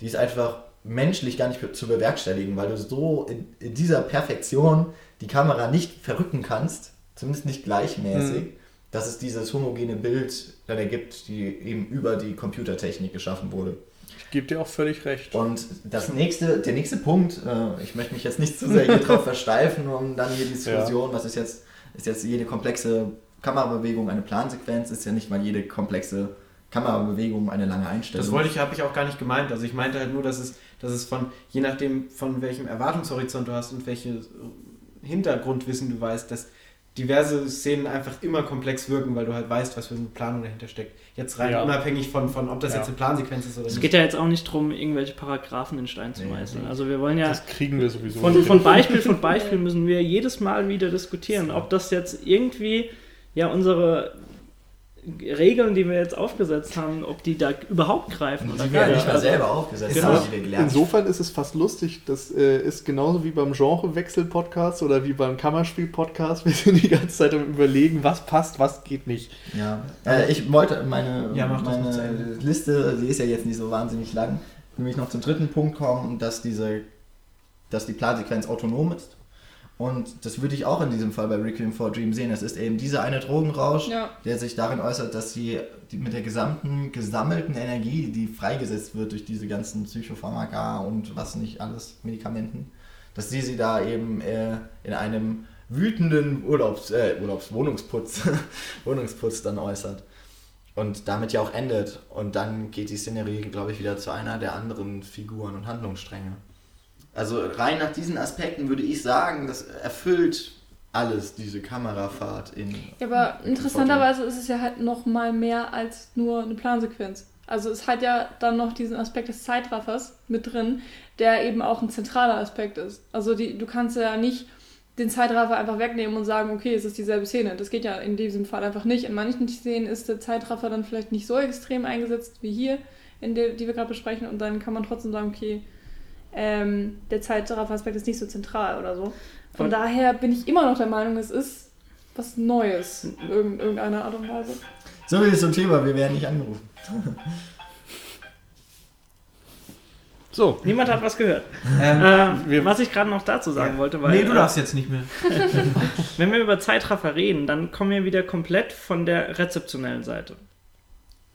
[SPEAKER 1] die ist einfach menschlich gar nicht zu bewerkstelligen, weil du so in, in dieser Perfektion die Kamera nicht verrücken kannst, zumindest nicht gleichmäßig,
[SPEAKER 5] Mhm.
[SPEAKER 1] dass es dieses homogene Bild dann ergibt, die eben über die Computertechnik geschaffen wurde.
[SPEAKER 5] Gebe dir auch völlig recht.
[SPEAKER 1] Und das nächste, der nächste Punkt, äh, ich möchte mich jetzt nicht zu sehr hier drauf versteifen, um dann hier die Diskussion, was ist jetzt, ist jetzt jede komplexe Kamerabewegung eine Plansequenz, ist ja nicht mal jede komplexe Kamerabewegung eine lange Einstellung.
[SPEAKER 4] Das wollte ich, habe ich auch gar nicht gemeint. Also ich meinte halt nur, dass es, dass es von, je nachdem von welchem Erwartungshorizont du hast und welches Hintergrundwissen du weißt, dass diverse Szenen einfach immer komplex wirken, weil du halt weißt, was für eine Planung dahinter steckt. Jetzt rein
[SPEAKER 5] Ja.
[SPEAKER 4] unabhängig von, von, ob das
[SPEAKER 5] Ja.
[SPEAKER 4] jetzt eine Plansequenz ist oder
[SPEAKER 2] Es
[SPEAKER 4] nicht.
[SPEAKER 2] geht ja jetzt auch nicht darum, irgendwelche Paragraphen in Stein zu
[SPEAKER 1] Nee,
[SPEAKER 2] meißeln.
[SPEAKER 1] nee.
[SPEAKER 2] Also wir wollen ja
[SPEAKER 5] Das kriegen wir sowieso.
[SPEAKER 2] von,
[SPEAKER 5] nicht
[SPEAKER 2] von. Beispiel von Beispiel müssen wir jedes Mal wieder diskutieren, ob das jetzt irgendwie ja unsere Regeln, die wir jetzt aufgesetzt haben, ob die da überhaupt greifen oder
[SPEAKER 1] Die wir ja nicht mal
[SPEAKER 2] Also,
[SPEAKER 1] selber aufgesetzt
[SPEAKER 2] Genau.
[SPEAKER 1] haben, die wir gelernt.
[SPEAKER 5] Insofern ist es fast lustig. Das äh, ist genauso wie beim Genrewechsel-Podcast oder wie beim Kammerspiel-Podcast. Wir sind die ganze Zeit am Überlegen, was passt, was geht nicht.
[SPEAKER 1] Ja, äh, ich wollte meine,
[SPEAKER 4] Ja,
[SPEAKER 1] meine. Liste, die ist ja jetzt nicht so wahnsinnig lang, nämlich noch zum dritten Punkt kommen, dass diese, dass die Plansequenz autonom ist. Und das würde ich auch in diesem Fall bei Requiem for a Dream sehen. Es ist eben dieser eine Drogenrausch,
[SPEAKER 3] Ja.
[SPEAKER 1] der sich darin äußert, dass sie mit der gesamten gesammelten Energie, die freigesetzt wird durch diese ganzen Psychopharmaka und was nicht alles, Medikamenten, dass sie sie da eben äh, in einem wütenden Urlaubs, äh, Urlaubswohnungsputz, Wohnungsputz dann äußert. Und damit ja auch endet. Und dann geht die Szenerie, glaube ich, wieder zu einer der anderen Figuren und Handlungsstränge. Also rein nach diesen Aspekten würde ich sagen, das erfüllt alles, diese Kamerafahrt in.
[SPEAKER 3] Ja, aber
[SPEAKER 1] in
[SPEAKER 3] interessanterweise ist es ja halt noch mal mehr als nur eine Plansequenz. Also es hat ja dann noch diesen Aspekt des Zeitraffers mit drin, der eben auch ein zentraler Aspekt ist. Also die, du kannst ja nicht den Zeitraffer einfach wegnehmen und sagen, okay, es ist dieselbe Szene. Das geht ja in diesem Fall einfach nicht. In manchen Szenen ist der Zeitraffer dann vielleicht nicht so extrem eingesetzt wie hier, in der, die wir gerade besprechen. Und dann kann man trotzdem sagen, okay, ähm, der Zeitraffer-Aspekt ist nicht so zentral oder so. Von
[SPEAKER 2] Und-
[SPEAKER 3] daher bin ich immer noch der Meinung, es ist was Neues in irgend- irgendeiner Art und Weise.
[SPEAKER 1] So viel zum Thema, wir werden nicht angerufen.
[SPEAKER 5] So,
[SPEAKER 2] Niemand hat was gehört.
[SPEAKER 4] Ähm,
[SPEAKER 2] Äh,
[SPEAKER 5] wir-
[SPEAKER 2] was ich gerade noch dazu sagen
[SPEAKER 4] ja.
[SPEAKER 2] wollte, weil
[SPEAKER 4] nee, du
[SPEAKER 2] äh,
[SPEAKER 4] darfst jetzt nicht mehr.
[SPEAKER 2] wenn wir über Zeitraffer reden, dann kommen wir wieder komplett von der rezeptionellen Seite.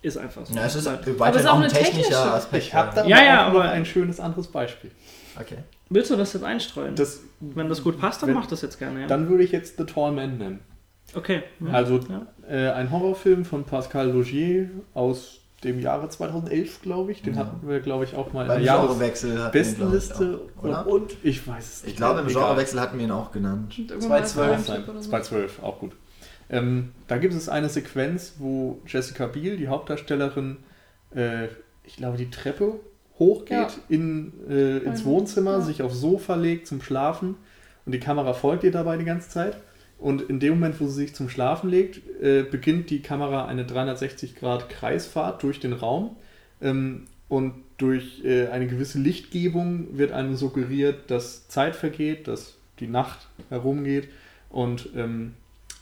[SPEAKER 2] Ist einfach so.
[SPEAKER 1] Ja, es ist
[SPEAKER 3] Aber es ist auch
[SPEAKER 1] ein
[SPEAKER 3] eine
[SPEAKER 1] technischer
[SPEAKER 3] technische.
[SPEAKER 1] Aspekt.
[SPEAKER 5] ich habe da
[SPEAKER 2] Ja, ja, aber-
[SPEAKER 5] ein schönes anderes Beispiel.
[SPEAKER 1] Okay.
[SPEAKER 2] Willst du das jetzt einstreuen?
[SPEAKER 5] Das,
[SPEAKER 2] Wenn das gut passt, dann
[SPEAKER 5] Wenn-
[SPEAKER 2] mach das jetzt gerne. Ja.
[SPEAKER 5] Dann würde ich jetzt The Tall Man nennen.
[SPEAKER 2] okay. Ja.
[SPEAKER 5] Also
[SPEAKER 2] Ja.
[SPEAKER 5] äh, ein Horrorfilm von Pascal Logier aus dem Jahre 2011, glaube ich. Den
[SPEAKER 1] Ja.
[SPEAKER 5] hatten wir, glaube ich, auch mal in
[SPEAKER 1] Beim
[SPEAKER 5] der
[SPEAKER 1] Genrewechsel hatten wir, glaub ich,
[SPEAKER 5] Jahresbestenliste.
[SPEAKER 1] auch,
[SPEAKER 5] Und,
[SPEAKER 1] oder?
[SPEAKER 5] und ich weiß es
[SPEAKER 1] Ich glaube, im. Genrewechsel hatten wir ihn auch genannt.
[SPEAKER 3] Und irgendwann war es
[SPEAKER 4] 2012
[SPEAKER 3] Crime Trip oder so.
[SPEAKER 5] 2012, auch gut. Ähm, da gibt es eine Sequenz, wo Jessica Biel, die Hauptdarstellerin, äh, ich glaube, die Treppe hochgeht
[SPEAKER 3] Ja.
[SPEAKER 5] in, äh, ins
[SPEAKER 3] Mhm.
[SPEAKER 5] Wohnzimmer,
[SPEAKER 3] Ja.
[SPEAKER 5] sich aufs Sofa legt zum Schlafen und die Kamera folgt ihr dabei die ganze Zeit. Und in dem Moment, wo sie sich zum Schlafen legt, äh, beginnt die Kamera eine 360 Grad Kreisfahrt durch den Raum. Ähm, und durch äh, eine gewisse Lichtgebung wird einem suggeriert, dass Zeit vergeht, dass die Nacht herumgeht. Und ähm,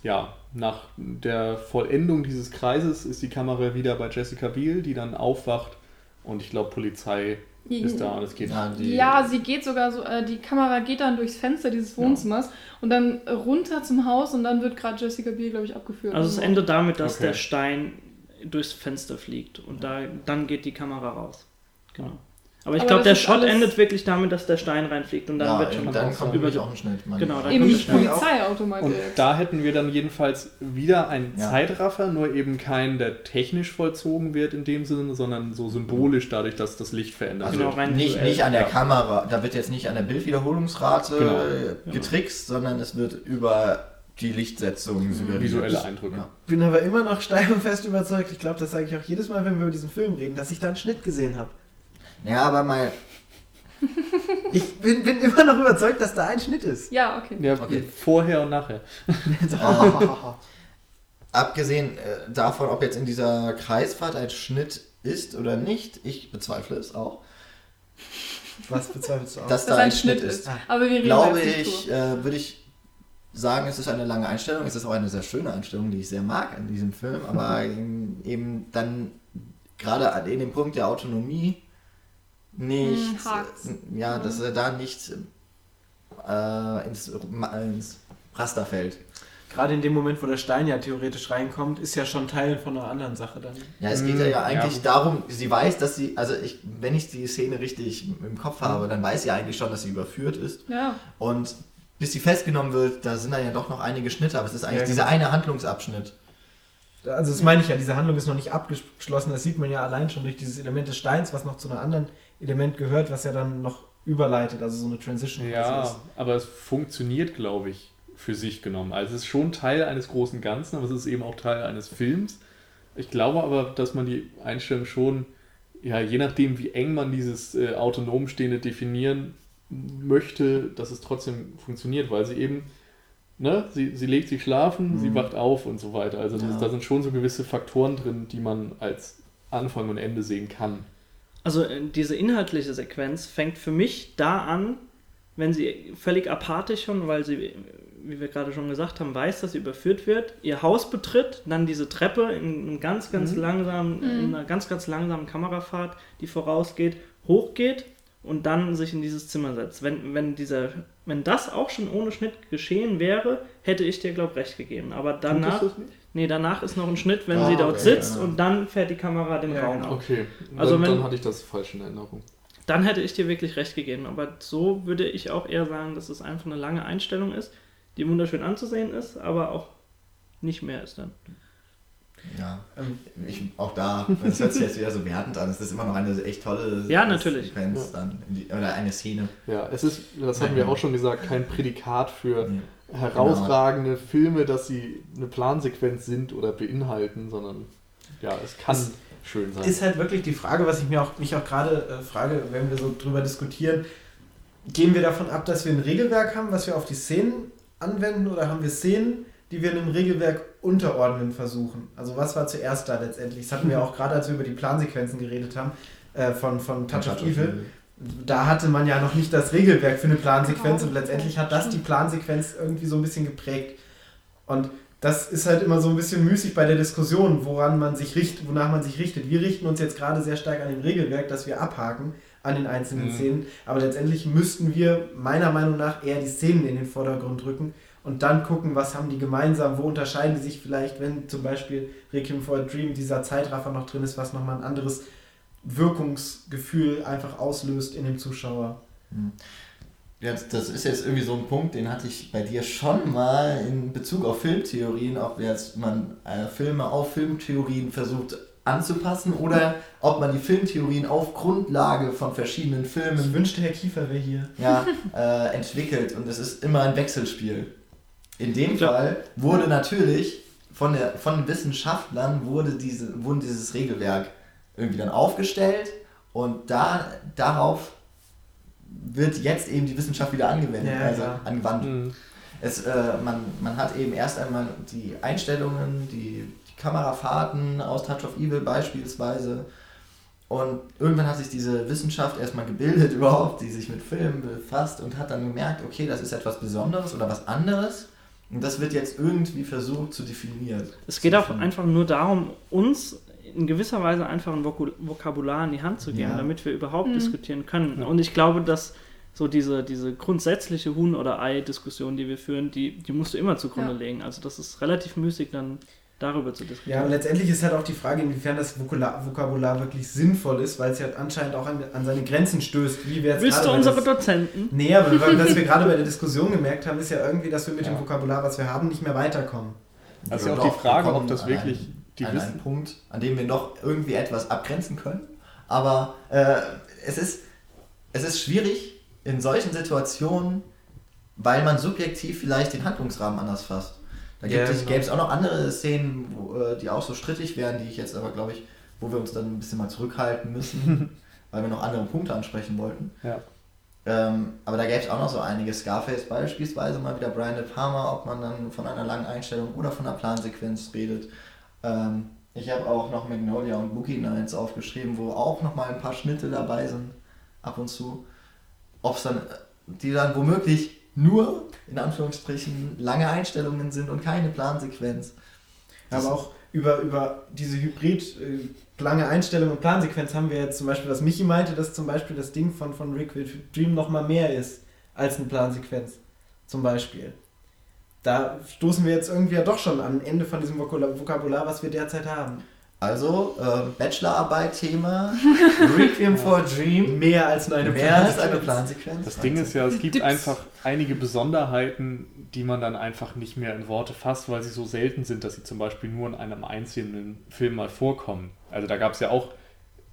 [SPEAKER 5] ja, nach der Vollendung dieses Kreises ist die Kamera wieder bei Jessica Biel, die dann aufwacht. Und ich glaube, Polizei ist da und es geht.
[SPEAKER 1] Ja, die-
[SPEAKER 3] Ja, sie geht sogar so, äh, die Kamera geht dann durchs Fenster dieses Wohnzimmers und dann runter zum Haus und dann wird gerade Jessica Biel, glaube ich, abgeführt.
[SPEAKER 2] Also es
[SPEAKER 3] Und so.
[SPEAKER 2] endet damit, dass
[SPEAKER 5] Okay.
[SPEAKER 2] der Stein durchs Fenster fliegt und da, dann geht die Kamera raus. Genau. Aber ich glaube, der Shot
[SPEAKER 3] alles-
[SPEAKER 2] endet wirklich damit, dass der Stein reinfliegt und dann
[SPEAKER 1] ja,
[SPEAKER 2] wird schon
[SPEAKER 1] und dann kommt
[SPEAKER 2] über-
[SPEAKER 1] auch ein Schnitt. Man-
[SPEAKER 2] Genau, dann
[SPEAKER 3] Eben
[SPEAKER 2] kommt
[SPEAKER 3] nicht. Polizeiautomat.
[SPEAKER 5] Und da hätten wir dann jedenfalls wieder einen
[SPEAKER 1] Ja.
[SPEAKER 5] Zeitraffer, nur eben keinen, der technisch vollzogen wird in dem Sinne, sondern so symbolisch dadurch, dass das Licht verändert
[SPEAKER 1] Also
[SPEAKER 2] Genau,
[SPEAKER 5] wird.
[SPEAKER 2] rein
[SPEAKER 1] nicht, nicht an der
[SPEAKER 5] Ja.
[SPEAKER 1] Kamera, da wird jetzt nicht an der Bildwiederholungsrate
[SPEAKER 5] Genau.
[SPEAKER 1] äh, getrickst, sondern es wird über die Lichtsetzung suggeriert.
[SPEAKER 5] Visuelle Eindrücke.
[SPEAKER 1] Ja.
[SPEAKER 4] bin aber immer noch steif und fest überzeugt. Ich glaube, das sage ich auch jedes Mal, wenn wir über diesen Film reden, dass ich da einen Schnitt gesehen habe.
[SPEAKER 1] Ja, aber mal,
[SPEAKER 4] Ich bin, bin immer noch überzeugt, dass da ein Schnitt ist.
[SPEAKER 3] Ja, okay.
[SPEAKER 5] Ja,
[SPEAKER 1] Okay.
[SPEAKER 5] vorher und nachher.
[SPEAKER 1] äh, abgesehen äh, davon, ob jetzt in dieser Kreisfahrt ein Schnitt ist oder nicht, ich bezweifle es auch,
[SPEAKER 4] Was bezweifelst du auch?
[SPEAKER 1] dass
[SPEAKER 3] Dass
[SPEAKER 1] da
[SPEAKER 3] ein Schnitt ist. Aber wir reden
[SPEAKER 1] glaube ich, äh, würde ich sagen, es ist eine lange Einstellung. Es ist auch eine sehr schöne Einstellung, die ich sehr mag in diesem Film. Aber eben, eben dann gerade an- in dem Punkt der Autonomie nicht,
[SPEAKER 3] Hm, hakt's.
[SPEAKER 1] äh, ja, dass er da nicht äh, ins, ins Raster fällt.
[SPEAKER 4] Gerade in dem Moment, wo der Stein ja theoretisch reinkommt, ist ja schon Teil von einer anderen Sache dann.
[SPEAKER 1] Ja, es geht ja,
[SPEAKER 5] Mm,
[SPEAKER 1] ja eigentlich
[SPEAKER 5] ja.
[SPEAKER 1] darum, sie weiß, dass sie, also ich, wenn ich die Szene richtig im Kopf habe, dann weiß sie eigentlich schon, dass sie überführt ist.
[SPEAKER 3] Ja.
[SPEAKER 1] Und bis sie festgenommen wird, da sind dann ja doch noch einige Schnitte, aber es ist eigentlich
[SPEAKER 4] Ja,
[SPEAKER 1] dieser
[SPEAKER 4] genau.
[SPEAKER 1] eine Handlungsabschnitt.
[SPEAKER 4] Also das meine ich ja, diese Handlung ist noch nicht abgeschlossen. Das sieht man ja allein schon durch dieses Element des Steins, was noch zu einem anderen Element gehört, was ja dann noch überleitet, also so eine Transition
[SPEAKER 5] Ja,
[SPEAKER 4] ist.
[SPEAKER 5] aber es funktioniert, glaube ich, für sich genommen. Also es ist schon Teil eines großen Ganzen, aber es ist eben auch Teil eines Films. Ich glaube aber, dass man die Einstellung schon, ja, je nachdem, wie eng man dieses äh, autonom Stehende definieren möchte, dass es trotzdem funktioniert, weil sie eben, ne, sie, sie legt sich schlafen,
[SPEAKER 1] Mhm.
[SPEAKER 5] sie wacht auf und so weiter. Also das,
[SPEAKER 1] Ja.
[SPEAKER 5] da sind schon so gewisse Faktoren drin, die man als Anfang und Ende sehen kann.
[SPEAKER 2] Also äh, diese inhaltliche Sequenz fängt für mich da an, wenn sie völlig apathisch schon, weil sie, wie wir gerade schon gesagt haben, weiß, dass sie überführt wird, ihr Haus betritt, dann diese Treppe in ganz, ganz
[SPEAKER 5] Mhm.
[SPEAKER 2] langsamen, in einer ganz, ganz langsamen Kamerafahrt, die vorausgeht, hochgeht und dann sich in dieses Zimmer setzt. Wenn, wenn, dieser, wenn das auch schon ohne Schnitt geschehen wäre, hätte ich dir, glaube ich, recht gegeben. Aber danach, nee, danach ist noch ein Schnitt, wenn
[SPEAKER 1] Ah,
[SPEAKER 2] sie dort
[SPEAKER 1] okay,
[SPEAKER 2] sitzt
[SPEAKER 1] ja.
[SPEAKER 2] und dann fährt die Kamera den
[SPEAKER 4] Ja,
[SPEAKER 2] Raum
[SPEAKER 4] genau.
[SPEAKER 2] auf.
[SPEAKER 5] Okay,
[SPEAKER 2] Also
[SPEAKER 5] dann,
[SPEAKER 2] wenn-
[SPEAKER 5] dann hatte ich das falsch in Erinnerung.
[SPEAKER 2] dann hätte ich dir wirklich recht gegeben. Aber so würde ich auch eher sagen, dass es einfach eine lange Einstellung ist, die wunderschön anzusehen ist, aber auch nicht mehr ist dann.
[SPEAKER 1] Ja,
[SPEAKER 4] Ähm,
[SPEAKER 1] ich, auch da, das hört sich jetzt wieder so wertend an, es ist immer noch eine echt tolle
[SPEAKER 2] Ja, natürlich.
[SPEAKER 1] Sequenz dann, in die, oder eine Szene.
[SPEAKER 5] Ja, es ist, das haben wir auch schon gesagt, kein Prädikat für
[SPEAKER 1] Ja.
[SPEAKER 5] herausragende Filme, dass sie eine Plansequenz sind oder beinhalten, sondern ja, es kann
[SPEAKER 4] Es
[SPEAKER 5] schön sein.
[SPEAKER 4] ist halt wirklich die Frage, was ich mir auch, mich auch gerade äh, frage, wenn wir so drüber diskutieren, gehen wir davon ab, dass wir ein Regelwerk haben, was wir auf die Szenen anwenden oder haben wir Szenen, die wir einem Regelwerk unterordnen versuchen? Also was war zuerst da letztendlich? Das hatten wir auch gerade, als wir über die Plansequenzen geredet haben, äh, von, von Touch of Evil. Da hatte man ja noch nicht das Regelwerk für eine Plansequenz und letztendlich hat das die Plansequenz irgendwie so ein bisschen geprägt. Und das ist halt immer so ein bisschen müßig bei der Diskussion, woran man sich richtet, wonach man sich richtet. Wir richten uns jetzt gerade sehr stark an dem Regelwerk, das wir abhaken an den einzelnen
[SPEAKER 5] Mhm.
[SPEAKER 4] Szenen, aber letztendlich müssten wir meiner Meinung nach eher die Szenen in den Vordergrund rücken und dann gucken, was haben die gemeinsam, wo unterscheiden die sich vielleicht, wenn zum Beispiel Requiem for a Dream dieser Zeitraffer noch drin ist, was nochmal ein anderes Wirkungsgefühl einfach auslöst in dem Zuschauer.
[SPEAKER 1] Ja, das- ist jetzt irgendwie so ein Punkt, den hatte ich bei dir schon mal in Bezug auf Filmtheorien, ob jetzt man äh, Filme auf Filmtheorien versucht anzupassen oder ob man die Filmtheorien auf Grundlage von verschiedenen
[SPEAKER 4] Ich
[SPEAKER 1] Filmen
[SPEAKER 4] wünschte, Herr Kiefer wäre hier.
[SPEAKER 1] ja, äh, entwickelt und es ist immer ein Wechselspiel. In dem
[SPEAKER 2] Ja.
[SPEAKER 1] Fall wurde natürlich von, der, von den Wissenschaftlern wurde diese, wurde dieses Regelwerk irgendwie dann aufgestellt und da, darauf wird jetzt eben die Wissenschaft wieder angewendet,
[SPEAKER 4] Ja,
[SPEAKER 1] also
[SPEAKER 4] klar.
[SPEAKER 1] angewandt.
[SPEAKER 5] Mhm.
[SPEAKER 1] Es, äh, man, man hat eben erst einmal die Einstellungen, die, die Kamerafahrten aus Touch of Evil beispielsweise. Und irgendwann hat sich diese Wissenschaft erstmal gebildet überhaupt, die sich mit Filmen befasst und hat dann gemerkt, okay, das ist etwas Besonderes oder was anderes. Und das wird jetzt irgendwie versucht zu definieren.
[SPEAKER 2] Es geht auch einfach nur darum, uns in gewisser Weise einfach ein Vokabular in die Hand zu geben,
[SPEAKER 1] Ja.
[SPEAKER 2] damit wir überhaupt
[SPEAKER 3] Mhm.
[SPEAKER 2] diskutieren können.
[SPEAKER 5] Ja.
[SPEAKER 2] Und ich glaube, dass so diese, diese grundsätzliche Huhn- oder Ei-Diskussion, die wir führen, die, die musst du immer zugrunde
[SPEAKER 3] Ja.
[SPEAKER 2] legen. Also das ist relativ müßig, dann darüber zu
[SPEAKER 4] Ja,
[SPEAKER 2] diskutieren.
[SPEAKER 4] und letztendlich ist halt auch die Frage, inwiefern das Vokular, Vokabular wirklich sinnvoll ist, weil es ja anscheinend auch an, an seine Grenzen stößt, wie wir jetzt
[SPEAKER 2] Willst du unsere
[SPEAKER 4] das-
[SPEAKER 2] Dozenten?
[SPEAKER 4] Nee, aber weil, was wir gerade bei der Diskussion gemerkt haben, ist ja irgendwie, dass wir mit dem
[SPEAKER 5] Ja.
[SPEAKER 4] Vokabular, was wir haben, nicht mehr weiterkommen.
[SPEAKER 5] Das ist ja auch die Frage, ob das
[SPEAKER 1] an
[SPEAKER 5] wirklich
[SPEAKER 1] einen-
[SPEAKER 5] die
[SPEAKER 1] an
[SPEAKER 5] Wissen.
[SPEAKER 1] einen Punkt, an dem wir noch irgendwie etwas abgrenzen können. Aber äh, es, ist, es ist schwierig in solchen Situationen, weil man subjektiv vielleicht den Handlungsrahmen anders fasst. Da es,
[SPEAKER 4] genau.
[SPEAKER 1] gäbe es auch noch andere Szenen, wo, äh, die auch so strittig wären, die ich jetzt aber, glaube ich, wo wir uns dann ein bisschen mal zurückhalten müssen, weil wir noch andere Punkte ansprechen wollten.
[SPEAKER 5] Ja.
[SPEAKER 1] Ähm, aber da gäbe es auch noch so einige. Scarface beispielsweise mal wieder Brian De Palma, ob man dann von einer langen Einstellung oder von einer Plansequenz redet. Ähm, ich habe auch noch Magnolia und Boogie Nights aufgeschrieben, wo auch noch mal ein paar Schnitte dabei sind, ab und zu. Ob es dann, die dann womöglich nur, in Anführungsstrichen, lange Einstellungen sind und keine Plansequenz. Das-
[SPEAKER 4] Aber auch über, über diese Hybrid, äh, lange Einstellung und Plansequenz haben wir jetzt zum Beispiel, was Michi meinte, dass zum Beispiel das Ding von, von Rick with Dream noch mal mehr ist als eine Plansequenz. Zum Beispiel. Da stoßen wir jetzt irgendwie ja doch schon am Ende von diesem Vokabular, was wir derzeit haben.
[SPEAKER 1] Also, äh, Bachelorarbeit-Thema, Requiem for a Dream,
[SPEAKER 4] Mehr als nur eine
[SPEAKER 1] mehr als eine Plansequenz.
[SPEAKER 5] Das Ding ist ja, es gibt
[SPEAKER 3] Tipps.
[SPEAKER 5] einfach einige Besonderheiten, die man dann einfach nicht mehr in Worte fasst, weil sie so selten sind, dass sie zum Beispiel nur in einem einzelnen Film mal vorkommen. Also da gab es ja auch,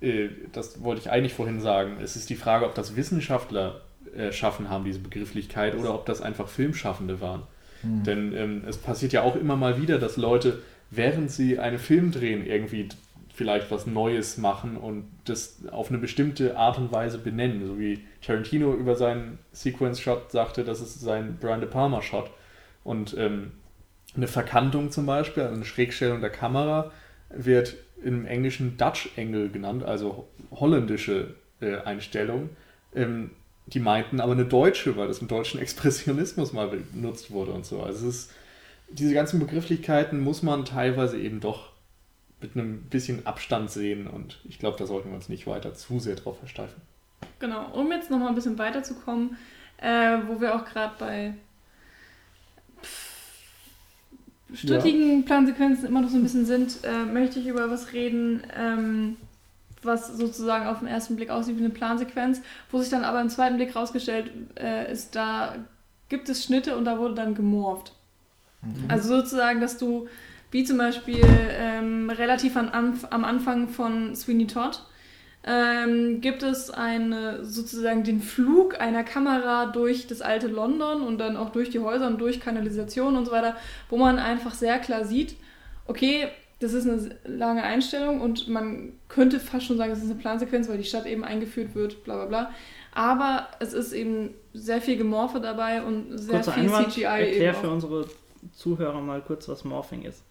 [SPEAKER 5] äh, das wollte ich eigentlich vorhin sagen, es ist die Frage, ob das Wissenschaftler äh, schaffen haben, diese Begrifflichkeit, oder ob das einfach Filmschaffende waren. Hm. Denn ähm, es passiert ja auch immer mal wieder, dass Leute, während sie einen Film drehen, irgendwie vielleicht was Neues machen und das auf eine bestimmte Art und Weise benennen. So wie Tarantino über seinen Sequence-Shot sagte, das ist sein Brian De Palma-Shot. Und ähm, eine Verkantung zum Beispiel, also eine Schrägstellung der Kamera, wird im Englischen Dutch Angle genannt, also holländische äh, Einstellung. Ähm, die meinten aber eine deutsche, weil das im deutschen Expressionismus mal benutzt wurde und so. Also es ist, diese ganzen Begrifflichkeiten muss man teilweise eben doch mit einem bisschen Abstand sehen und ich glaube, da sollten wir uns nicht weiter zu sehr drauf versteifen.
[SPEAKER 3] Genau, um jetzt nochmal ein bisschen weiterzukommen, äh, wo wir auch gerade bei strittigen ja. Plansequenzen immer noch so ein bisschen sind, äh, möchte ich über was reden, ähm, was sozusagen auf den ersten Blick aussieht wie eine Plansequenz, wo sich dann aber im zweiten Blick rausgestellt äh, ist, da gibt es Schnitte und da wurde dann gemorpht. Mhm. Also sozusagen, dass du, wie zum Beispiel ähm, relativ an, am Anfang von Sweeney Todd, ähm, gibt es eine, sozusagen den Flug einer Kamera durch das alte London und dann auch durch die Häuser und durch Kanalisation und so weiter, wo man einfach sehr klar sieht, okay, das ist eine lange Einstellung und man könnte fast schon sagen, es ist eine Plansequenz, weil die Stadt eben eingeführt wird, bla bla bla. Aber es ist eben sehr viel Gemorphe dabei und sehr Kurzer viel
[SPEAKER 2] Einwand, CGI. Erklär für unsere Zuhörer mal kurz, was Morphing ist.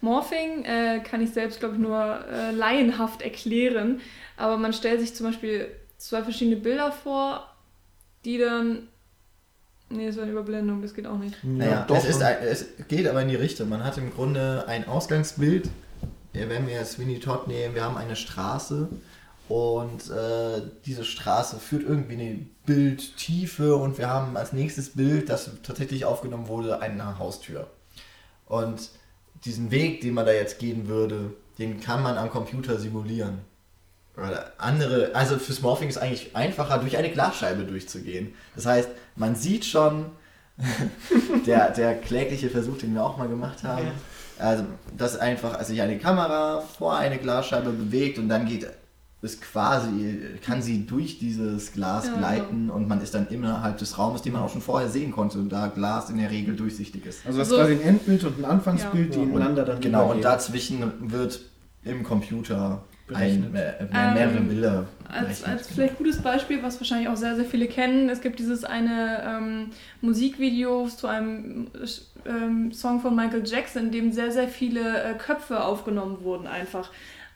[SPEAKER 3] Morphing äh, kann ich selbst, glaube ich, nur äh, laienhaft erklären. Aber man stellt sich zum Beispiel zwei verschiedene Bilder vor, die dann. Nee, das war eine Überblendung, das geht auch nicht.
[SPEAKER 1] Naja, ja, es, ist, es geht aber in die Richtung. Man hat im Grunde ein Ausgangsbild. Wenn wir Sweeney Todd nehmen, wir haben eine Straße und äh, diese Straße führt irgendwie eine Bildtiefe und wir haben als nächstes Bild, das tatsächlich aufgenommen wurde, eine Haustür. Und diesen Weg, den man da jetzt gehen würde, den kann man am Computer simulieren. Oder andere, also fürs Morphing ist eigentlich einfacher, durch eine Glasscheibe durchzugehen. Das heißt, man sieht schon, der, der klägliche Versuch, den wir auch mal gemacht haben, okay. also dass einfach also sich eine Kamera vor eine Glasscheibe bewegt und dann geht es quasi, kann sie durch dieses Glas ja, gleiten ja. und man ist dann innerhalb des Raumes, den man auch schon vorher sehen konnte, da Glas in der Regel durchsichtig ist.
[SPEAKER 4] Also das so. quasi ein Endbild und ein Anfangsbild, ja. die ineinander dann
[SPEAKER 1] Genau, und dazwischen wird im Computer ein, mehr, mehrere ähm, Bilder.
[SPEAKER 3] Als, als vielleicht gutes Beispiel, was wahrscheinlich auch sehr, sehr viele kennen, es gibt dieses eine ähm, Musikvideo zu einem ähm, Song von Michael Jackson, in dem sehr, sehr viele äh, Köpfe aufgenommen wurden einfach.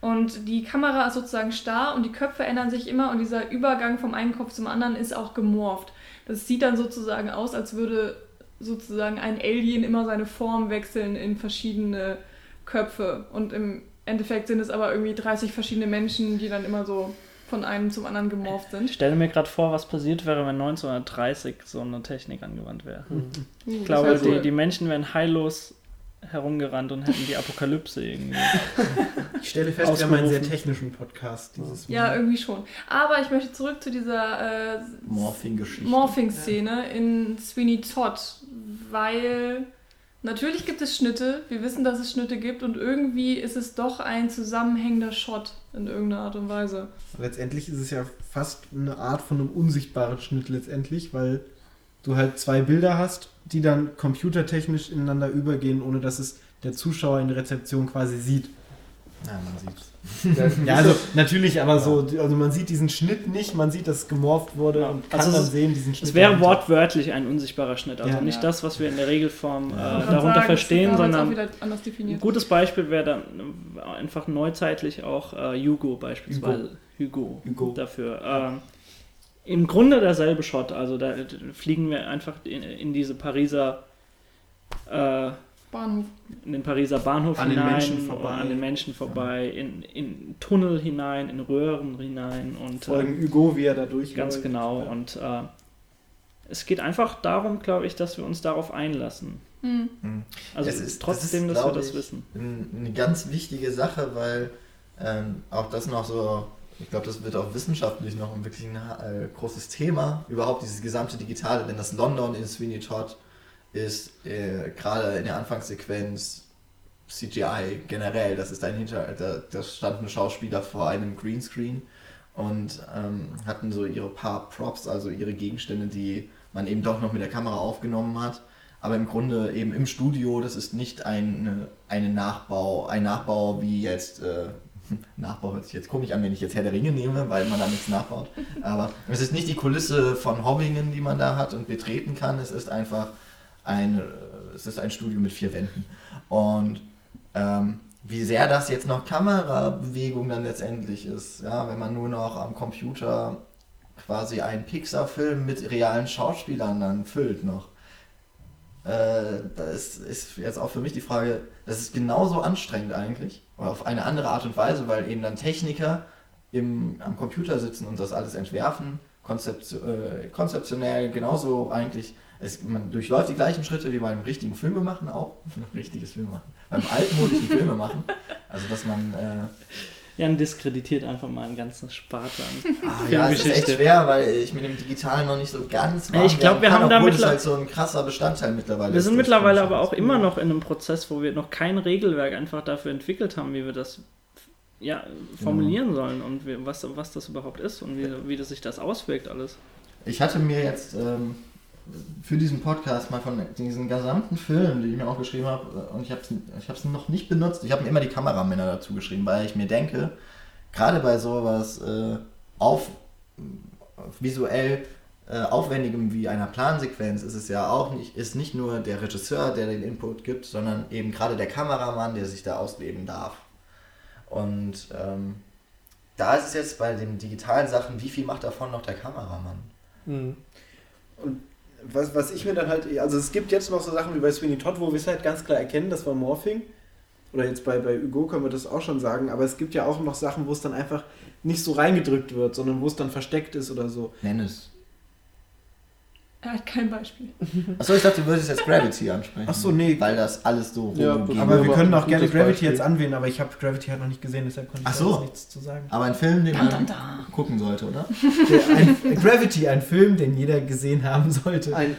[SPEAKER 3] Und die Kamera ist sozusagen starr und die Köpfe ändern sich immer und dieser Übergang vom einen Kopf zum anderen ist auch gemorpht. Das sieht dann sozusagen aus, als würde sozusagen ein Alien immer seine Form wechseln in verschiedene Köpfe. Und im Endeffekt sind es aber irgendwie 30 verschiedene Menschen, die dann immer so von einem zum anderen gemorpht sind.
[SPEAKER 2] Ich stelle mir gerade vor, was passiert wäre, wenn 1930 so eine Technik angewandt wäre. Mhm. Ich glaube, die, die Menschen wären heillos herumgerannt und hätten die Apokalypse irgendwie.
[SPEAKER 4] Ich stelle fest, wir haben einen sehr technischen Podcast. Dieses
[SPEAKER 3] ja, Mal. irgendwie schon. Aber ich möchte zurück zu dieser äh,
[SPEAKER 1] Morphing-Geschichte.
[SPEAKER 3] Morphing-Szene ja. in Sweeney Todd, weil Natürlich gibt es Schnitte, wir wissen, dass es Schnitte gibt und irgendwie ist es doch ein zusammenhängender Shot in irgendeiner Art und Weise.
[SPEAKER 4] Letztendlich ist es ja fast eine Art von einem unsichtbaren Schnitt letztendlich, weil du halt zwei Bilder hast, die dann computertechnisch ineinander übergehen, ohne dass es der Zuschauer in der Rezeption quasi sieht.
[SPEAKER 1] Ja, man sieht's.
[SPEAKER 4] ja, also natürlich, aber so, also man sieht diesen Schnitt nicht, man sieht, dass es gemorpht wurde ja. und kann also dann sehen diesen
[SPEAKER 2] Schnitt. Es wäre dahinter. wortwortlich ein unsichtbarer Schnitt, also ja. nicht das, was wir in der Regelform äh, darunter sagen, verstehen, sondern ein gutes Beispiel wäre dann einfach neuzeitlich auch äh, Hugo beispielsweise. Hugo, Hugo. dafür. Ähm, Im Grunde derselbe Shot, also da fliegen wir einfach in, in diese Pariser äh, Bahnhof. In den Pariser Bahnhof
[SPEAKER 4] an
[SPEAKER 2] hinein,
[SPEAKER 4] den Menschen vorbei,
[SPEAKER 2] an den Menschen vorbei in, in Tunnel hinein, in Röhren hinein und
[SPEAKER 4] folgen äh, Hugo, wie er da durchläuft.
[SPEAKER 2] Ganz genau ja. und äh, es geht einfach darum, glaube ich, dass wir uns darauf einlassen. Mhm. Also
[SPEAKER 1] es ist,
[SPEAKER 2] trotzdem,
[SPEAKER 1] das ist,
[SPEAKER 2] dass wir das wissen.
[SPEAKER 1] Eine ganz wichtige Sache, weil ähm, auch das noch so ich glaube, das wird auch wissenschaftlich noch ein wirklich ein äh, großes Thema, überhaupt dieses gesamte Digitale, denn das London in Sweeney Todd ist äh, gerade in der Anfangssequenz CGI generell. Das ist ein Hinter, da, da standen Schauspieler vor einem Greenscreen und ähm, hatten so ihre paar Props, also ihre Gegenstände, die man eben doch noch mit der Kamera aufgenommen hat. aber im Grunde eben im Studio, das ist nicht ein, eine Nachbau, ein Nachbau wie jetzt, äh, Nachbau hört sich jetzt komisch an, wenn ich jetzt Herr der Ringe nehme, weil man da nichts nachbaut. Aber es ist nicht die Kulisse von Hobbingen, die man da hat und betreten kann. Es ist einfach ein, es ist ein Studio mit vier Wänden. Und ähm, wie sehr das jetzt noch Kamerabewegung dann letztendlich ist, ja, wenn man nur noch am Computer quasi einen Pixar-Film mit realen Schauspielern dann füllt noch. Äh, das ist jetzt auch für mich die Frage, das ist genauso anstrengend eigentlich, oder auf eine andere Art und Weise, weil eben dann Techniker im, am Computer sitzen und das alles entwerfen, konzept, äh, konzeptionell genauso eigentlich. Es, man durchläuft die gleichen Schritte wie beim richtigen Filme machen auch. Richtiges Filme machen. Beim altmodischen Filme machen. Also dass man. Äh,
[SPEAKER 2] Jan diskreditiert einfach mal einen ganzen Sparte an
[SPEAKER 1] Ah, ja, es ist echt schwer, weil ich mit dem Digitalen noch nicht so ganz
[SPEAKER 2] Ja, ich glaub, wir
[SPEAKER 1] kann,
[SPEAKER 2] haben da
[SPEAKER 1] obwohl es
[SPEAKER 2] mittler-
[SPEAKER 1] halt so ein krasser Bestandteil mittlerweile
[SPEAKER 2] Wir sind mittlerweile aber auch immer noch in einem Prozess, wo wir noch kein Regelwerk einfach dafür entwickelt haben, wie wir das ja, formulieren sollen und wie, was, was das überhaupt ist und wie, wie das sich das auswirkt alles.
[SPEAKER 1] Ich hatte mir jetzt ähm, für diesen Podcast mal von diesen gesamten Filmen, die ich mir auch geschrieben habe, äh, und ich habe es ich hab's noch nicht benutzt, ich habe mir immer die Kameramänner dazu geschrieben, weil ich mir denke, gerade bei sowas äh, auf, visuell äh, aufwendigem wie einer Plansequenz ist es ja auch nicht, ist nicht nur der Regisseur, der den Input gibt, sondern eben gerade der Kameramann, der sich da ausleben darf. Und ähm, da ist es jetzt bei den digitalen Sachen, wie viel macht davon noch der Kameramann?
[SPEAKER 5] Mhm.
[SPEAKER 4] Was, was ich mir dann halt, also es gibt jetzt noch so Sachen wie bei Sweeney Todd, wo wir es halt ganz klar erkennen, das war Morphing. Oder jetzt bei, bei Hugo können wir das auch schon sagen, aber es gibt ja auch noch Sachen, wo es dann einfach nicht so reingedrückt wird, sondern wo es dann versteckt ist oder so.
[SPEAKER 1] Nenn es.
[SPEAKER 3] Er hat kein Beispiel.
[SPEAKER 1] Achso, ich dachte, du würdest jetzt Gravity ansprechen.
[SPEAKER 4] Ach so, nee.
[SPEAKER 1] Weil das alles so
[SPEAKER 5] Ja,
[SPEAKER 1] homogen
[SPEAKER 4] Aber wir können
[SPEAKER 5] ein
[SPEAKER 4] auch gerne Gravity
[SPEAKER 5] Beispiel.
[SPEAKER 4] jetzt anwählen, aber ich habe Gravity halt noch nicht gesehen, deshalb konnte ich
[SPEAKER 1] Ach so.
[SPEAKER 4] nichts zu sagen.
[SPEAKER 1] Aber ein Film, den
[SPEAKER 3] Dun,
[SPEAKER 1] man
[SPEAKER 3] dun, dun.
[SPEAKER 1] gucken sollte, oder?
[SPEAKER 4] Der, ein, Gravity, ein Film, den jeder gesehen haben sollte.
[SPEAKER 6] Ein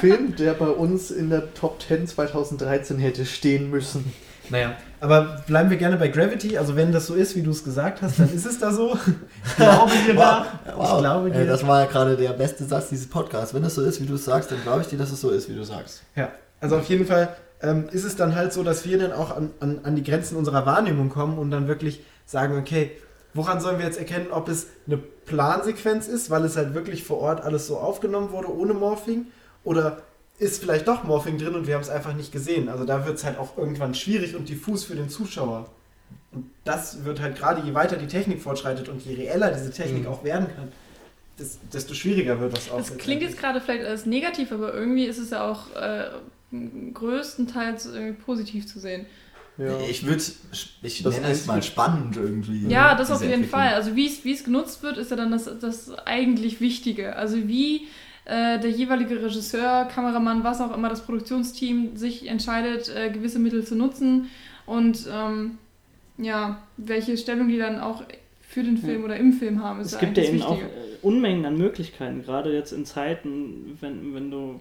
[SPEAKER 6] Film, der bei uns in der Top 10 2013 hätte stehen müssen.
[SPEAKER 4] Naja, aber bleiben wir gerne bei Gravity. Also wenn das so ist, wie du es gesagt hast, dann ist es da so. Ich glaube dir da. Ich glaube dir.
[SPEAKER 1] Das war ja gerade der beste Satz dieses Podcasts. Wenn es so ist, wie du es sagst, dann glaube ich dir, dass es so ist, wie du sagst.
[SPEAKER 4] Ja, also auf jeden Fall ähm, ist es dann halt so, dass wir dann auch an, an, an die Grenzen unserer Wahrnehmung kommen und dann wirklich sagen, okay, woran sollen wir jetzt erkennen, ob es eine Plansequenz ist, weil es halt wirklich vor Ort alles so aufgenommen wurde ohne Morphing oder ist vielleicht doch Morphing drin und wir haben es einfach nicht gesehen. Also da wird es halt auch irgendwann schwierig und diffus für den Zuschauer. Und das wird halt gerade, je weiter die Technik fortschreitet und je reeller diese Technik
[SPEAKER 5] Mhm.
[SPEAKER 4] auch werden kann, des- desto schwieriger wird das auch.
[SPEAKER 3] Das klingt jetzt gerade vielleicht als negativ, aber irgendwie ist es ja auch äh, größtenteils irgendwie positiv zu sehen.
[SPEAKER 6] Ja.
[SPEAKER 1] Ich würde, ich
[SPEAKER 6] Das
[SPEAKER 1] nenne es mal spannend irgendwie.
[SPEAKER 3] Ja, das auf jeden. Fall. Also wie es wie es genutzt wird, ist ja dann das, das eigentlich Wichtige. Also wie äh, der jeweilige Regisseur, Kameramann, was auch immer, das Produktionsteam sich entscheidet, äh, gewisse Mittel zu nutzen. Und ähm, ja, welche Stellung die dann auch für den Film oder im Film haben,
[SPEAKER 2] Es
[SPEAKER 3] ja
[SPEAKER 2] gibt ja eben auch äh, Unmengen an Möglichkeiten, gerade jetzt in Zeiten, wenn, wenn du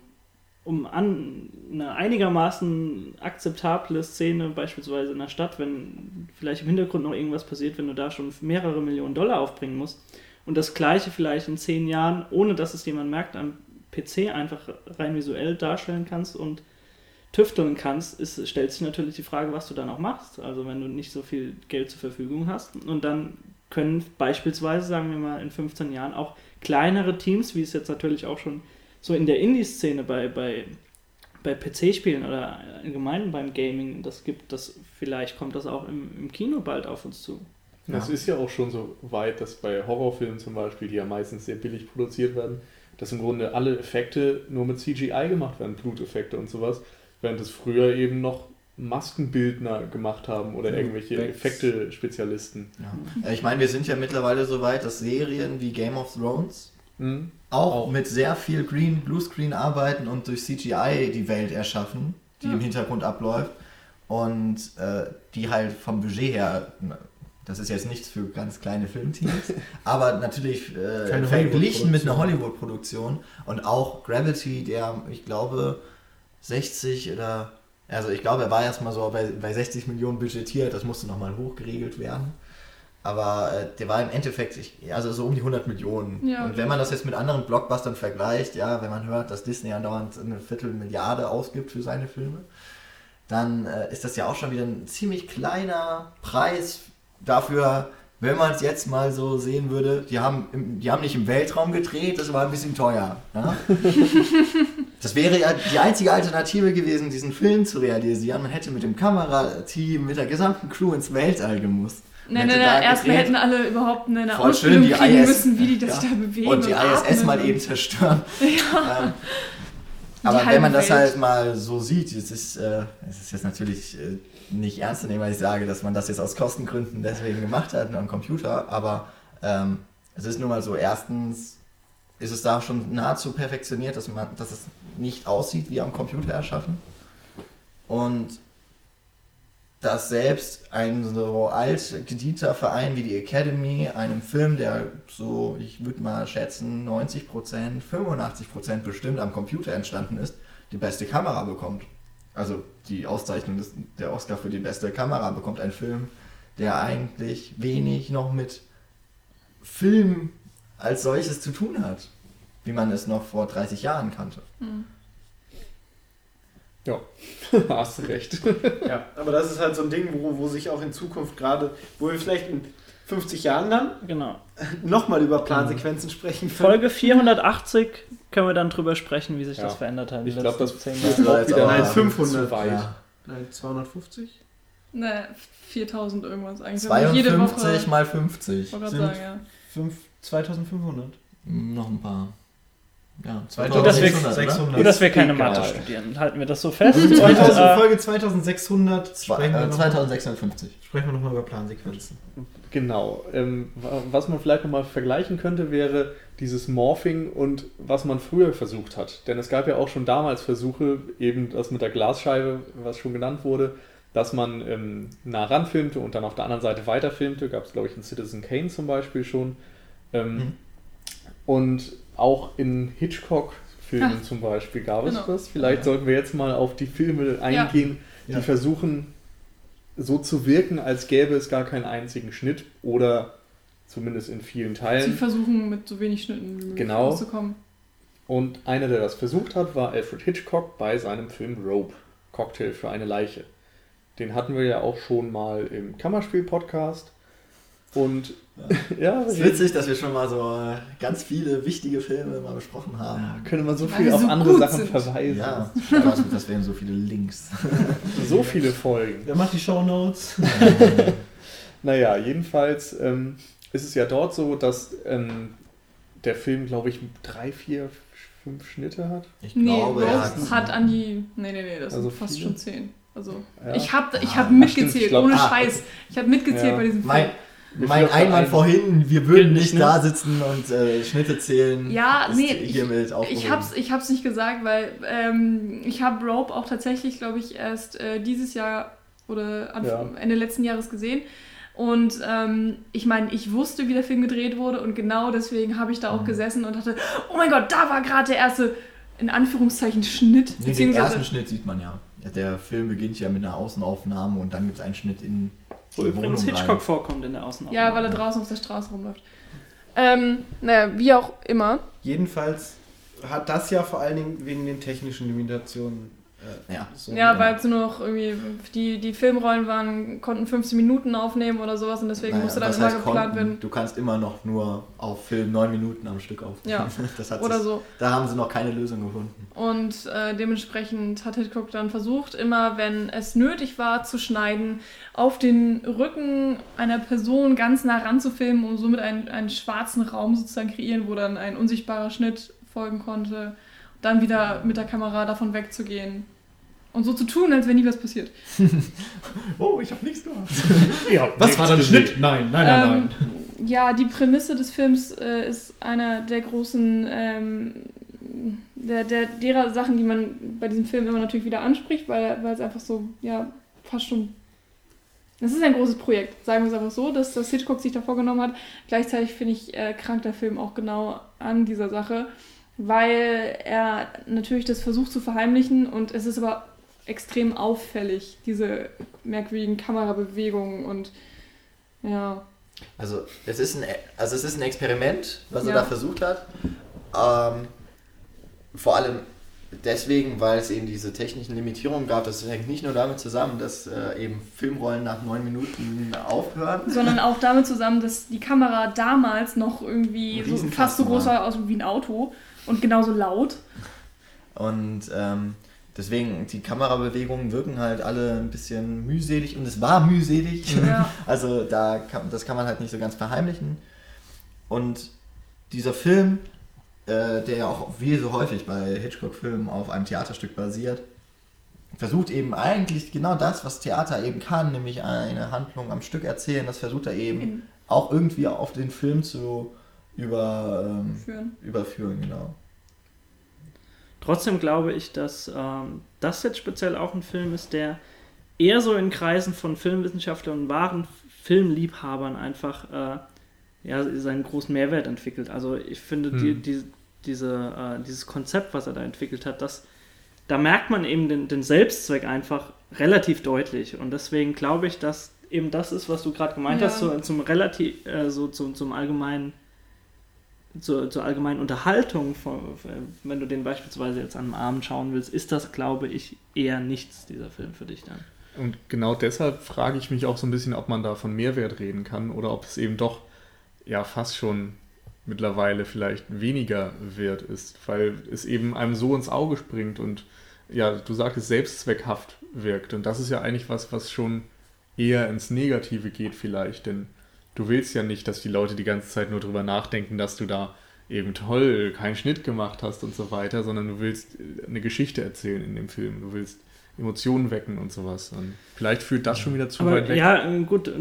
[SPEAKER 2] um an eine einigermaßen akzeptable Szene, beispielsweise in der Stadt, wenn vielleicht im Hintergrund noch irgendwas passiert, wenn du da schon mehrere Millionen Dollar aufbringen musst und das gleiche vielleicht in zehn Jahren, ohne dass es jemand merkt, am PC einfach rein visuell darstellen kannst und tüfteln kannst, ist, stellt sich natürlich die Frage, was du dann auch machst. Also wenn du nicht so viel Geld zur Verfügung hast und dann können beispielsweise, sagen wir mal, in 15 Jahren auch kleinere Teams, wie es jetzt natürlich auch schon so in der Indie-Szene bei, bei, bei PC-Spielen oder allgemein beim Gaming das gibt, das vielleicht kommt das auch im, im Kino bald auf uns zu.
[SPEAKER 5] Es ist ja auch schon so weit, dass bei Horrorfilmen zum Beispiel, die ja meistens sehr billig produziert werden, dass im Grunde alle Effekte nur mit CGI gemacht werden, Bluteffekte und sowas, während es früher eben noch Maskenbildner gemacht haben oder
[SPEAKER 4] Ja,
[SPEAKER 5] irgendwelche. Effekte-Spezialisten.
[SPEAKER 1] Ja. Ich meine, wir sind ja mittlerweile so weit, dass Serien wie Game of Thrones
[SPEAKER 5] Mhm.
[SPEAKER 1] auch,
[SPEAKER 5] Auch.
[SPEAKER 1] mit sehr viel Green, Bluescreen arbeiten und durch CGI die Welt erschaffen, die
[SPEAKER 3] Ja.
[SPEAKER 1] im Hintergrund abläuft und äh, die halt vom Budget her, das ist jetzt nichts für ganz kleine Filmteams, aber natürlich äh, verglichen mit einer
[SPEAKER 4] Hollywood-Produktion.
[SPEAKER 1] Hollywood-Produktion und auch Gravity, der, ich glaube, 60 oder, also ich glaube, er war erstmal so bei, bei 60 Millionen budgetiert, das musste nochmal hochgeregelt werden. Aber äh, der war im Endeffekt, ich, also so um die 100 Millionen.
[SPEAKER 3] Ja,
[SPEAKER 1] und wenn man das jetzt mit anderen Blockbustern vergleicht, ja, wenn man hört, dass Disney andauernd eine Viertelmilliarde ausgibt für seine Filme, dann äh, ist das ja auch schon wieder ein ziemlich kleiner Preis dafür, wenn man es jetzt mal so sehen würde, die haben, im, die haben nicht im Weltraum gedreht, das war ein bisschen teuer. Ja? das wäre ja die einzige Alternative gewesen, diesen Film zu realisieren. Man hätte mit dem Kamerateam, mit der gesamten Crew ins Weltall gemusst.
[SPEAKER 3] Nein, nein, nein, erstmal hätten alle überhaupt eine
[SPEAKER 1] Voll
[SPEAKER 3] Ausbildung
[SPEAKER 1] schön, die
[SPEAKER 3] kriegen
[SPEAKER 1] IS
[SPEAKER 3] müssen, wie die das
[SPEAKER 1] ja.
[SPEAKER 3] da bewegen.
[SPEAKER 1] und die ISS
[SPEAKER 3] atmen
[SPEAKER 1] mal
[SPEAKER 3] und-
[SPEAKER 1] eben zerstören.
[SPEAKER 3] Ja.
[SPEAKER 1] Ähm, aber wenn man das
[SPEAKER 3] Welt.
[SPEAKER 1] halt mal so sieht, es ist, äh, es ist jetzt natürlich äh, nicht ernst zu nehmen, weil ich sage, dass man das jetzt aus Kostengründen deswegen gemacht hat am Computer, aber ähm, es ist nun mal so, erstens ist es da schon nahezu perfektioniert, dass, man, dass es nicht aussieht wie am Computer erschaffen. Und dass selbst ein so alt gedienter Verein wie die Academy einem Film, der so, ich würde mal schätzen, 90%, 85% bestimmt am Computer entstanden ist, die beste Kamera bekommt. Also die Auszeichnung des, der Oscar für die beste Kamera bekommt ein Film, der eigentlich wenig noch mit Film als solches zu tun hat, wie man es noch vor 30 Jahren kannte.
[SPEAKER 5] Ja, hast recht.
[SPEAKER 4] Ja, aber das ist halt so ein Ding, wo, wo sich auch in Zukunft gerade, wo wir vielleicht in 50 Jahren dann
[SPEAKER 2] Genau.
[SPEAKER 4] nochmal über Plansequenzen sprechen können.
[SPEAKER 2] Folge 480 können wir dann drüber sprechen, wie sich
[SPEAKER 5] Ja.
[SPEAKER 2] das verändert hat.
[SPEAKER 5] Ich glaube, das
[SPEAKER 2] letzten zehn
[SPEAKER 5] führt
[SPEAKER 2] Jahren.
[SPEAKER 1] war
[SPEAKER 5] auch
[SPEAKER 1] jetzt
[SPEAKER 5] wieder
[SPEAKER 4] Nein, 500.
[SPEAKER 5] zu weit.
[SPEAKER 1] Ja.
[SPEAKER 4] Nein, 250?
[SPEAKER 3] Ne, 4000 irgendwas eigentlich. Aber jede
[SPEAKER 1] 52
[SPEAKER 3] Woche.
[SPEAKER 1] mal 50.
[SPEAKER 3] Ich wollte gerade
[SPEAKER 4] sind-
[SPEAKER 3] sagen, ja.
[SPEAKER 4] Fünf, 2500.
[SPEAKER 1] Hm, Noch ein paar. Ja,
[SPEAKER 2] Gut, dass wir-
[SPEAKER 1] 2600, oder?
[SPEAKER 4] 600.
[SPEAKER 2] Gut, dass wir keine
[SPEAKER 5] Egal.
[SPEAKER 2] Mathe studieren. Halten wir das so fest.
[SPEAKER 4] Und
[SPEAKER 2] Und,
[SPEAKER 4] 2000,
[SPEAKER 2] äh,
[SPEAKER 4] Folge 2600
[SPEAKER 1] Zwei-
[SPEAKER 4] sprechen wir,
[SPEAKER 1] äh,
[SPEAKER 4] noch,
[SPEAKER 1] 2650.
[SPEAKER 4] sprechen wir nochmal über Plansequenzen.
[SPEAKER 5] Genau. Ähm, wa- was man vielleicht nochmal vergleichen könnte, wäre dieses Morphing und was man früher versucht hat. Denn es gab ja auch schon damals Versuche, eben das mit der Glasscheibe, was schon genannt wurde, dass man ähm, nah ranfilmte und dann auf der anderen Seite weiterfilmte. Gab es, glaube ich, in Citizen Kane zum Beispiel schon. Ähm,
[SPEAKER 1] Mhm.
[SPEAKER 5] Und auch in Hitchcock-Filmen zum Beispiel gab es
[SPEAKER 3] genau.
[SPEAKER 5] das. Vielleicht
[SPEAKER 1] Ja.
[SPEAKER 5] sollten wir jetzt mal auf die Filme eingehen, die
[SPEAKER 4] Ja.
[SPEAKER 5] versuchen so zu wirken, als gäbe es gar keinen einzigen Schnitt oder zumindest in vielen
[SPEAKER 3] Sie
[SPEAKER 5] Teilen.
[SPEAKER 3] versuchen mit so wenig Schnitten
[SPEAKER 5] Genau.
[SPEAKER 3] rauszukommen.
[SPEAKER 5] Und einer, der das versucht hat, war Alfred Hitchcock bei seinem Film Rope, Cocktail für eine Leiche. Den hatten wir ja auch schon mal im Kammerspiel-Podcast. Und ja,
[SPEAKER 1] Es ist witzig, dass wir schon mal so äh, ganz viele wichtige Filme mal besprochen haben.
[SPEAKER 5] könnte man so viel auf
[SPEAKER 3] so
[SPEAKER 5] andere Sachen
[SPEAKER 3] sind.
[SPEAKER 5] verweisen.
[SPEAKER 1] Ja, also, das wären so viele Links.
[SPEAKER 5] So viele Folgen.
[SPEAKER 4] Wer macht die Shownotes?
[SPEAKER 5] Naja, jedenfalls ähm, ist es ja dort so, dass ähm, der Film, glaube ich, drei, vier, fünf Schnitte hat.
[SPEAKER 1] Ich
[SPEAKER 3] Nee,
[SPEAKER 1] glaube, er hat,
[SPEAKER 3] hat an die. Nee, nee, nee, das
[SPEAKER 5] Also
[SPEAKER 3] sind fast
[SPEAKER 5] viele?
[SPEAKER 3] schon 10. Also,
[SPEAKER 5] Ja.
[SPEAKER 3] ich habe ich
[SPEAKER 1] Ah,
[SPEAKER 3] hab
[SPEAKER 1] stimmt,
[SPEAKER 3] mitgezählt,
[SPEAKER 5] ich glaub-
[SPEAKER 3] ohne
[SPEAKER 1] ah,
[SPEAKER 3] Scheiß. Ich habe mitgezählt
[SPEAKER 5] Ja.
[SPEAKER 3] bei diesem Film.
[SPEAKER 1] mein, mein Einwand
[SPEAKER 5] ein-
[SPEAKER 1] vorhin, wir würden nicht
[SPEAKER 2] ne?
[SPEAKER 1] da sitzen und äh, Schnitte zählen.
[SPEAKER 3] Ja,
[SPEAKER 1] ist
[SPEAKER 3] nee, ich-
[SPEAKER 1] hiermit aufgehoben.
[SPEAKER 3] Ich hab's, ich hab's nicht gesagt, weil ähm, ich habe Rope auch tatsächlich, glaube ich, erst äh, dieses Jahr oder Anfang, Ende letzten Jahres gesehen. Und ähm, ich meine, ich wusste, wie der Film gedreht wurde und genau deswegen habe ich da auch
[SPEAKER 1] Mhm.
[SPEAKER 3] gesessen und dachte, oh mein Gott, da war gerade der erste, in Anführungszeichen, Schnitt.
[SPEAKER 1] Nee, den ersten Schnitt sieht man ja. Der Film beginnt ja mit einer Außenaufnahme und dann gibt es einen Schnitt in
[SPEAKER 2] Wo übrigens Hitchcock
[SPEAKER 1] rein.
[SPEAKER 2] vorkommt in der Außenaufnahme.
[SPEAKER 3] ja, weil er draußen auf der Straße rumläuft. Ähm, naja, wie auch immer.
[SPEAKER 4] Jedenfalls hat das ja vor allen Dingen wegen den technischen Limitationen.
[SPEAKER 1] Ja.
[SPEAKER 4] so
[SPEAKER 3] Ja, weil es nur noch irgendwie, die, die Filmrollen waren, konnten 15 Minuten aufnehmen oder sowas und deswegen
[SPEAKER 1] Naja,
[SPEAKER 3] musste dann immer
[SPEAKER 1] heißt
[SPEAKER 3] geplant
[SPEAKER 1] konnten?
[SPEAKER 3] werden.
[SPEAKER 1] Du kannst immer noch nur auf Film neun Minuten am Stück aufnehmen.
[SPEAKER 3] Ja.
[SPEAKER 1] Das hat
[SPEAKER 3] Oder
[SPEAKER 1] sich,
[SPEAKER 3] so.
[SPEAKER 1] Da haben sie noch keine Lösung gefunden.
[SPEAKER 3] Und äh, dementsprechend hat Hitchcock dann versucht, immer wenn es nötig war, zu schneiden, auf den Rücken einer Person ganz nah ran zu filmen, um somit einen, einen schwarzen Raum sozusagen kreieren, wo dann ein unsichtbarer Schnitt folgen konnte. Dann wieder mit der Kamera davon wegzugehen. Und so zu tun, als wäre nie was passiert.
[SPEAKER 1] Oh, ich habe nichts gemacht.
[SPEAKER 5] Ja,
[SPEAKER 4] Was war der Schnitt? Nein, nein,
[SPEAKER 3] Ähm, ja, die Prämisse des Films äh, ist einer der großen, ähm, der, der, derer Sachen, die man bei diesem Film immer natürlich wieder anspricht, weil, weil es einfach so, ja, fast schon. Es ist ein großes Projekt, sagen wir es einfach so, dass das Hitchcock sich da vorgenommen hat. Gleichzeitig finde ich, äh, krankt der Film auch genau an dieser Sache, weil er natürlich das versucht zu verheimlichen und es ist aber extrem auffällig, diese merkwürdigen Kamerabewegungen und ja.
[SPEAKER 1] Also es ist ein, also es ist ein Experiment, was er
[SPEAKER 3] Ja.
[SPEAKER 1] da versucht hat. Ähm, vor allem deswegen, weil es eben diese technischen Limitierungen gab. Das hängt nicht nur damit zusammen, dass äh, eben Filmrollen nach neun Minuten aufhören.
[SPEAKER 3] Sondern auch damit zusammen, dass die Kamera damals noch irgendwie so fast so groß
[SPEAKER 1] war.
[SPEAKER 3] war aus wie ein Auto und genauso laut.
[SPEAKER 1] Und ähm, deswegen, die Kamerabewegungen wirken halt alle ein bisschen mühselig und es war mühselig.
[SPEAKER 3] Ja.
[SPEAKER 1] Also da kann, das kann man halt nicht so ganz verheimlichen. Und dieser Film, äh, der ja auch wie so häufig bei Hitchcock-Filmen auf einem Theaterstück basiert, versucht eben eigentlich genau das, was Theater eben kann, nämlich eine Handlung am Stück erzählen, das versucht er eben
[SPEAKER 3] In-
[SPEAKER 1] auch irgendwie auf den Film zu über, ähm,
[SPEAKER 3] Führen.
[SPEAKER 1] überführen, genau.
[SPEAKER 2] Trotzdem glaube ich, dass ähm, das jetzt speziell auch ein Film ist, der eher so in Kreisen von Filmwissenschaftlern und wahren Filmliebhabern einfach äh, ja, seinen großen Mehrwert entwickelt. Also ich finde die,
[SPEAKER 5] Hm.
[SPEAKER 2] die, diese, äh, dieses Konzept, was er da entwickelt hat, das, da merkt man eben den, den Selbstzweck einfach relativ deutlich. Und deswegen glaube ich, dass eben das ist, was du gerade gemeint
[SPEAKER 3] Ja.
[SPEAKER 2] hast, so, zum relativ, äh, so zum, zum allgemeinen zur, zur allgemeinen Unterhaltung, von, wenn du den beispielsweise jetzt an einem Abend schauen willst, ist das, glaube ich, eher nichts, dieser Film für dich dann.
[SPEAKER 5] Und genau deshalb frage ich mich auch so ein bisschen, ob man da von Mehrwert reden kann oder ob es eben doch ja fast schon mittlerweile vielleicht weniger wert ist, weil es eben einem so ins Auge springt und ja, du sagtest, selbstzweckhaft wirkt. Und das ist ja eigentlich was, was schon eher ins Negative geht vielleicht, denn du willst ja nicht, dass die Leute die ganze Zeit nur drüber nachdenken, dass du da eben toll keinen Schnitt gemacht hast und so weiter, sondern du willst eine Geschichte erzählen in dem Film. Du willst Emotionen wecken und sowas. Und vielleicht führt das schon wieder zu
[SPEAKER 2] Aber
[SPEAKER 5] weit weg.
[SPEAKER 2] ja, gut,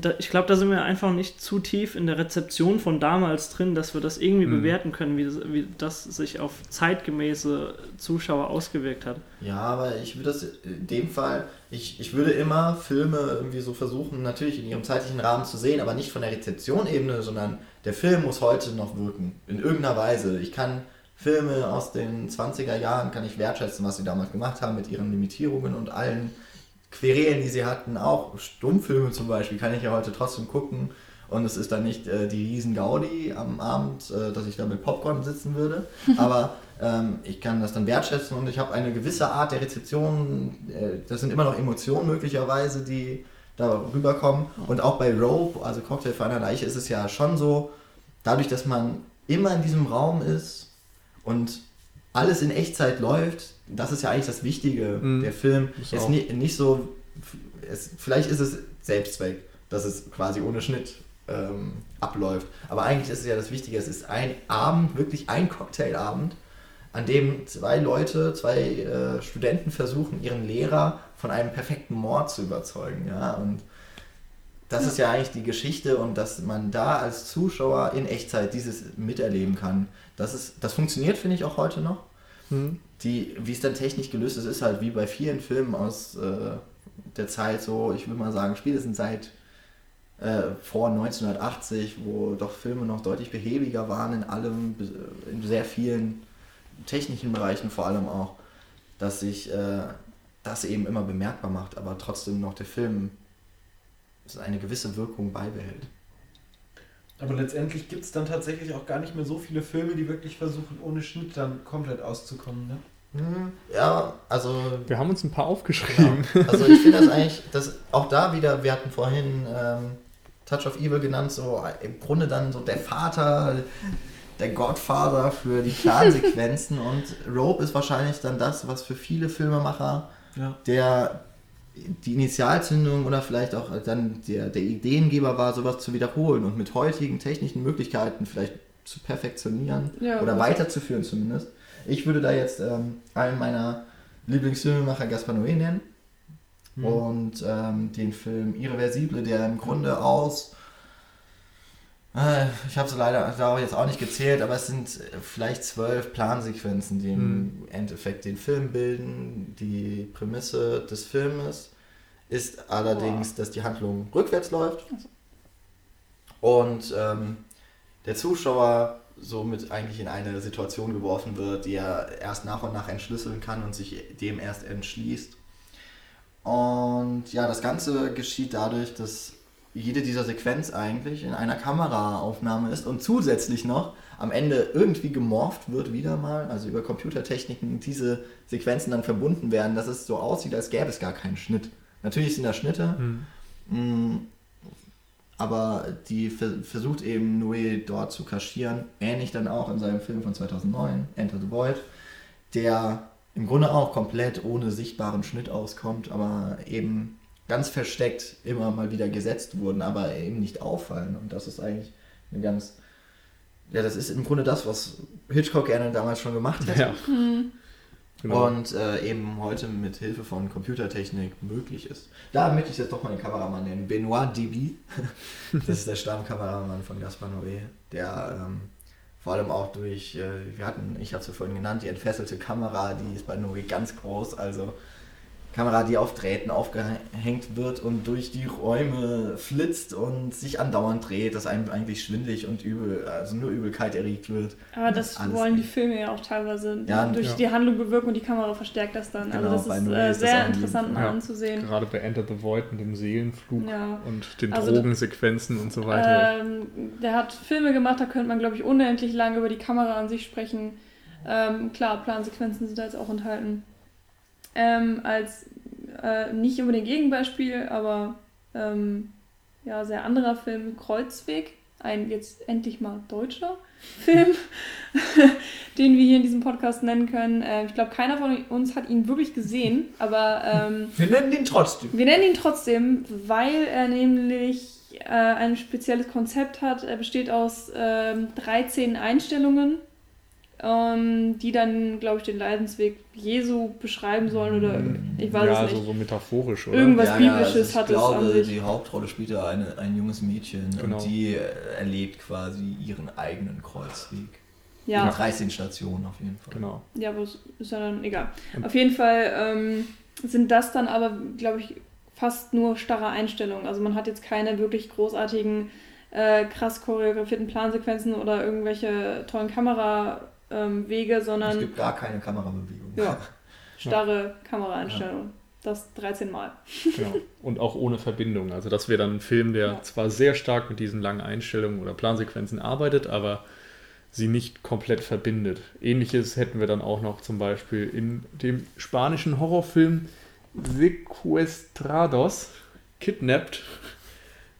[SPEAKER 2] da, ich glaube, da sind wir einfach nicht zu tief in der Rezeption von damals drin, dass wir das irgendwie
[SPEAKER 5] Mhm.
[SPEAKER 2] bewerten können, wie das, wie das sich auf zeitgemäße Zuschauer ausgewirkt hat.
[SPEAKER 1] Ja, aber ich würde das in dem Fall, ich, ich würde immer Filme irgendwie so versuchen, natürlich in ihrem zeitlichen Rahmen zu sehen, aber nicht von der Rezeptionebene, sondern der Film muss heute noch wirken. In irgendeiner Weise. Ich kann Filme aus den 20er Jahren, kann ich wertschätzen, was sie damals gemacht haben mit ihren Limitierungen und allen Querelen, die sie hatten. Auch Stummfilme zum Beispiel kann ich ja heute trotzdem gucken. Und es ist dann nicht äh, die riesen Gaudi am Abend, äh, dass ich da mit Popcorn sitzen würde. Aber ähm, ich kann das dann wertschätzen und ich habe eine gewisse Art der Rezeption. Äh, das sind immer noch Emotionen möglicherweise, die da rüberkommen. Und auch bei Rope, also Cocktail für eine Leiche, ist es ja schon so, dadurch, dass man immer in diesem Raum ist und alles in Echtzeit läuft, das ist ja eigentlich das Wichtige.
[SPEAKER 5] Mhm.
[SPEAKER 1] Der Film
[SPEAKER 5] Ist
[SPEAKER 1] ist nicht, nicht so, es, vielleicht ist es Selbstzweck, dass es quasi ohne Schnitt ähm, abläuft. Aber eigentlich ist es ja das Wichtige, es ist ein Abend, wirklich ein Cocktailabend, an dem zwei Leute, zwei äh, Studenten versuchen, ihren Lehrer von einem perfekten Mord zu überzeugen. Ja? Und das ist ja eigentlich die Geschichte und dass man da als Zuschauer in Echtzeit dieses miterleben kann. Das, ist, das funktioniert, finde ich, auch heute noch.
[SPEAKER 5] Hm.
[SPEAKER 1] Die, wie es dann technisch gelöst ist, ist halt wie bei vielen Filmen aus äh, der Zeit so, ich würde mal sagen, spätestens seit äh, vor 1980, wo doch Filme noch deutlich behäbiger waren in allem, be- in sehr vielen technischen Bereichen vor allem auch, dass sich äh, das eben immer bemerkbar macht, aber trotzdem noch der Film eine gewisse Wirkung beibehält.
[SPEAKER 4] Aber letztendlich gibt es dann tatsächlich auch gar nicht mehr so viele Filme, die wirklich versuchen, ohne Schnitt dann komplett auszukommen. Ne?
[SPEAKER 1] Hm, Ja, also
[SPEAKER 5] Wir haben uns ein paar aufgeschrieben.
[SPEAKER 1] Genau. Also ich finde das eigentlich, dass auch da wieder, wir hatten vorhin ähm, Touch of Evil genannt, so im Grunde dann so der Vater, der Godfather für die Plansequenzen und Rope ist wahrscheinlich dann das, was für viele Filmemacher
[SPEAKER 4] Ja.
[SPEAKER 1] der die Initialzündung oder vielleicht auch dann der, der Ideengeber war, sowas zu wiederholen und mit heutigen technischen Möglichkeiten vielleicht zu perfektionieren
[SPEAKER 3] Ja,
[SPEAKER 1] oder weiterzuführen zumindest. Ich würde da jetzt ähm, einen meiner Lieblingsfilmemacher Gaspar Noé nennen
[SPEAKER 4] Mhm.
[SPEAKER 1] und ähm, den Film Irreversible, der im Grunde aus, äh, ich habe es leider da jetzt auch nicht gezählt, aber es sind äh, vielleicht zwölf Plansequenzen, die im Endeffekt den Film bilden. Die Prämisse des Filmes ist allerdings, dass die Handlung rückwärts läuft und ähm, der Zuschauer somit eigentlich in eine Situation geworfen wird, die er erst nach und nach entschlüsseln kann und sich dem erst entschließt. Und ja, das Ganze geschieht dadurch, dass jede dieser Sequenz eigentlich in einer Kameraaufnahme ist und zusätzlich noch am Ende irgendwie gemorpht wird wieder mal, also über Computertechniken diese Sequenzen dann verbunden werden, dass es so aussieht, als gäbe es gar keinen Schnitt. Natürlich sind da Schnitte,
[SPEAKER 5] Hm.
[SPEAKER 1] Mm, Aber die ver- versucht eben Noé dort zu kaschieren. Ähnlich dann auch in seinem Film von 2009, Enter the Void, der im Grunde auch komplett ohne sichtbaren Schnitt auskommt, aber eben ganz versteckt immer mal wieder gesetzt wurden, aber eben nicht auffallen. Und das ist eigentlich eine ganz. Ja, das ist im Grunde das, was Hitchcock gerne damals schon gemacht hätte.
[SPEAKER 5] Ja,
[SPEAKER 3] Hm.
[SPEAKER 5] genau.
[SPEAKER 1] Und äh, eben heute mit Hilfe von Computertechnik möglich ist. Da möchte ich jetzt doch mal den Kameramann nennen. Benoit Deby. das ist der Stammkameramann von Gaspar Noé, der ähm, vor allem auch durch, äh, wir hatten, ich habe es ja vorhin genannt, die entfesselte Kamera, die ist bei Noé ganz groß. Also Kamera, die auf Drähten aufgehängt wird und durch die Räume flitzt und sich andauernd dreht, dass einem eigentlich schwindlig und übel, also nur Übelkeit erregt wird.
[SPEAKER 3] Aber das wollen die. Filme ja auch teilweise
[SPEAKER 1] Ja,
[SPEAKER 3] durch
[SPEAKER 5] ja.
[SPEAKER 3] die Handlung bewirken und die Kamera verstärkt das dann.
[SPEAKER 1] Genau,
[SPEAKER 3] also das ist äh,
[SPEAKER 1] das
[SPEAKER 3] sehr
[SPEAKER 1] jedem
[SPEAKER 3] interessant mal
[SPEAKER 5] Fall.
[SPEAKER 3] anzusehen.
[SPEAKER 5] Gerade bei Enter the Void mit dem Seelenflug
[SPEAKER 3] Ja.
[SPEAKER 5] und den
[SPEAKER 3] Also
[SPEAKER 5] Drogensequenzen und so weiter.
[SPEAKER 3] Ähm, der hat Filme gemacht, da könnte man, glaube ich, unendlich lange über die Kamera an sich sprechen. Ähm, klar, Plansequenzen sind da jetzt auch enthalten. Ähm, als äh, nicht unbedingt Gegenbeispiel, aber ähm, ja, sehr anderer Film, Kreuzweg. Ein jetzt endlich mal deutscher Film, den wir hier in diesem Podcast nennen können. Äh, ich glaube, keiner von uns hat ihn wirklich gesehen, aber ähm,
[SPEAKER 4] Wir nennen ihn trotzdem.
[SPEAKER 3] wir nennen ihn trotzdem, weil er nämlich äh, ein spezielles Konzept hat. Er besteht aus ähm, 13 Einstellungen, ähm, die dann, glaube ich, den Leidensweg Jesu beschreiben sollen oder ich weiß
[SPEAKER 5] ja,
[SPEAKER 3] es
[SPEAKER 5] so,
[SPEAKER 3] nicht.
[SPEAKER 5] so metaphorisch, oder?
[SPEAKER 3] Irgendwas
[SPEAKER 1] Ja,
[SPEAKER 3] Biblisches
[SPEAKER 1] also ich
[SPEAKER 3] hat es
[SPEAKER 1] glaube,
[SPEAKER 3] an sich.
[SPEAKER 1] die Hauptrolle spielt da eine, ein junges Mädchen
[SPEAKER 5] Genau.
[SPEAKER 1] und die äh, erlebt quasi ihren eigenen Kreuzweg.
[SPEAKER 3] Ja,
[SPEAKER 1] In 13 Stationen auf jeden Fall.
[SPEAKER 5] Genau.
[SPEAKER 3] ja, aber es ist ja dann egal.
[SPEAKER 5] Und-
[SPEAKER 3] Auf jeden Fall ähm, sind das dann aber, glaube ich, fast nur starre Einstellungen. Also man hat jetzt keine wirklich großartigen, äh, krass choreografierten Plansequenzen oder irgendwelche tollen Kamerawege, ähm, Wege,
[SPEAKER 1] Es
[SPEAKER 3] sondern
[SPEAKER 1] gibt gar keine Kamerabewegung.
[SPEAKER 3] Ja. starre Kameraeinstellungen. Das 13 Mal.
[SPEAKER 5] genau. Und auch ohne Verbindung. Also das wäre dann ein Film, der
[SPEAKER 3] Ja.
[SPEAKER 5] zwar sehr stark mit diesen langen Einstellungen oder Plansequenzen arbeitet, aber sie nicht komplett verbindet. Ähnliches hätten wir dann auch noch zum Beispiel in dem spanischen Horrorfilm Sequestrados, Kidnapped.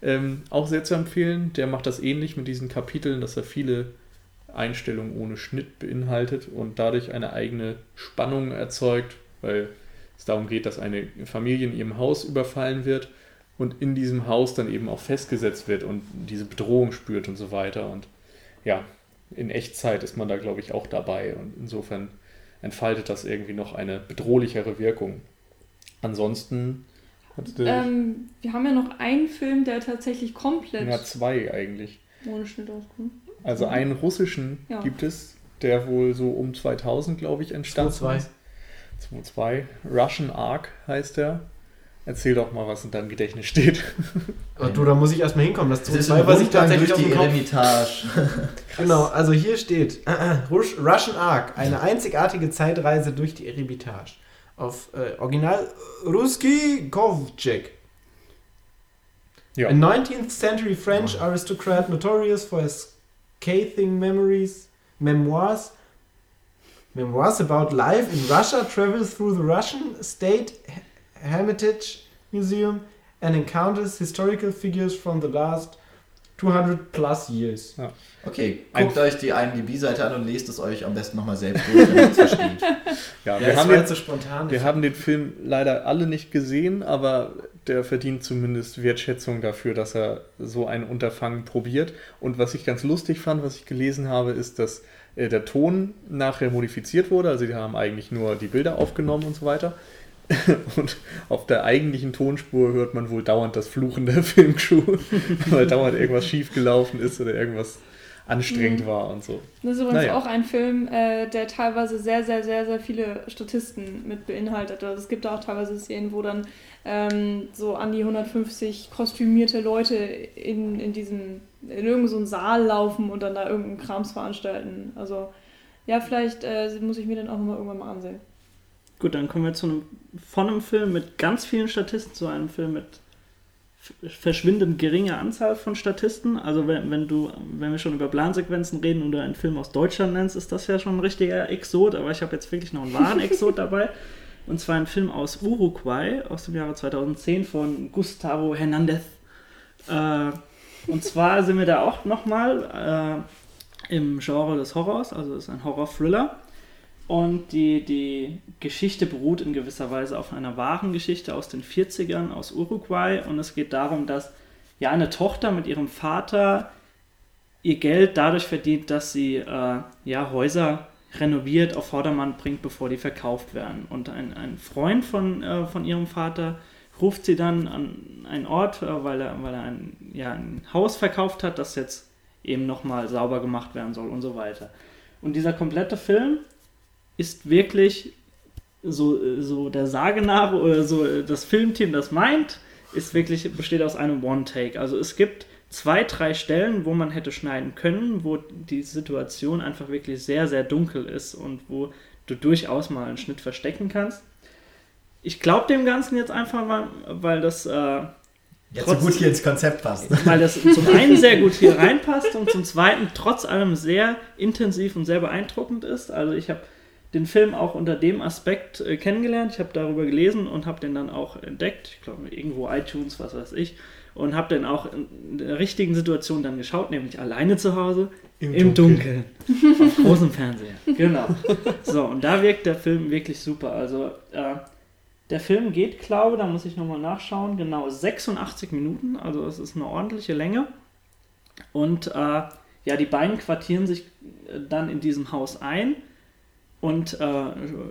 [SPEAKER 5] Ähm, auch sehr zu empfehlen. Der macht das ähnlich mit diesen Kapiteln, dass er viele Einstellungen ohne Schnitt beinhaltet und dadurch eine eigene Spannung erzeugt, weil es darum geht, dass eine Familie in ihrem Haus überfallen wird und in diesem Haus dann eben auch festgesetzt wird und diese Bedrohung spürt und so weiter. Und ja, in Echtzeit ist man da, glaube ich, auch dabei und insofern entfaltet das irgendwie noch eine bedrohlichere Wirkung. Ansonsten
[SPEAKER 3] Ähm, wir haben ja noch einen Film, der tatsächlich komplett
[SPEAKER 5] ja, zwei eigentlich.
[SPEAKER 3] ohne Schnitt auskommt.
[SPEAKER 5] Also einen russischen
[SPEAKER 3] Ja.
[SPEAKER 5] gibt es, der wohl so um 2000, glaube ich, entstanden
[SPEAKER 4] 2-2.
[SPEAKER 5] ist. 2-2. Russian Ark heißt der. Erzähl doch mal, was in deinem Gedächtnis steht.
[SPEAKER 4] Aber du, da muss ich erstmal hinkommen. Das
[SPEAKER 1] Es ist
[SPEAKER 4] 2-2,
[SPEAKER 1] ein
[SPEAKER 4] was ich tatsächlich
[SPEAKER 1] durch
[SPEAKER 4] auf
[SPEAKER 1] die
[SPEAKER 4] dem Kopf...
[SPEAKER 1] Eremitage.
[SPEAKER 4] Genau, also hier steht Rush- Russian Ark, eine einzigartige Zeitreise durch die Eremitage. Auf äh, Original Ruski Kovcek.
[SPEAKER 5] Ja.
[SPEAKER 4] A 19th century French aristocrat notorious for his scathing memories, memoirs, memoirs about life in Russia travels through the Russian State Hermitage Museum and encounters historical figures from the last 200 plus years.
[SPEAKER 1] Okay,
[SPEAKER 5] Ein-
[SPEAKER 1] guckt euch die IMDb-Seite an und lest es euch am besten nochmal selbst durch, damit ihr es versteht.
[SPEAKER 5] Ja,
[SPEAKER 4] Ja,
[SPEAKER 5] wir,
[SPEAKER 4] das
[SPEAKER 5] haben den,
[SPEAKER 4] jetzt so spontan.
[SPEAKER 5] wir haben den Film leider alle nicht gesehen, aber der verdient zumindest Wertschätzung dafür, dass er so ein Unterfangen probiert. Und was ich ganz lustig fand, was ich gelesen habe, ist, dass äh, der Ton nachher modifiziert wurde. Also die haben eigentlich nur die Bilder aufgenommen und so weiter. Und auf der eigentlichen Tonspur hört man wohl dauernd das Fluchen der Filmcrew, weil dauernd irgendwas schiefgelaufen ist oder irgendwas anstrengend
[SPEAKER 3] Mhm.
[SPEAKER 5] war und so.
[SPEAKER 3] Das ist übrigens
[SPEAKER 5] Naja.
[SPEAKER 3] auch ein Film, äh, der teilweise sehr, sehr, sehr, sehr viele Statisten mit beinhaltet. Also es gibt auch teilweise Szenen, wo dann ähm, so an die 150 kostümierte Leute in, in diesem, in irgendeinem so Saal laufen und dann da irgendeinen Krams veranstalten. Also ja, vielleicht äh, muss ich mir den auch nochmal irgendwann mal ansehen.
[SPEAKER 2] Gut, dann kommen wir zu einem, von einem Film mit ganz vielen Statisten zu einem Film mit verschwindend geringe Anzahl von Statisten. Also wenn, wenn du, wenn wir schon über Plansequenzen reden oder einen Film aus Deutschland nennst, ist das ja schon ein richtiger Exot, aber ich habe jetzt wirklich noch einen wahren Exot dabei. Und zwar ein Film aus Uruguay aus dem Jahre 2010 von Gustavo Hernandez. Äh, und zwar sind wir da auch nochmal äh, im Genre des Horrors, also es ist ein Horror-Thriller. Und die, die Geschichte beruht in gewisser Weise auf einer wahren Geschichte aus den 40ern aus Uruguay. Und es geht darum, dass ja eine Tochter mit ihrem Vater ihr Geld dadurch verdient, dass sie äh, ja, Häuser renoviert, auf Vordermann bringt, bevor die verkauft werden. Und ein, ein Freund von, äh, von ihrem Vater ruft sie dann an einen Ort, äh, weil er, weil er ein, ja, ein Haus verkauft hat, das jetzt eben nochmal sauber gemacht werden soll und so weiter. Und dieser komplette Film ist wirklich so, so der Sage nach oder so das Filmteam das meint, ist wirklich, besteht aus einem One-Take. Also es gibt zwei, drei Stellen, wo man hätte schneiden können, wo die Situation einfach wirklich sehr, sehr dunkel ist und wo du durchaus mal einen Schnitt verstecken kannst. Ich glaube dem Ganzen jetzt einfach mal, weil das, äh,
[SPEAKER 1] Jetzt so
[SPEAKER 2] Trotz-
[SPEAKER 1] gut hier ins Konzept passt.
[SPEAKER 2] weil das zum einen sehr gut hier reinpasst und zum zweiten trotz allem sehr intensiv und sehr beeindruckend ist. Also ich habe den Film auch unter dem Aspekt äh, kennengelernt. Ich habe darüber gelesen und habe den dann auch entdeckt. Ich glaube, irgendwo iTunes, was weiß ich. Und habe den auch in der richtigen Situation dann geschaut, nämlich alleine zu Hause im, Dunkeln. Auf großem Fernseher. Genau. So, und da wirkt der Film wirklich super. Also, äh, der Film geht, glaube da muss ich nochmal nachschauen, genau 86 Minuten. Also, es ist eine ordentliche Länge. Und äh, ja, die beiden quartieren sich äh, dann in diesem Haus ein und äh,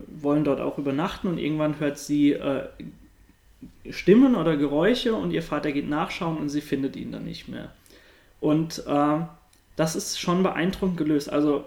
[SPEAKER 2] wollen dort auch übernachten. Und irgendwann hört sie äh, Stimmen oder Geräusche und ihr Vater geht nachschauen und sie findet ihn dann nicht mehr. Und äh, das ist schon beeindruckend gelöst. Also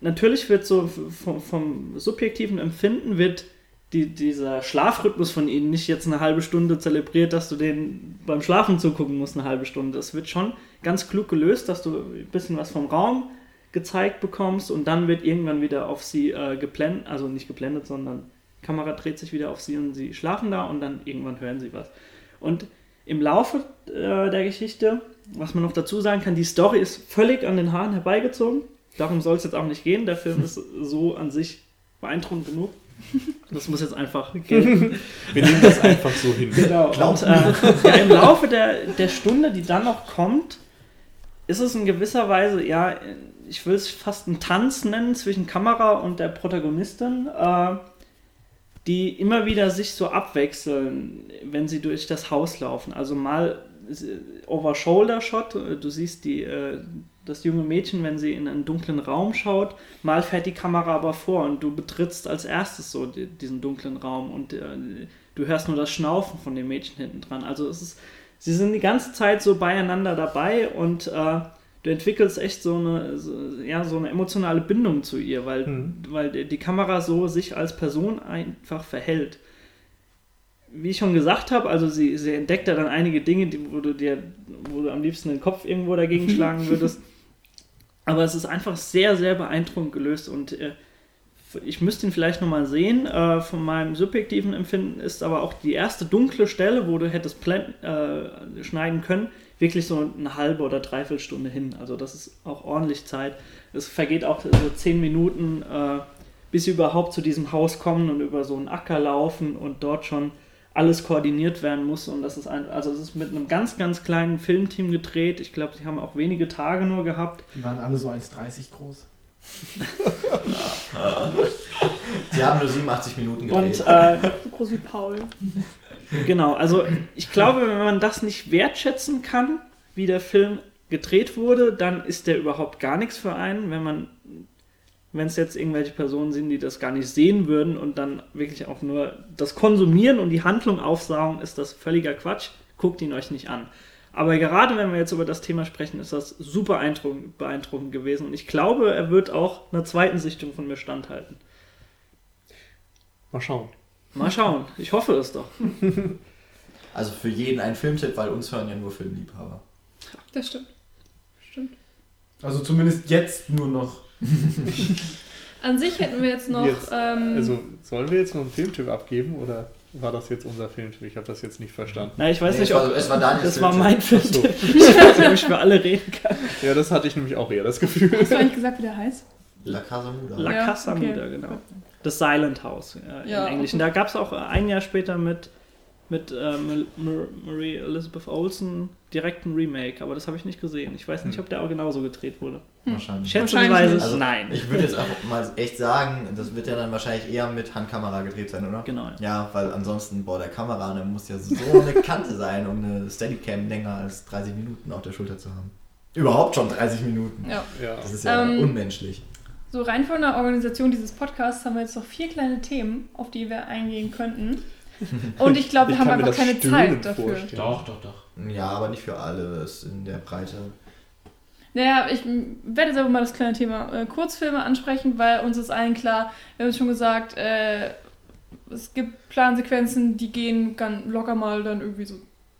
[SPEAKER 2] natürlich wird so vom, vom subjektiven Empfinden wird die, dieser Schlafrhythmus von ihnen nicht jetzt eine halbe Stunde zelebriert, dass du den beim Schlafen zugucken musst, eine halbe Stunde. Das wird schon ganz klug gelöst, dass du ein bisschen was vom Raum gezeigt bekommst und dann wird irgendwann wieder auf sie äh, geblendet, also nicht geblendet, sondern die Kamera dreht sich wieder auf sie und sie schlafen da und dann irgendwann hören sie was. Und im Laufe äh, der Geschichte, was man noch dazu sagen kann, die Story ist völlig an den Haaren herbeigezogen. Darum soll es jetzt auch nicht gehen. Der Film ist so an sich beeindruckend genug. Das muss jetzt einfach gelten.
[SPEAKER 5] Wir nehmen das einfach so hin.
[SPEAKER 2] Genau. Und, äh, ja, im Laufe der, der Stunde, die dann noch kommt, ist es in gewisser Weise, ja, ich will es fast einen Tanz nennen zwischen Kamera und der Protagonistin, äh, die immer wieder sich so abwechseln, wenn sie durch das Haus laufen. Also mal Over-Shoulder-Shot, du siehst die, äh, das junge Mädchen, wenn sie in einen dunklen Raum schaut, mal fährt die Kamera aber vor und du betrittst als erstes so die, diesen dunklen Raum und äh, du hörst nur das Schnaufen von dem Mädchen hinten dran. Also es ist, sie sind die ganze Zeit so beieinander dabei und äh, du entwickelst echt so eine, so, ja, so eine emotionale Bindung zu ihr, weil,
[SPEAKER 5] Mhm.
[SPEAKER 2] weil die, Kamera so sich als Person einfach verhält. Wie ich schon gesagt habe, also sie, sie entdeckt ja dann einige Dinge, die, wo, du dir, wo du am liebsten den Kopf irgendwo dagegen schlagen würdest. Aber es ist einfach sehr, sehr beeindruckend gelöst und äh, ich müsste ihn vielleicht nochmal sehen. Äh, von meinem subjektiven Empfinden ist aber auch die erste dunkle Stelle, wo du hättest plan äh, schneiden können, wirklich so eine halbe oder dreiviertel Stunde hin. Also das ist auch ordentlich Zeit. Es vergeht auch so zehn Minuten, äh, bis sie überhaupt zu diesem Haus kommen und über so einen Acker laufen und dort schon alles koordiniert werden muss. Und das ist ein, also es ist mit einem ganz, ganz kleinen Filmteam gedreht. Ich glaube, sie haben auch wenige Tage nur gehabt.
[SPEAKER 4] Die waren alle so 1,30 groß.
[SPEAKER 1] Sie haben nur 87 Minuten
[SPEAKER 2] Und
[SPEAKER 1] gedreht.
[SPEAKER 2] äh,
[SPEAKER 3] So groß wie Paul.
[SPEAKER 2] Genau, also ich glaube, wenn man das nicht wertschätzen kann, wie der Film gedreht wurde, dann ist der überhaupt gar nichts für einen. Wenn man, wenn es jetzt irgendwelche Personen sind, die das gar nicht sehen würden und dann wirklich auch nur das Konsumieren und die Handlung aufsaugen, ist das völliger Quatsch. Guckt ihn euch nicht an. Aber gerade wenn wir jetzt über das Thema sprechen, ist das super beeindruckend, gewesen. Und ich glaube, er wird auch einer zweiten Sichtung von mir standhalten.
[SPEAKER 5] Mal schauen.
[SPEAKER 2] Mal schauen. Ich hoffe es doch.
[SPEAKER 1] Also für jeden ein Filmtipp, weil uns hören ja nur Filmliebhaber.
[SPEAKER 3] Das stimmt. Stimmt.
[SPEAKER 4] Also zumindest jetzt nur noch.
[SPEAKER 3] An sich hätten wir jetzt noch.
[SPEAKER 5] Jetzt,
[SPEAKER 3] ähm,
[SPEAKER 5] Also, sollen wir jetzt noch einen Filmtipp abgeben oder? war das jetzt unser Filmtipp? Ich habe das jetzt nicht verstanden.
[SPEAKER 2] Na, ich weiß
[SPEAKER 1] Nee,
[SPEAKER 2] nicht,
[SPEAKER 1] es war-
[SPEAKER 2] ob
[SPEAKER 1] es war Daniels
[SPEAKER 2] das war mein Filmtipp. Ich weiß nicht, ob ich für alle reden kann.
[SPEAKER 5] Ja, das hatte ich nämlich auch eher das Gefühl.
[SPEAKER 3] Hast du eigentlich gesagt, wie der heißt?
[SPEAKER 1] La Casa Muda.
[SPEAKER 2] La
[SPEAKER 3] Ja,
[SPEAKER 2] Casa
[SPEAKER 3] okay.
[SPEAKER 2] Muda, genau. Das Silent House äh,
[SPEAKER 3] Ja,
[SPEAKER 2] im Englischen. Da gab es auch äh, ein Jahr später mit, mit äh, Mar- Marie Elizabeth Olsen direkt ein Remake, aber das habe ich nicht gesehen. Ich weiß nicht,
[SPEAKER 5] Hm.
[SPEAKER 2] ob der auch genauso gedreht wurde.
[SPEAKER 1] Wahrscheinlich.
[SPEAKER 2] Schätzungsweise
[SPEAKER 3] nicht.
[SPEAKER 1] Also,
[SPEAKER 2] nein.
[SPEAKER 1] Ich würde jetzt einfach mal echt sagen, das wird ja dann wahrscheinlich eher mit Handkamera gedreht sein, oder?
[SPEAKER 2] Genau. ja.
[SPEAKER 1] Ja, weil ansonsten, boah, der Kamera, der muss ja so eine Kante sein, um eine Steadicam länger als 30 Minuten auf der Schulter zu haben. Überhaupt schon 30 Minuten.
[SPEAKER 3] Ja.
[SPEAKER 5] Ja.
[SPEAKER 1] Das ist ja
[SPEAKER 3] Ähm,
[SPEAKER 1] unmenschlich.
[SPEAKER 3] So rein von der Organisation dieses Podcasts haben wir jetzt noch vier kleine Themen, auf die wir eingehen könnten. Und ich glaube, wir
[SPEAKER 5] Ich
[SPEAKER 3] haben einfach keine
[SPEAKER 5] Stöhnen
[SPEAKER 3] Zeit dafür.
[SPEAKER 5] vorstellen.
[SPEAKER 4] Doch, doch, doch.
[SPEAKER 1] Ja, aber nicht für alle, das in der Breite.
[SPEAKER 3] Naja, ich werde jetzt aber mal das kleine Thema äh, Kurzfilme ansprechen, weil uns ist allen klar, wir haben es schon gesagt, äh, es gibt Plansequenzen, die gehen ganz locker mal dann irgendwie so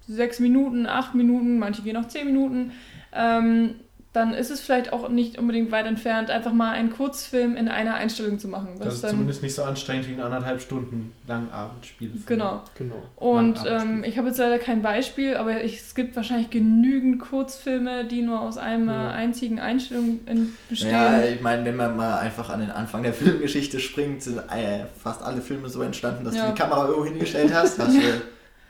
[SPEAKER 3] sechs Minuten, acht Minuten, manche gehen auch zehn Minuten. Ähm, dann ist es vielleicht auch nicht unbedingt weit entfernt, einfach mal einen Kurzfilm in einer Einstellung zu machen.
[SPEAKER 4] Das ist
[SPEAKER 3] dann,
[SPEAKER 4] zumindest nicht so anstrengend wie ein anderthalb Stunden lang Abendspiel.
[SPEAKER 3] genau.
[SPEAKER 5] Genau.
[SPEAKER 3] Und ähm, ich habe jetzt leider kein Beispiel, aber ich, es gibt wahrscheinlich genügend Kurzfilme, die nur aus einer
[SPEAKER 5] Ja.
[SPEAKER 3] einzigen Einstellung in, bestehen.
[SPEAKER 1] Ja, ich meine, wenn man mal einfach an den Anfang der Filmgeschichte springt, sind äh, fast alle Filme so entstanden, dass
[SPEAKER 3] Ja.
[SPEAKER 1] du die Kamera irgendwo hingestellt hast, hast du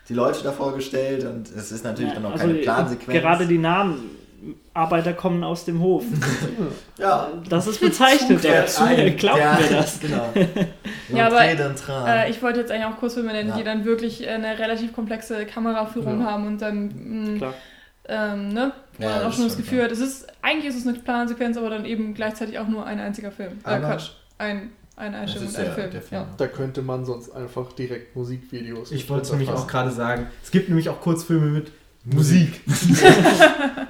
[SPEAKER 1] die Leute davor gestellt und es ist natürlich dann auch
[SPEAKER 2] also
[SPEAKER 1] keine Plansequenz.
[SPEAKER 2] Gerade die Namen. Arbeiter kommen aus dem Hof.
[SPEAKER 1] ja,
[SPEAKER 2] Das ist bezeichnet.
[SPEAKER 1] der
[SPEAKER 2] dazu.
[SPEAKER 1] ein-
[SPEAKER 2] Glaubt
[SPEAKER 1] der-
[SPEAKER 2] mir das.
[SPEAKER 1] Genau.
[SPEAKER 3] Ja, aber. Äh, ich wollte jetzt eigentlich auch Kurzfilme nennen,
[SPEAKER 1] Ja.
[SPEAKER 3] die dann wirklich eine relativ komplexe Kameraführung
[SPEAKER 5] Ja.
[SPEAKER 3] haben und dann, mh,
[SPEAKER 2] Klar.
[SPEAKER 3] ähm, ne, wo
[SPEAKER 1] Ja,
[SPEAKER 3] man auch
[SPEAKER 1] das
[SPEAKER 3] schon das Gefühl hat, es ist, eigentlich ist es eine Plansequenz, aber dann eben gleichzeitig auch nur ein einziger Film. Äh, Quatsch, ein,
[SPEAKER 1] Das
[SPEAKER 3] Einstellung
[SPEAKER 1] ist
[SPEAKER 3] und ein
[SPEAKER 1] der,
[SPEAKER 3] Film.
[SPEAKER 1] der Film.
[SPEAKER 3] Ja.
[SPEAKER 6] Da könnte man sonst einfach direkt Musikvideos.
[SPEAKER 4] Ich wollte es nämlich auch gerade sagen. Es gibt nämlich auch Kurzfilme mit Musik.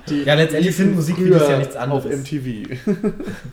[SPEAKER 6] Die
[SPEAKER 4] Ja, letztendlich sind Musikvideos ja nichts anderes.
[SPEAKER 5] Auf MTV.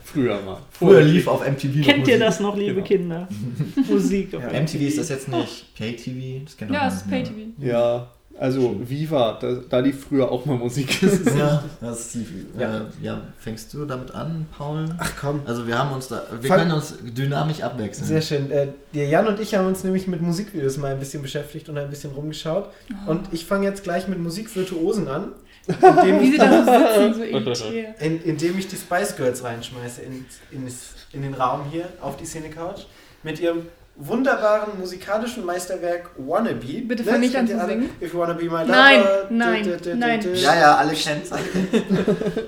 [SPEAKER 5] Früher mal.
[SPEAKER 1] Früher lief auf MTV noch
[SPEAKER 2] Kennt ihr das noch, liebe
[SPEAKER 5] Genau.
[SPEAKER 2] Kinder? Musik. auf
[SPEAKER 4] Ja,
[SPEAKER 1] MTV ist das jetzt nicht Pay-TV? Das kennt
[SPEAKER 3] Ja, es ist Pay-TV.
[SPEAKER 5] Ja, also Viva, da, da lief früher auch mal Musik.
[SPEAKER 1] Ja, das lief.
[SPEAKER 4] Ja.
[SPEAKER 1] Äh, ja, fängst du damit an, Paul?
[SPEAKER 4] Ach komm.
[SPEAKER 1] Also wir haben uns da, wir
[SPEAKER 4] Fang-
[SPEAKER 1] können uns dynamisch abwechseln.
[SPEAKER 4] Sehr schön. Äh, der Jan und ich haben uns nämlich mit Musikvideos mal ein bisschen beschäftigt und ein bisschen rumgeschaut. Und ich fange jetzt gleich mit Musikvirtuosen an, indem
[SPEAKER 3] Wie
[SPEAKER 4] ich,
[SPEAKER 3] sie da sitzen, so elitär.
[SPEAKER 4] in, indem ich die Spice Girls reinschmeiße in, in, in den Raum hier auf die Szene-Couch mit ihrem wunderbaren musikalischen Meisterwerk Wannabe.
[SPEAKER 3] Bitte fang nicht an
[SPEAKER 4] kennt ihr
[SPEAKER 3] zu singen.
[SPEAKER 4] If you wanna be my lover.
[SPEAKER 3] Nein, nein, nein.
[SPEAKER 1] Ja, ja, alle kennen es.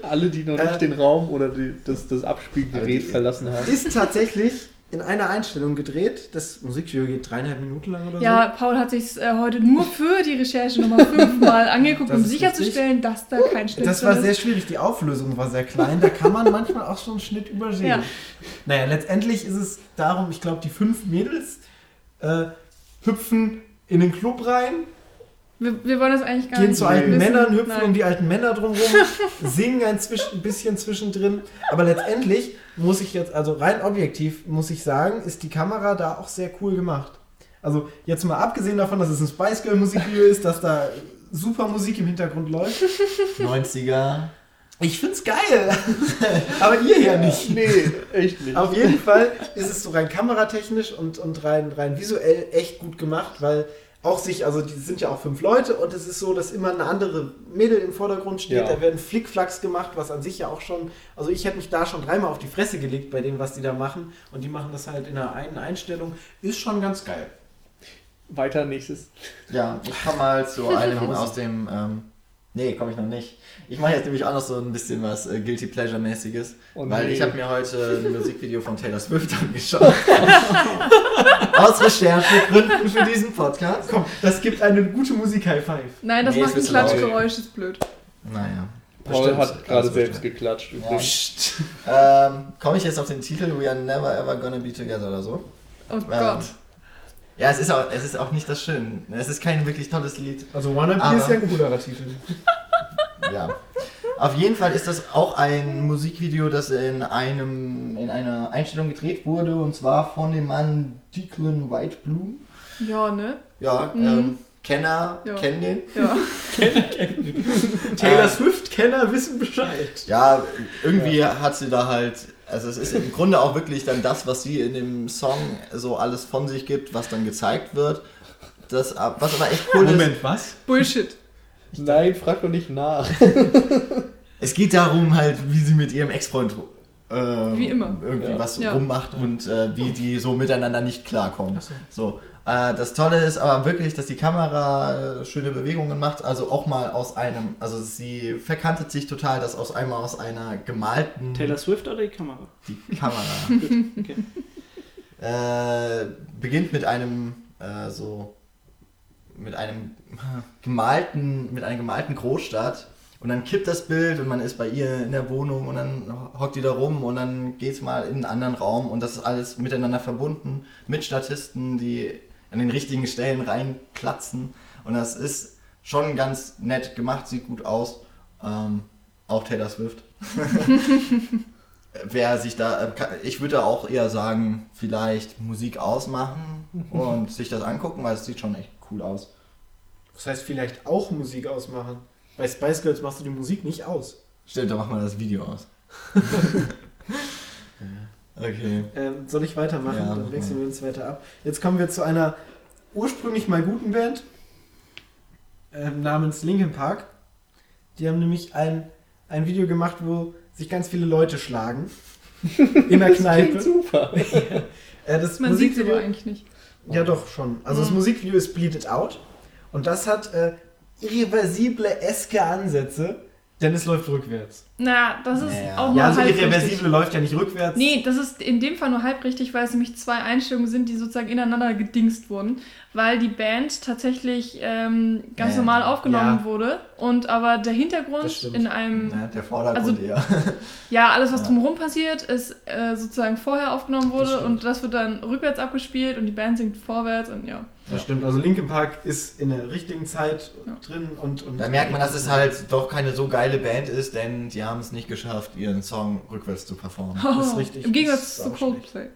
[SPEAKER 5] Alle, die noch nicht den Raum oder das, Abspielgerät verlassen haben.
[SPEAKER 4] Ist tatsächlich in einer Einstellung gedreht. Das Musikvideo geht dreieinhalb Minuten lang oder so.
[SPEAKER 3] Ja, Paul hat sich äh, heute nur für die Recherche nochmal fünfmal angeguckt,
[SPEAKER 4] Das
[SPEAKER 3] um
[SPEAKER 4] ist
[SPEAKER 3] sicherzustellen, dass da kein Schnitt
[SPEAKER 4] Das
[SPEAKER 3] drin
[SPEAKER 4] war
[SPEAKER 3] ist.
[SPEAKER 4] sehr schwierig, die Auflösung war sehr klein, da kann man manchmal auch so einen Schnitt übersehen.
[SPEAKER 3] Ja.
[SPEAKER 4] Naja, letztendlich ist es darum, ich glaube, die fünf Mädels äh, hüpfen in den Club rein,
[SPEAKER 3] Wir, wir wollen das eigentlich gar
[SPEAKER 4] gehen
[SPEAKER 3] nicht
[SPEAKER 4] zu alten
[SPEAKER 3] wissen.
[SPEAKER 4] Männern, hüpfen
[SPEAKER 3] Nein.
[SPEAKER 4] um die alten Männer drumherum, singen ein, ein bisschen zwischendrin. Aber letztendlich muss ich jetzt, also rein objektiv, muss ich sagen, ist die Kamera da auch sehr cool gemacht. Also jetzt mal abgesehen davon, dass es ein Spice Girl Musikvideo ist, dass da super Musik im Hintergrund läuft.
[SPEAKER 1] 90er.
[SPEAKER 4] Ich find's geil. Aber ihr ja nicht.
[SPEAKER 5] Nee, echt nicht.
[SPEAKER 4] Auf jeden Fall ist es so rein kameratechnisch und, und rein, rein visuell echt gut gemacht, weil auch sich, also die sind ja auch fünf Leute und es ist so, dass immer eine andere Mädel im Vordergrund steht.
[SPEAKER 5] Ja.
[SPEAKER 4] Da werden Flickflacks gemacht, was an sich ja auch schon, also ich hätte mich da schon dreimal auf die Fresse gelegt bei dem, was die da machen und die machen das halt in einer einen Einstellung. Ist schon ganz geil.
[SPEAKER 5] Weiter nächstes.
[SPEAKER 1] Ja, ich komme mal zu einem aus dem. Ähm, nee, komme ich noch nicht. Ich mache jetzt nämlich auch noch so ein bisschen was äh, Guilty Pleasure-mäßiges.
[SPEAKER 5] Oh
[SPEAKER 1] weil
[SPEAKER 5] nee.
[SPEAKER 1] ich habe mir heute ein Musikvideo von Taylor Swift angeschaut. aus Recherchegründen für diesen Podcast.
[SPEAKER 4] Komm, das gibt eine gute Musik-High Five.
[SPEAKER 3] Nein, das
[SPEAKER 1] Nee,
[SPEAKER 3] macht ein. Klatschgeräusch, ist blöd.
[SPEAKER 1] Naja.
[SPEAKER 5] Paul
[SPEAKER 1] bestimmt.
[SPEAKER 5] hat gerade selbst geklatscht.
[SPEAKER 1] Ja.
[SPEAKER 5] übrigens.
[SPEAKER 1] Psst. Ähm, komme ich jetzt auf den Titel We are never ever gonna be together oder so?
[SPEAKER 3] Oh
[SPEAKER 1] Ähm,
[SPEAKER 3] Gott.
[SPEAKER 1] Ja, es ist, auch, es ist auch nicht das Schöne. Es ist kein wirklich tolles Lied.
[SPEAKER 4] Also Wannabe
[SPEAKER 1] Aber-
[SPEAKER 4] ist ja ein coolerer Titel.
[SPEAKER 1] Ja. Auf jeden Fall ist das auch ein Musikvideo, das in einem in einer Einstellung gedreht wurde und zwar von dem Mann Declan Whitebloom.
[SPEAKER 3] Ja, ne?
[SPEAKER 1] Ja,
[SPEAKER 3] Mhm.
[SPEAKER 1] ähm, Kenner
[SPEAKER 3] Ja.
[SPEAKER 1] kennen den.
[SPEAKER 3] Ja.
[SPEAKER 4] Taylor
[SPEAKER 1] Ähm,
[SPEAKER 4] Swift-Kenner wissen Bescheid.
[SPEAKER 1] Ja, irgendwie hat sie da halt, also es ist im Grunde auch wirklich dann das, was sie in dem Song so alles von sich gibt, was dann gezeigt wird. das, was aber echt cool ist,
[SPEAKER 4] Moment, was?
[SPEAKER 3] Bullshit.
[SPEAKER 6] Nein, frag doch nicht nach.
[SPEAKER 1] es geht darum halt, wie sie mit ihrem Ex-Freund äh,
[SPEAKER 3] Wie immer.
[SPEAKER 1] irgendwie
[SPEAKER 6] Ja.
[SPEAKER 1] was
[SPEAKER 3] Ja.
[SPEAKER 1] rummacht und äh, wie die so miteinander nicht klarkommen. So, äh, das Tolle ist aber wirklich, dass die Kamera äh, schöne Bewegungen macht, also auch mal aus einem, also sie verkantet sich total, dass aus einmal aus einer gemalten
[SPEAKER 2] Taylor Swift oder die Kamera?
[SPEAKER 1] die Kamera
[SPEAKER 2] Okay.
[SPEAKER 1] äh, beginnt mit einem äh, so mit einem gemalten mit einer gemalten Großstadt und dann kippt das Bild und man ist bei ihr in der Wohnung und dann hockt die da rum und dann geht's mal in einen anderen Raum und das ist alles miteinander verbunden mit Statisten, die an den richtigen Stellen reinplatzen und das ist schon ganz nett gemacht, sieht gut aus. Ähm, auch Taylor Swift. Wer sich da, äh, ich würde auch eher sagen, vielleicht Musik ausmachen und sich das angucken, weil es sieht schon echt cool aus.
[SPEAKER 4] Das heißt, vielleicht auch Musik ausmachen. Bei Spice Girls machst du die Musik nicht aus.
[SPEAKER 1] Stimmt, da machen wir das Video aus. okay.
[SPEAKER 4] Ähm, soll ich weitermachen?
[SPEAKER 1] Ja,
[SPEAKER 4] Dann wechseln wir uns weiter ab. Jetzt kommen wir zu einer ursprünglich mal guten Band ähm, namens Linkin Park. Die haben nämlich ein, ein Video gemacht, wo sich ganz viele Leute schlagen. In der Kneipe.
[SPEAKER 6] super.
[SPEAKER 4] Äh, das
[SPEAKER 3] Man sieht sie
[SPEAKER 4] Musikvideo,
[SPEAKER 3] aber eigentlich nicht.
[SPEAKER 4] Ja, doch, schon. Also das
[SPEAKER 3] Mhm.
[SPEAKER 4] Musikvideo ist Bleed It Out. Und das hat äh, irreversible eske Ansätze, denn es läuft rückwärts.
[SPEAKER 3] Na, das ist
[SPEAKER 1] Naja.
[SPEAKER 3] auch nur
[SPEAKER 4] Ja, also
[SPEAKER 3] halb
[SPEAKER 4] irreversible
[SPEAKER 3] richtig.
[SPEAKER 4] läuft ja nicht rückwärts.
[SPEAKER 3] Nee, das ist in dem Fall nur halb richtig, weil es nämlich zwei Einstellungen sind, die sozusagen ineinander gedingst wurden, weil die Band tatsächlich ähm, ganz
[SPEAKER 1] Ja,
[SPEAKER 3] normal aufgenommen
[SPEAKER 4] ja.
[SPEAKER 3] wurde und aber der
[SPEAKER 4] Das
[SPEAKER 3] Hintergrund in einem,
[SPEAKER 1] Ja, der Vordergrund
[SPEAKER 3] Also-
[SPEAKER 1] eher.
[SPEAKER 3] ja, alles was
[SPEAKER 1] Ja.
[SPEAKER 3] drumherum passiert, ist äh, sozusagen vorher aufgenommen
[SPEAKER 4] Das
[SPEAKER 3] wurde
[SPEAKER 4] stimmt.
[SPEAKER 3] und das wird dann rückwärts abgespielt und die Band singt vorwärts und ja.
[SPEAKER 4] Das stimmt. Also Linkin Park ist in der richtigen Zeit
[SPEAKER 3] Ja.
[SPEAKER 4] drin und, und
[SPEAKER 1] Da merkt man, dass es halt doch keine so geile Band ist, denn die haben es nicht geschafft, ihren Song rückwärts zu performen.
[SPEAKER 4] Das ist richtig.
[SPEAKER 3] Im Gegensatz zu Coldplay.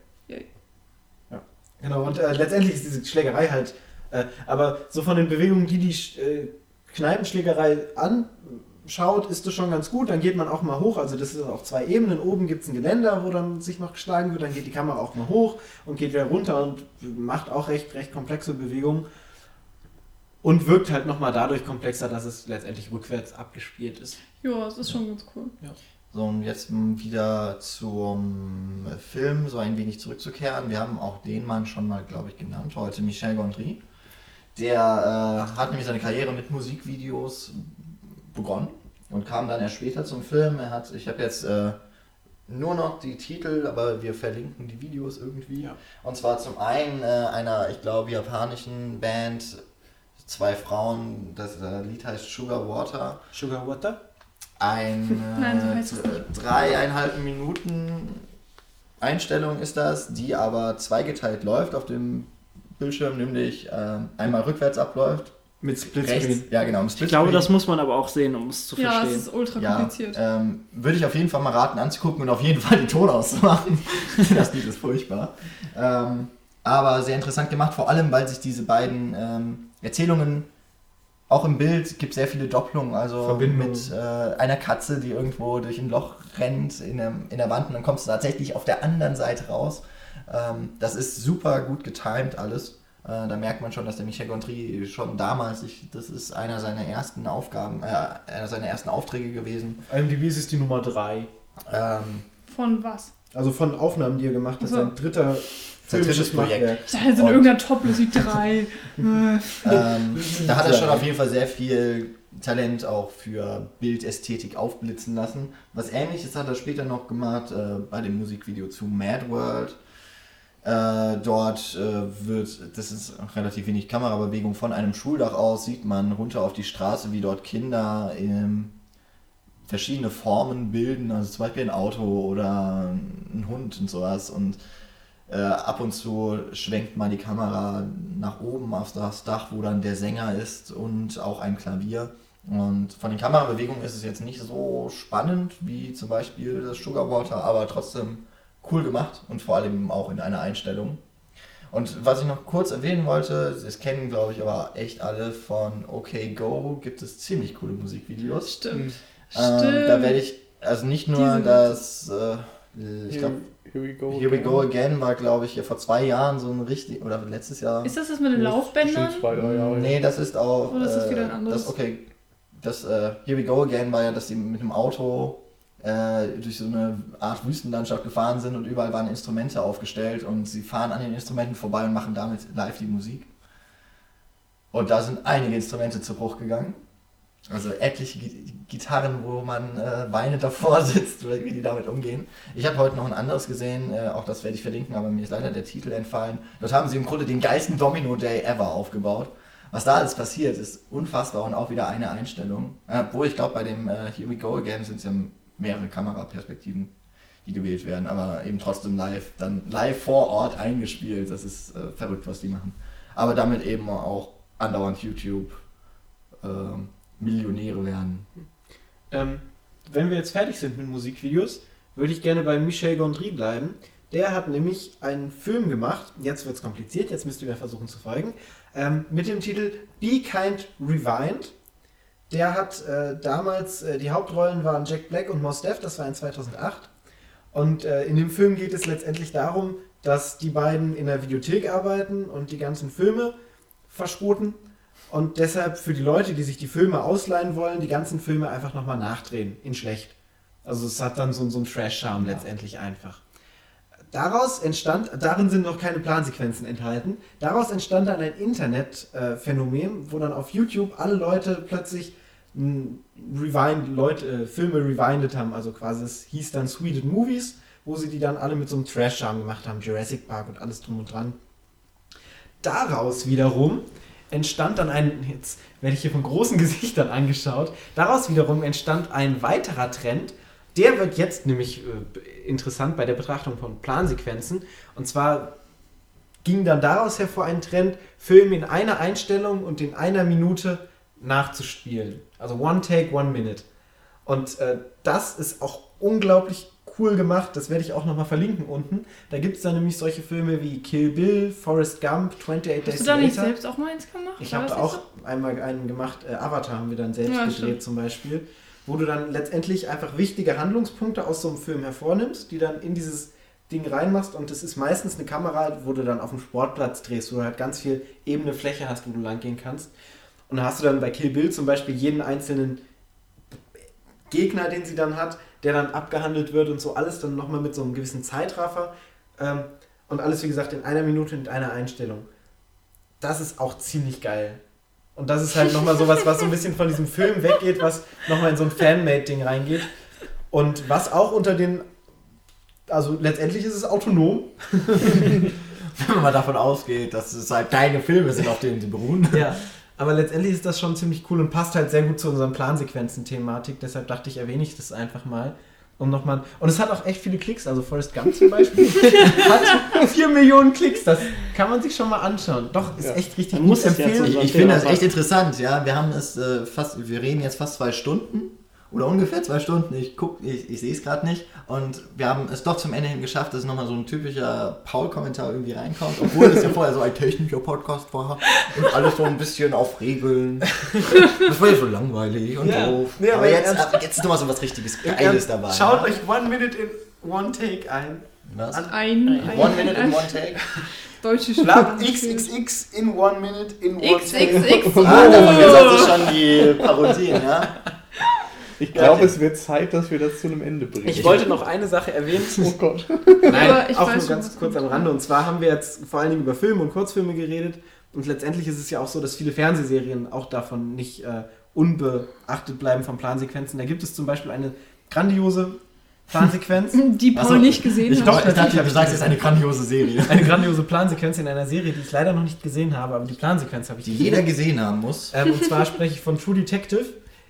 [SPEAKER 4] Genau, und äh, letztendlich ist diese Schlägerei halt, äh, aber so von den Bewegungen, die die äh, Kneipenschlägerei anschaut, ist das schon ganz gut. Dann geht man auch mal hoch, also das ist auf zwei Ebenen. Oben gibt es ein Geländer, wo dann sich noch geschlagen wird, dann geht die Kamera auch mal hoch und geht wieder runter und macht auch recht, recht komplexe Bewegungen. Und wirkt halt nochmal dadurch komplexer, dass es letztendlich rückwärts abgespielt ist.
[SPEAKER 3] Ja, es ist schon ganz cool.
[SPEAKER 1] So, und jetzt wieder zum Film so ein wenig zurückzukehren. Wir haben auch den Mann schon mal, glaube ich, genannt heute, Michel Gondry. Der äh, hat nämlich seine Karriere mit Musikvideos begonnen und kam dann erst später zum Film. Er hat, ich habe jetzt äh, nur noch die Titel, aber wir verlinken die Videos irgendwie.
[SPEAKER 4] Ja.
[SPEAKER 1] Und zwar zum einen äh, einer, ich glaube, japanischen Band, zwei Frauen, das äh, Lied heißt Sugar Water.
[SPEAKER 4] Sugar Water?
[SPEAKER 1] Ein
[SPEAKER 3] Nein, so
[SPEAKER 1] äh, dreieinhalb Minuten Einstellung ist das, die aber zweigeteilt läuft auf dem Bildschirm, nämlich ähm, einmal rückwärts abläuft.
[SPEAKER 4] Mit Splitscreen.
[SPEAKER 1] ja genau, im
[SPEAKER 2] Ich glaube, das muss man aber auch sehen, um es zu
[SPEAKER 3] Ja, es
[SPEAKER 2] verstehen.
[SPEAKER 3] ist ultra
[SPEAKER 1] ja,
[SPEAKER 3] kompliziert.
[SPEAKER 1] ähm, würde ich auf jeden Fall mal raten anzugucken und auf jeden Fall die Ton auszumachen. das Lied ist furchtbar. Ähm, aber sehr interessant gemacht, vor allem weil sich diese beiden ähm, Erzählungen auch im Bild gibt sehr viele Doppelungen, also
[SPEAKER 4] Verbindungen.
[SPEAKER 1] mit äh, einer Katze, die irgendwo durch ein Loch rennt in der, in der Wand und dann kommst du tatsächlich auf der anderen Seite raus. Ähm, das ist super gut getimed alles. Äh, da merkt man schon, dass der Michel Gondry schon damals, ich, das ist einer seiner ersten Aufgaben, äh, einer seiner ersten Aufträge gewesen.
[SPEAKER 4] Auf IMDb ist es die Nummer 3.
[SPEAKER 1] Ähm,
[SPEAKER 3] Von was?
[SPEAKER 4] Also von Aufnahmen, die er gemacht hat.
[SPEAKER 3] Ach so.
[SPEAKER 4] Sein dritter filmisches
[SPEAKER 1] Projekt.
[SPEAKER 3] Ich dachte, in
[SPEAKER 1] Und-
[SPEAKER 3] irgendeiner Top-Musik 3. Äh,
[SPEAKER 1] ähm, da hat er schon auf jeden Fall sehr viel Talent auch für Bildästhetik aufblitzen lassen. Was ähnliches hat er später noch gemacht äh, bei dem Musikvideo zu Mad World. Äh, dort äh, wird, das ist relativ wenig Kamerabewegung, von einem Schuldach aus sieht man runter auf die Straße, wie dort Kinder in verschiedene Formen bilden, also zum Beispiel ein Auto oder ein Hund und sowas. Und äh, ab und zu schwenkt mal die Kamera nach oben auf das Dach, wo dann der Sänger ist und auch ein Klavier. Und von den Kamerabewegungen ist es jetzt nicht so spannend wie zum Beispiel das Sugar Water, aber trotzdem cool gemacht und vor allem auch in einer Einstellung. Und was ich noch kurz erwähnen wollte, das kennen glaube ich aber echt alle von OK Go, gibt es ziemlich coole Musikvideos.
[SPEAKER 3] stimmt.
[SPEAKER 1] Ähm,
[SPEAKER 3] Stimmt.
[SPEAKER 1] da werde ich, also nicht nur das, Äh, Ich glaube,
[SPEAKER 6] Here we go.
[SPEAKER 1] Here We Go Again war, glaube ich, vor zwei Jahren so ein richtig, oder letztes Jahr.
[SPEAKER 3] Ist das das mit den Laufbändern?
[SPEAKER 6] Zwei, drei Jahre.
[SPEAKER 1] Nee, das ist auch.
[SPEAKER 3] Oder ist das
[SPEAKER 1] äh,
[SPEAKER 3] wieder ein anderes?
[SPEAKER 1] Das, okay, das äh, Here We Go Again war ja, dass die mit dem Auto äh, durch so eine Art Wüstenlandschaft gefahren sind und überall waren Instrumente aufgestellt und sie fahren an den Instrumenten vorbei und machen damit live die Musik. Und da sind einige Instrumente zu Bruch gegangen. Also etliche Gi- Gitarren, wo man äh, weinend davor sitzt, wie die damit umgehen. Ich habe heute noch ein anderes gesehen, äh, auch das werde ich verlinken, aber mir ist leider der Titel entfallen. Dort haben sie im Grunde den geilsten Domino Day ever aufgebaut. Was da alles passiert, ist unfassbar und auch wieder eine Einstellung. Äh, Obwohl ich glaube, bei dem äh, Here We Go Again sind es ja mehrere Kameraperspektiven, die gewählt werden, aber eben trotzdem live, dann live vor Ort eingespielt. Das ist äh, verrückt, was die machen. Aber damit eben auch andauernd YouTube ähm, Millionäre werden.
[SPEAKER 4] Ähm, wenn wir jetzt fertig sind mit Musikvideos, würde ich gerne bei Michel Gondry bleiben. Der hat nämlich einen Film gemacht, jetzt wird es kompliziert, jetzt müsst ihr mir versuchen zu folgen, ähm, mit dem Titel Be Kind Rewind. Der hat äh, damals, äh, die Hauptrollen waren Jack Black und Mos Def, das war in 2008. Und äh, in dem Film geht es letztendlich darum, dass die beiden in der Videothek arbeiten und die ganzen Filme verschroten und deshalb für die Leute, die sich die Filme ausleihen wollen, die ganzen Filme einfach nochmal nachdrehen, in schlecht. Also es hat dann so, so einen Trash-Charme letztendlich einfach. Daraus entstand, darin sind noch keine Plansequenzen enthalten, daraus entstand dann ein Internetphänomen, wo dann auf YouTube alle Leute plötzlich Rewind, Leute, äh, Filme rewindet haben, also quasi es hieß dann Sweden Movies, wo sie die dann alle mit so einem Trash-Charme gemacht haben, Jurassic Park und alles drum und dran. Daraus wiederum entstand dann ein, jetzt werde ich hier von großen Gesichtern angeschaut, daraus wiederum entstand ein weiterer Trend, der wird jetzt nämlich äh, interessant bei der Betrachtung von Plansequenzen. Und zwar ging dann daraus hervor ein Trend, Filme in einer Einstellung und in einer Minute nachzuspielen. Also One Take, One Minute. Und äh, das ist auch unglaublich cool gemacht. Das werde ich auch nochmal verlinken unten. Da gibt es dann nämlich solche Filme wie Kill Bill, Forrest Gump, 28 Days
[SPEAKER 3] Hast du da nicht
[SPEAKER 4] Later.
[SPEAKER 3] selbst auch mal eins gemacht?
[SPEAKER 4] Ich habe da auch einmal einen gemacht, äh, Avatar haben wir dann selbst
[SPEAKER 3] Ja,
[SPEAKER 4] gedreht
[SPEAKER 3] stimmt.
[SPEAKER 4] zum Beispiel, wo du dann letztendlich einfach wichtige Handlungspunkte aus so einem Film hervornimmst, die dann in dieses Ding reinmachst und das ist meistens eine Kamera, wo du dann auf dem Sportplatz drehst, wo du halt ganz viel ebene Fläche hast, wo du lang gehen kannst. Und da hast du dann bei Kill Bill zum Beispiel jeden einzelnen Gegner, den sie dann hat, der dann abgehandelt wird und so alles dann nochmal mit so einem gewissen Zeitraffer. Ähm, und alles, wie gesagt, in einer Minute mit einer Einstellung. Das ist auch ziemlich geil. Und das ist halt nochmal sowas, was so ein bisschen von diesem Film weggeht, was nochmal in so ein Fanmade-Ding reingeht. Und was auch unter den. Also letztendlich ist es autonom.
[SPEAKER 1] Wenn man mal davon ausgeht, dass es halt keine Filme sind, auf denen sie beruhen.
[SPEAKER 4] Ja. Aber letztendlich ist das schon ziemlich cool und passt halt sehr gut zu unseren Plansequenzen-Thematik. Deshalb dachte ich, erwähne ich das einfach mal. Um nochmal. Und es hat auch echt viele Klicks. Also Forrest Gump zum Beispiel hat 4 Millionen Klicks. Das kann man sich schon mal anschauen. Doch, ist
[SPEAKER 6] Ja.
[SPEAKER 4] echt richtig
[SPEAKER 2] muss ja
[SPEAKER 4] empfehlen.
[SPEAKER 2] so-
[SPEAKER 1] Ich, ich finde das echt interessant, ja. Wir haben es äh, fast, wir reden jetzt fast zwei Stunden oder ungefähr zwei Stunden. Ich guck, ich, ich sehe es gerade nicht. Und wir haben es doch zum Ende hin geschafft, dass nochmal so ein typischer Paul-Kommentar irgendwie reinkommt, obwohl es ja vorher so ein technischer Podcast war und alles so ein bisschen auf Regeln. Das war ja so langweilig und
[SPEAKER 4] Ja.
[SPEAKER 1] doof.
[SPEAKER 4] Nee, aber
[SPEAKER 1] aber jetzt, ab- jetzt ist nochmal so was richtiges Geiles dabei.
[SPEAKER 4] Schaut
[SPEAKER 1] ja.
[SPEAKER 4] euch One Minute in One Take ein.
[SPEAKER 1] Was?
[SPEAKER 4] an-
[SPEAKER 3] Ein, ein,
[SPEAKER 1] One minute in one take.
[SPEAKER 3] Deutsche Sprache.
[SPEAKER 4] XXX in One Minute in One Take.
[SPEAKER 3] XXX.
[SPEAKER 1] Ah, hast du schon die Parodien, ja?
[SPEAKER 6] Ich glaube, es wird Zeit, dass wir das zu einem Ende bringen.
[SPEAKER 4] Ich wollte noch eine Sache erwähnen.
[SPEAKER 6] Oh Gott.
[SPEAKER 4] Nein,
[SPEAKER 3] Aber ich
[SPEAKER 4] auch
[SPEAKER 3] weiß
[SPEAKER 4] nur ganz kurz am Rande. Und zwar haben wir jetzt vor allen Dingen über Filme und Kurzfilme geredet. Und letztendlich ist es ja auch so, dass viele Fernsehserien auch davon nicht äh, unbeachtet bleiben von Plansequenzen. Da gibt es zum Beispiel eine grandiose Plansequenz.
[SPEAKER 3] Die Paul
[SPEAKER 1] Ach so,
[SPEAKER 3] nicht gesehen
[SPEAKER 1] Ich,
[SPEAKER 3] hat.
[SPEAKER 1] doch, ich dachte, du sagst jetzt eine grandiose Serie.
[SPEAKER 4] eine grandiose Plansequenz in einer Serie, die ich leider noch nicht gesehen habe, aber die Plansequenz habe ich
[SPEAKER 1] Die
[SPEAKER 4] gesehen.
[SPEAKER 1] jeder gesehen haben muss.
[SPEAKER 4] Ähm, und zwar spreche ich von True Detective,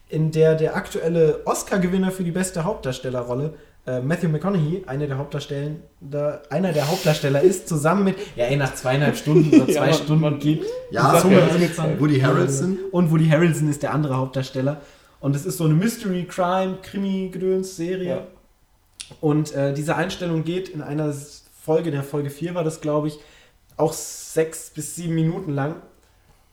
[SPEAKER 4] in der der aktuelle Oscar-Gewinner für die beste Hauptdarstellerrolle, äh, Matthew McConaughey, einer der Hauptdarstellen, da, einer der Hauptdarsteller ist, zusammen mit, ja ey, nach zweieinhalb Stunden oder
[SPEAKER 6] Ja,
[SPEAKER 4] zwei
[SPEAKER 6] man-
[SPEAKER 4] Stunden
[SPEAKER 6] man-
[SPEAKER 4] geht
[SPEAKER 1] Ja,
[SPEAKER 4] die Zunge
[SPEAKER 6] ja.
[SPEAKER 1] Woody Harrelson.
[SPEAKER 4] Und Woody Harrelson ist der andere Hauptdarsteller. Und es ist so eine Mystery, Crime, Krimi-Gedöns-Serie.
[SPEAKER 6] Ja.
[SPEAKER 4] Und äh, diese Einstellung geht in einer Folge, der Folge 4 war das, glaube ich, auch sechs bis sieben Minuten lang.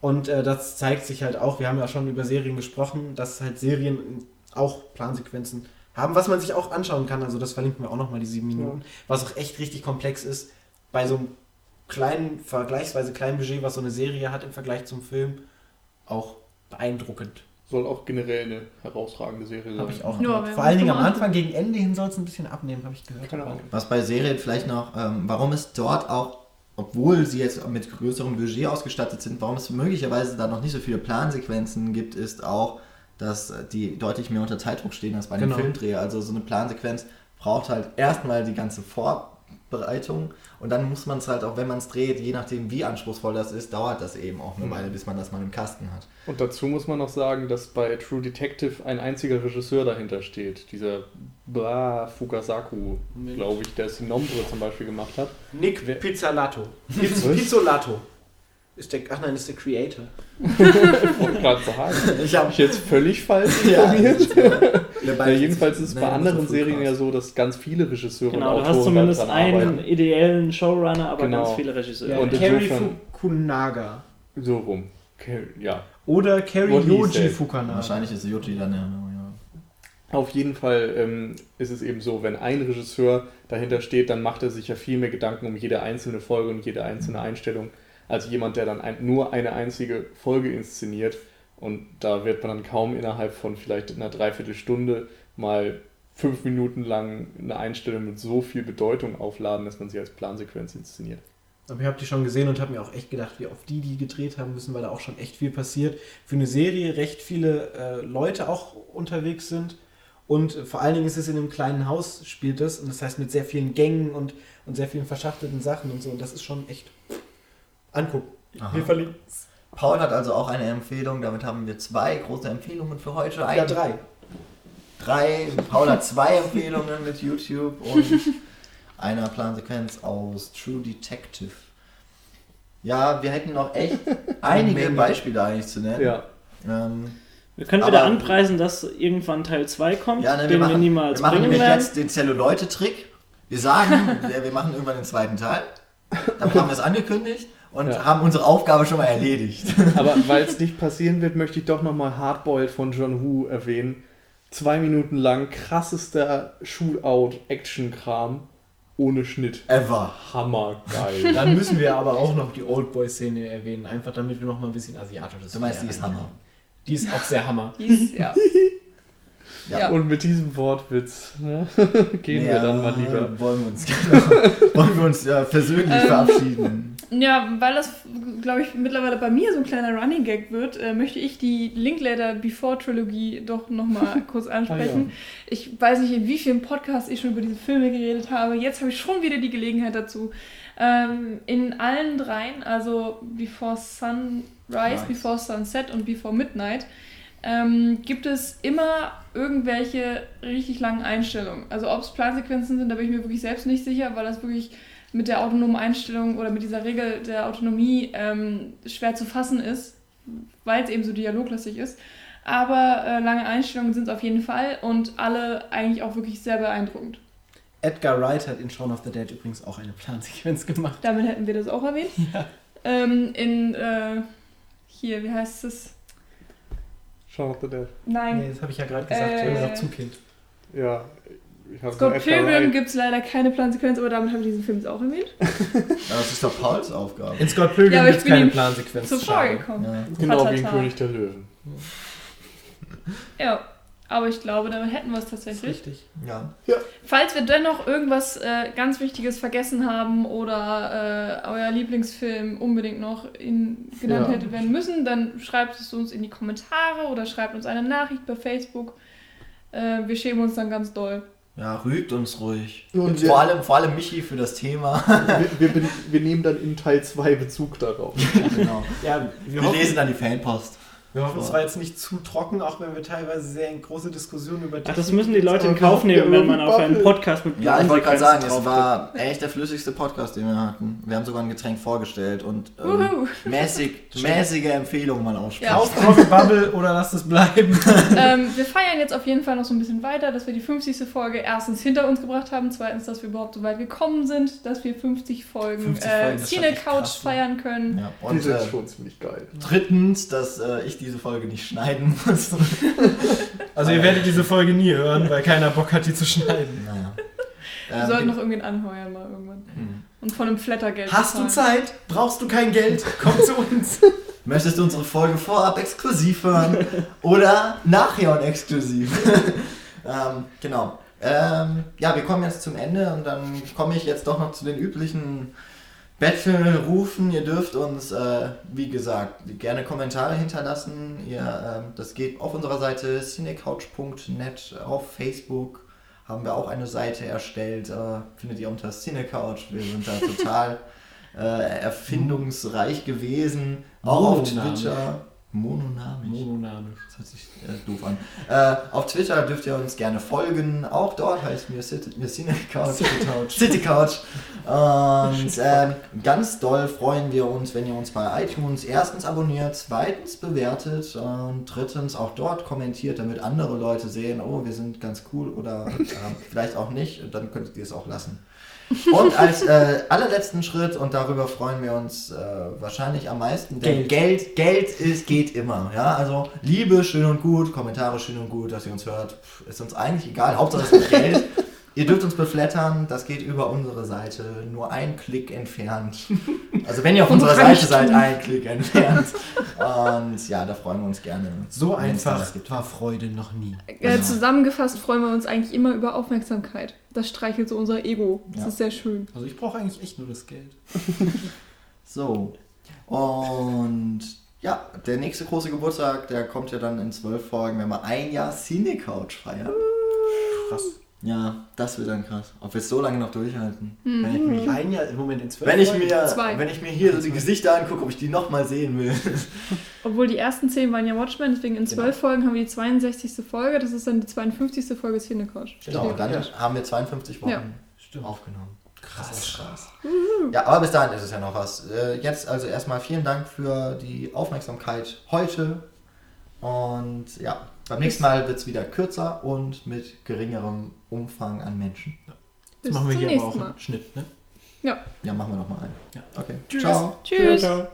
[SPEAKER 4] Und äh, das zeigt sich halt auch, wir haben ja schon über Serien gesprochen, dass halt Serien auch Plansequenzen haben, was man sich auch anschauen kann. Also das verlinken wir auch nochmal, die sieben Minuten. Was auch echt richtig komplex ist. Bei so einem kleinen, vergleichsweise kleinen Budget, was so eine Serie hat im Vergleich zum Film, auch beeindruckend.
[SPEAKER 5] Soll auch generell eine herausragende Serie sein.
[SPEAKER 4] Habe ich auch
[SPEAKER 3] Ja,
[SPEAKER 4] Vor allen Dingen am Anfang, gegen Ende hin soll es ein bisschen abnehmen, habe ich gehört.
[SPEAKER 5] Keine Ahnung.
[SPEAKER 1] Was bei Serien vielleicht noch, ähm, warum es dort auch, obwohl sie jetzt mit größerem Budget ausgestattet sind, warum es möglicherweise da noch nicht so viele Plansequenzen gibt, ist auch, dass die deutlich mehr unter Zeitdruck stehen als bei einem
[SPEAKER 4] Genau.
[SPEAKER 1] Filmdreh. Also so eine Plansequenz braucht halt erstmal die ganze Vorbereitung und dann muss man es halt auch, wenn man es dreht, je nachdem wie anspruchsvoll das ist, dauert das eben auch eine
[SPEAKER 5] Mhm.
[SPEAKER 1] Weile, bis man das mal im Kasten hat.
[SPEAKER 5] Und dazu muss man noch sagen, dass bei True Detective ein einziger Regisseur dahinter steht. Dieser Bra Fukasaku, glaube ich, der Sinombre zum Beispiel gemacht hat.
[SPEAKER 4] Nick
[SPEAKER 5] Wer-
[SPEAKER 4] Pizzolato. Pizzolato. Ist der, ach nein, ist der Creator.
[SPEAKER 5] Ich wollte gerade sagen.
[SPEAKER 1] Ich
[SPEAKER 5] Habe ich jetzt völlig falsch
[SPEAKER 1] Ja,
[SPEAKER 5] informiert?
[SPEAKER 1] ja,
[SPEAKER 5] Ja, jedenfalls ist es bei anderen Serien
[SPEAKER 1] krass.
[SPEAKER 5] ja so, dass ganz viele Regisseure
[SPEAKER 2] Genau,
[SPEAKER 5] und
[SPEAKER 2] du
[SPEAKER 5] Autoren
[SPEAKER 2] hast zumindest einen
[SPEAKER 5] arbeiten.
[SPEAKER 2] ideellen Showrunner, aber
[SPEAKER 5] Genau.
[SPEAKER 2] ganz viele Regisseure.
[SPEAKER 4] Ja,
[SPEAKER 5] Und
[SPEAKER 4] Kerry Fukunaga.
[SPEAKER 5] So rum. Ja.
[SPEAKER 4] Oder Kerry Yoji. Fukunaga.
[SPEAKER 1] Wahrscheinlich ist Yuji dann ja. ja.
[SPEAKER 5] Auf jeden Fall ähm, ist es eben so, wenn ein Regisseur dahinter steht, dann macht er sich ja viel mehr Gedanken um jede einzelne Folge und jede einzelne Einstellung, als jemand, der dann ein, nur eine einzige Folge inszeniert. Und da wird man dann kaum innerhalb von vielleicht einer Dreiviertelstunde mal fünf Minuten lang eine Einstellung mit so viel Bedeutung aufladen, dass man sie als Plansequenz inszeniert.
[SPEAKER 4] Aber ich habe die schon gesehen und habe mir auch echt gedacht, wie oft die die gedreht haben müssen, weil da auch schon echt viel passiert. Für eine Serie recht viele äh, Leute auch unterwegs sind. Und vor allen Dingen ist es in einem kleinen Haus, spielt das. Und das heißt mit sehr vielen Gängen und, und sehr vielen verschachtelten Sachen und so. Und das ist schon echt angucken.
[SPEAKER 1] Aha.
[SPEAKER 4] Wir verlinken
[SPEAKER 1] Paul hat also auch eine Empfehlung, damit haben wir zwei große Empfehlungen für heute.
[SPEAKER 4] Ja,
[SPEAKER 1] Ein-
[SPEAKER 4] drei.
[SPEAKER 1] drei. Paul hat zwei Empfehlungen mit YouTube und einer Plansequenz aus True Detective. Ja, wir hätten noch echt einige. Beispiele eigentlich zu nennen.
[SPEAKER 5] Ja,
[SPEAKER 1] Ähm,
[SPEAKER 2] Wir können wieder anpreisen, dass irgendwann Teil 2 kommt,
[SPEAKER 1] ja ne, wir
[SPEAKER 2] den wir
[SPEAKER 1] machen,
[SPEAKER 2] niemals
[SPEAKER 1] wir machen
[SPEAKER 2] bringen
[SPEAKER 1] nämlich
[SPEAKER 2] werden.
[SPEAKER 1] jetzt den Zelluleute-Trick. Wir sagen, wir machen irgendwann den zweiten Teil. Dann haben wir es angekündigt und
[SPEAKER 5] Ja.
[SPEAKER 1] haben unsere Aufgabe schon mal erledigt.
[SPEAKER 5] aber weil es nicht passieren wird, möchte ich doch nochmal Hardboiled von John Woo erwähnen. Zwei Minuten lang krassester Shootout-Action-Kram ohne Schnitt.
[SPEAKER 1] Ever.
[SPEAKER 5] Hammergeil.
[SPEAKER 4] Dann müssen wir aber auch noch die Oldboy-Szene erwähnen, einfach damit wir noch mal ein bisschen asiatisches
[SPEAKER 1] Du meinst, die ist. Hammer.
[SPEAKER 4] Die ist auch sehr Hammer.
[SPEAKER 3] Dies, ja.
[SPEAKER 1] Ja.
[SPEAKER 3] Ja.
[SPEAKER 5] Und mit diesem Wortwitz ne, gehen wir
[SPEAKER 1] Ja,
[SPEAKER 5] dann mal lieber.
[SPEAKER 1] Wollen wir uns, genau, wollen wir uns ja, persönlich
[SPEAKER 3] Ähm,
[SPEAKER 1] verabschieden.
[SPEAKER 3] Ja, weil das, glaube ich, mittlerweile bei mir so ein kleiner Running Gag wird, äh, möchte ich die Linklater Before Trilogie doch nochmal kurz ansprechen. Ich weiß nicht, in wie vielen Podcasts ich schon über diese Filme geredet habe. Jetzt habe ich schon wieder die Gelegenheit dazu. Ähm, in allen dreien, also Before Sunrise,
[SPEAKER 1] Nice.
[SPEAKER 3] Before Sunset und Before Midnight, ähm, gibt es immer irgendwelche richtig langen Einstellungen. Also ob es Plansequenzen sind, da bin ich mir wirklich selbst nicht sicher, weil das wirklich mit der autonomen Einstellung oder mit dieser Regel der Autonomie ähm, schwer zu fassen ist, weil es eben so dialoglastig ist. Aber äh, lange Einstellungen sind es auf jeden Fall und alle eigentlich auch wirklich sehr beeindruckend.
[SPEAKER 4] Edgar Wright hat in Shaun of the Dead übrigens auch eine Plansequenz gemacht.
[SPEAKER 3] Damit hätten wir das auch erwähnt. Ähm, in, äh, hier, wie heißt es?
[SPEAKER 5] Shaun of the Dead.
[SPEAKER 3] Nein,
[SPEAKER 4] Nee, das habe ich ja gerade gesagt,
[SPEAKER 3] Äh,
[SPEAKER 4] ich habe gesagt Zukind.
[SPEAKER 5] Ja.
[SPEAKER 3] Scott Pilgrim gibt es leider keine Plansequenz, aber damit habe ich diesen Film jetzt auch erwähnt.
[SPEAKER 1] Ja, das ist doch Pauls Aufgabe.
[SPEAKER 4] In Scott Pilgrim
[SPEAKER 3] Ja,
[SPEAKER 4] gibt es keine Plansequenz.
[SPEAKER 3] Zuvor gekommen.
[SPEAKER 1] Ja.
[SPEAKER 5] Genau wie in. König der Löwen.
[SPEAKER 3] Ja, aber ich glaube, damit hätten wir es tatsächlich.
[SPEAKER 4] richtig.
[SPEAKER 1] Ja.
[SPEAKER 3] Falls wir dennoch irgendwas äh, ganz Wichtiges vergessen haben oder äh, euer Lieblingsfilm unbedingt noch in, genannt
[SPEAKER 5] Ja.
[SPEAKER 3] hätte werden müssen, dann schreibt es uns in die Kommentare oder schreibt uns eine Nachricht per Facebook. Äh, wir schämen uns dann ganz doll.
[SPEAKER 1] Ja, rügt uns ruhig.
[SPEAKER 5] Und
[SPEAKER 1] vor, allem, vor allem Michi für das Thema.
[SPEAKER 5] Wir, wir, wir nehmen dann in Teil 2 Bezug darauf.
[SPEAKER 1] genau.
[SPEAKER 4] Ja, wir,
[SPEAKER 1] Wir
[SPEAKER 4] hoffen,
[SPEAKER 1] lesen dann die Fanpost.
[SPEAKER 4] Wir hoffen, es war jetzt nicht zu trocken, auch wenn wir teilweise sehr große Diskussionen über
[SPEAKER 2] Ach, das müssen die Leute in Kauf nehmen, wenn man auf einen. Podcast mit
[SPEAKER 1] Ja, ich wollte gerade sagen, es war echt der flüssigste Podcast, den wir hatten. Wir haben sogar ein Getränk vorgestellt und ähm, mäßig, mäßige Empfehlungen mal aussprechen.
[SPEAKER 3] Ja.
[SPEAKER 4] Rocket Bubble oder lasst es bleiben.
[SPEAKER 3] ähm, wir feiern jetzt auf jeden Fall noch so ein bisschen weiter, dass wir die 50. Folge erstens hinter uns gebracht haben, zweitens, dass wir überhaupt so weit gekommen sind, dass wir 50 Folgen
[SPEAKER 4] 50
[SPEAKER 3] äh,
[SPEAKER 4] Folgen, schon
[SPEAKER 3] Cine Couch
[SPEAKER 4] krass,
[SPEAKER 3] feiern können.
[SPEAKER 1] Ja,
[SPEAKER 5] Die
[SPEAKER 1] und
[SPEAKER 5] sind
[SPEAKER 1] äh,
[SPEAKER 5] schon ziemlich geil.
[SPEAKER 1] drittens, dass äh, ich diese Folge nicht schneiden muss.
[SPEAKER 4] Also ihr werdet diese Folge nie hören, weil keiner Bock hat, die zu schneiden.
[SPEAKER 1] Naja.
[SPEAKER 3] Wir
[SPEAKER 1] Ähm,
[SPEAKER 3] sollten noch irgendwen anheuern mal irgendwann.
[SPEAKER 1] hm.
[SPEAKER 3] Und von einem Flattergeld
[SPEAKER 4] Hast du. Zeit? Brauchst du kein Geld? Komm zu uns.
[SPEAKER 1] Möchtest du unsere Folge vorab exklusiv hören oder nachher und exklusiv? ähm, genau. Ähm, ja, wir kommen jetzt zum Ende und dann komme ich jetzt doch noch zu den üblichen Battle-Rufen. Ihr dürft uns, äh, wie gesagt, gerne Kommentare hinterlassen. Ihr, ähm, das geht auf unserer Seite cinecouch.net, auf Facebook haben wir auch eine Seite erstellt. Äh, findet ihr unter Cinecouch. Wir sind da total äh, erfindungsreich gewesen. Auch auf
[SPEAKER 4] Mononamisch.
[SPEAKER 1] Twitter. Mononamisch.
[SPEAKER 4] Mononamisch.
[SPEAKER 1] Das hört sich äh, doof an. Äh, auf Twitter dürft ihr uns gerne folgen. Auch dort heißt mir Cine Couch.
[SPEAKER 4] City Couch.
[SPEAKER 1] City Couch. Und ähm, ganz doll freuen wir uns, wenn ihr uns bei iTunes erstens abonniert, zweitens bewertet und drittens auch dort kommentiert, damit andere Leute sehen, oh, wir sind ganz cool oder ähm, vielleicht auch nicht. Und dann könntet ihr es auch lassen. Und als äh, allerletzten Schritt, und darüber freuen wir uns äh, wahrscheinlich am meisten, denn Geld, Geld ist, geht immer. Ja? Also Liebe schön und gut, Kommentare schön und gut, dass ihr uns hört, pff, ist uns eigentlich egal, Hauptsache es gibt Geld. Ihr dürft uns beflattern, das geht über unsere Seite, nur ein Klick entfernt. Also wenn ihr auf unserer Seite seid, ein Klick entfernt. Und ja, da freuen wir uns gerne.
[SPEAKER 4] So einfach war Freude noch nie.
[SPEAKER 3] Äh, zusammengefasst freuen wir uns eigentlich immer über Aufmerksamkeit. Das streichelt so unser Ego. Das
[SPEAKER 1] Ja.
[SPEAKER 3] ist sehr schön.
[SPEAKER 4] Also ich brauche eigentlich echt nur das Geld.
[SPEAKER 1] So. Und ja, der nächste große Geburtstag, der kommt ja dann in zwölf Folgen, wenn wir ein Jahr Cine Couch feiern.
[SPEAKER 4] Krass.
[SPEAKER 1] Ja, das wird dann krass. Ob wir es so lange noch durchhalten.
[SPEAKER 3] Mhm.
[SPEAKER 1] Wenn, ich mich,
[SPEAKER 4] Ein Jahr im Moment in zwölf
[SPEAKER 1] wenn, ich mir,
[SPEAKER 3] Zwei.
[SPEAKER 1] wenn ich mir hier so die Gesichter angucke, ob ich die nochmal sehen will.
[SPEAKER 3] Obwohl die ersten 10 waren ja Watchmen, deswegen in 12 Folgen haben wir die 62. Folge. Das ist dann die 52. Folge Cinecouch.
[SPEAKER 1] Genau, und dann
[SPEAKER 4] Ja.
[SPEAKER 1] haben wir 52 Wochen
[SPEAKER 3] Ja.
[SPEAKER 4] Stimmt.
[SPEAKER 1] aufgenommen.
[SPEAKER 4] Krass.
[SPEAKER 1] krass. Ja, aber bis dahin ist es ja noch was. Äh, Jetzt also erstmal vielen Dank für die Aufmerksamkeit heute. Und ja, beim nächsten Mal wird es wieder kürzer und mit geringerem Umfang an Menschen.
[SPEAKER 4] Jetzt machen wir
[SPEAKER 3] zum
[SPEAKER 4] hier aber auch
[SPEAKER 3] Mal.
[SPEAKER 4] einen Schnitt, ne?
[SPEAKER 1] Ja, machen wir nochmal einen.
[SPEAKER 4] Ja.
[SPEAKER 1] Okay.
[SPEAKER 4] Tschüss.
[SPEAKER 1] Ciao.
[SPEAKER 3] Tschüss.
[SPEAKER 4] ciao.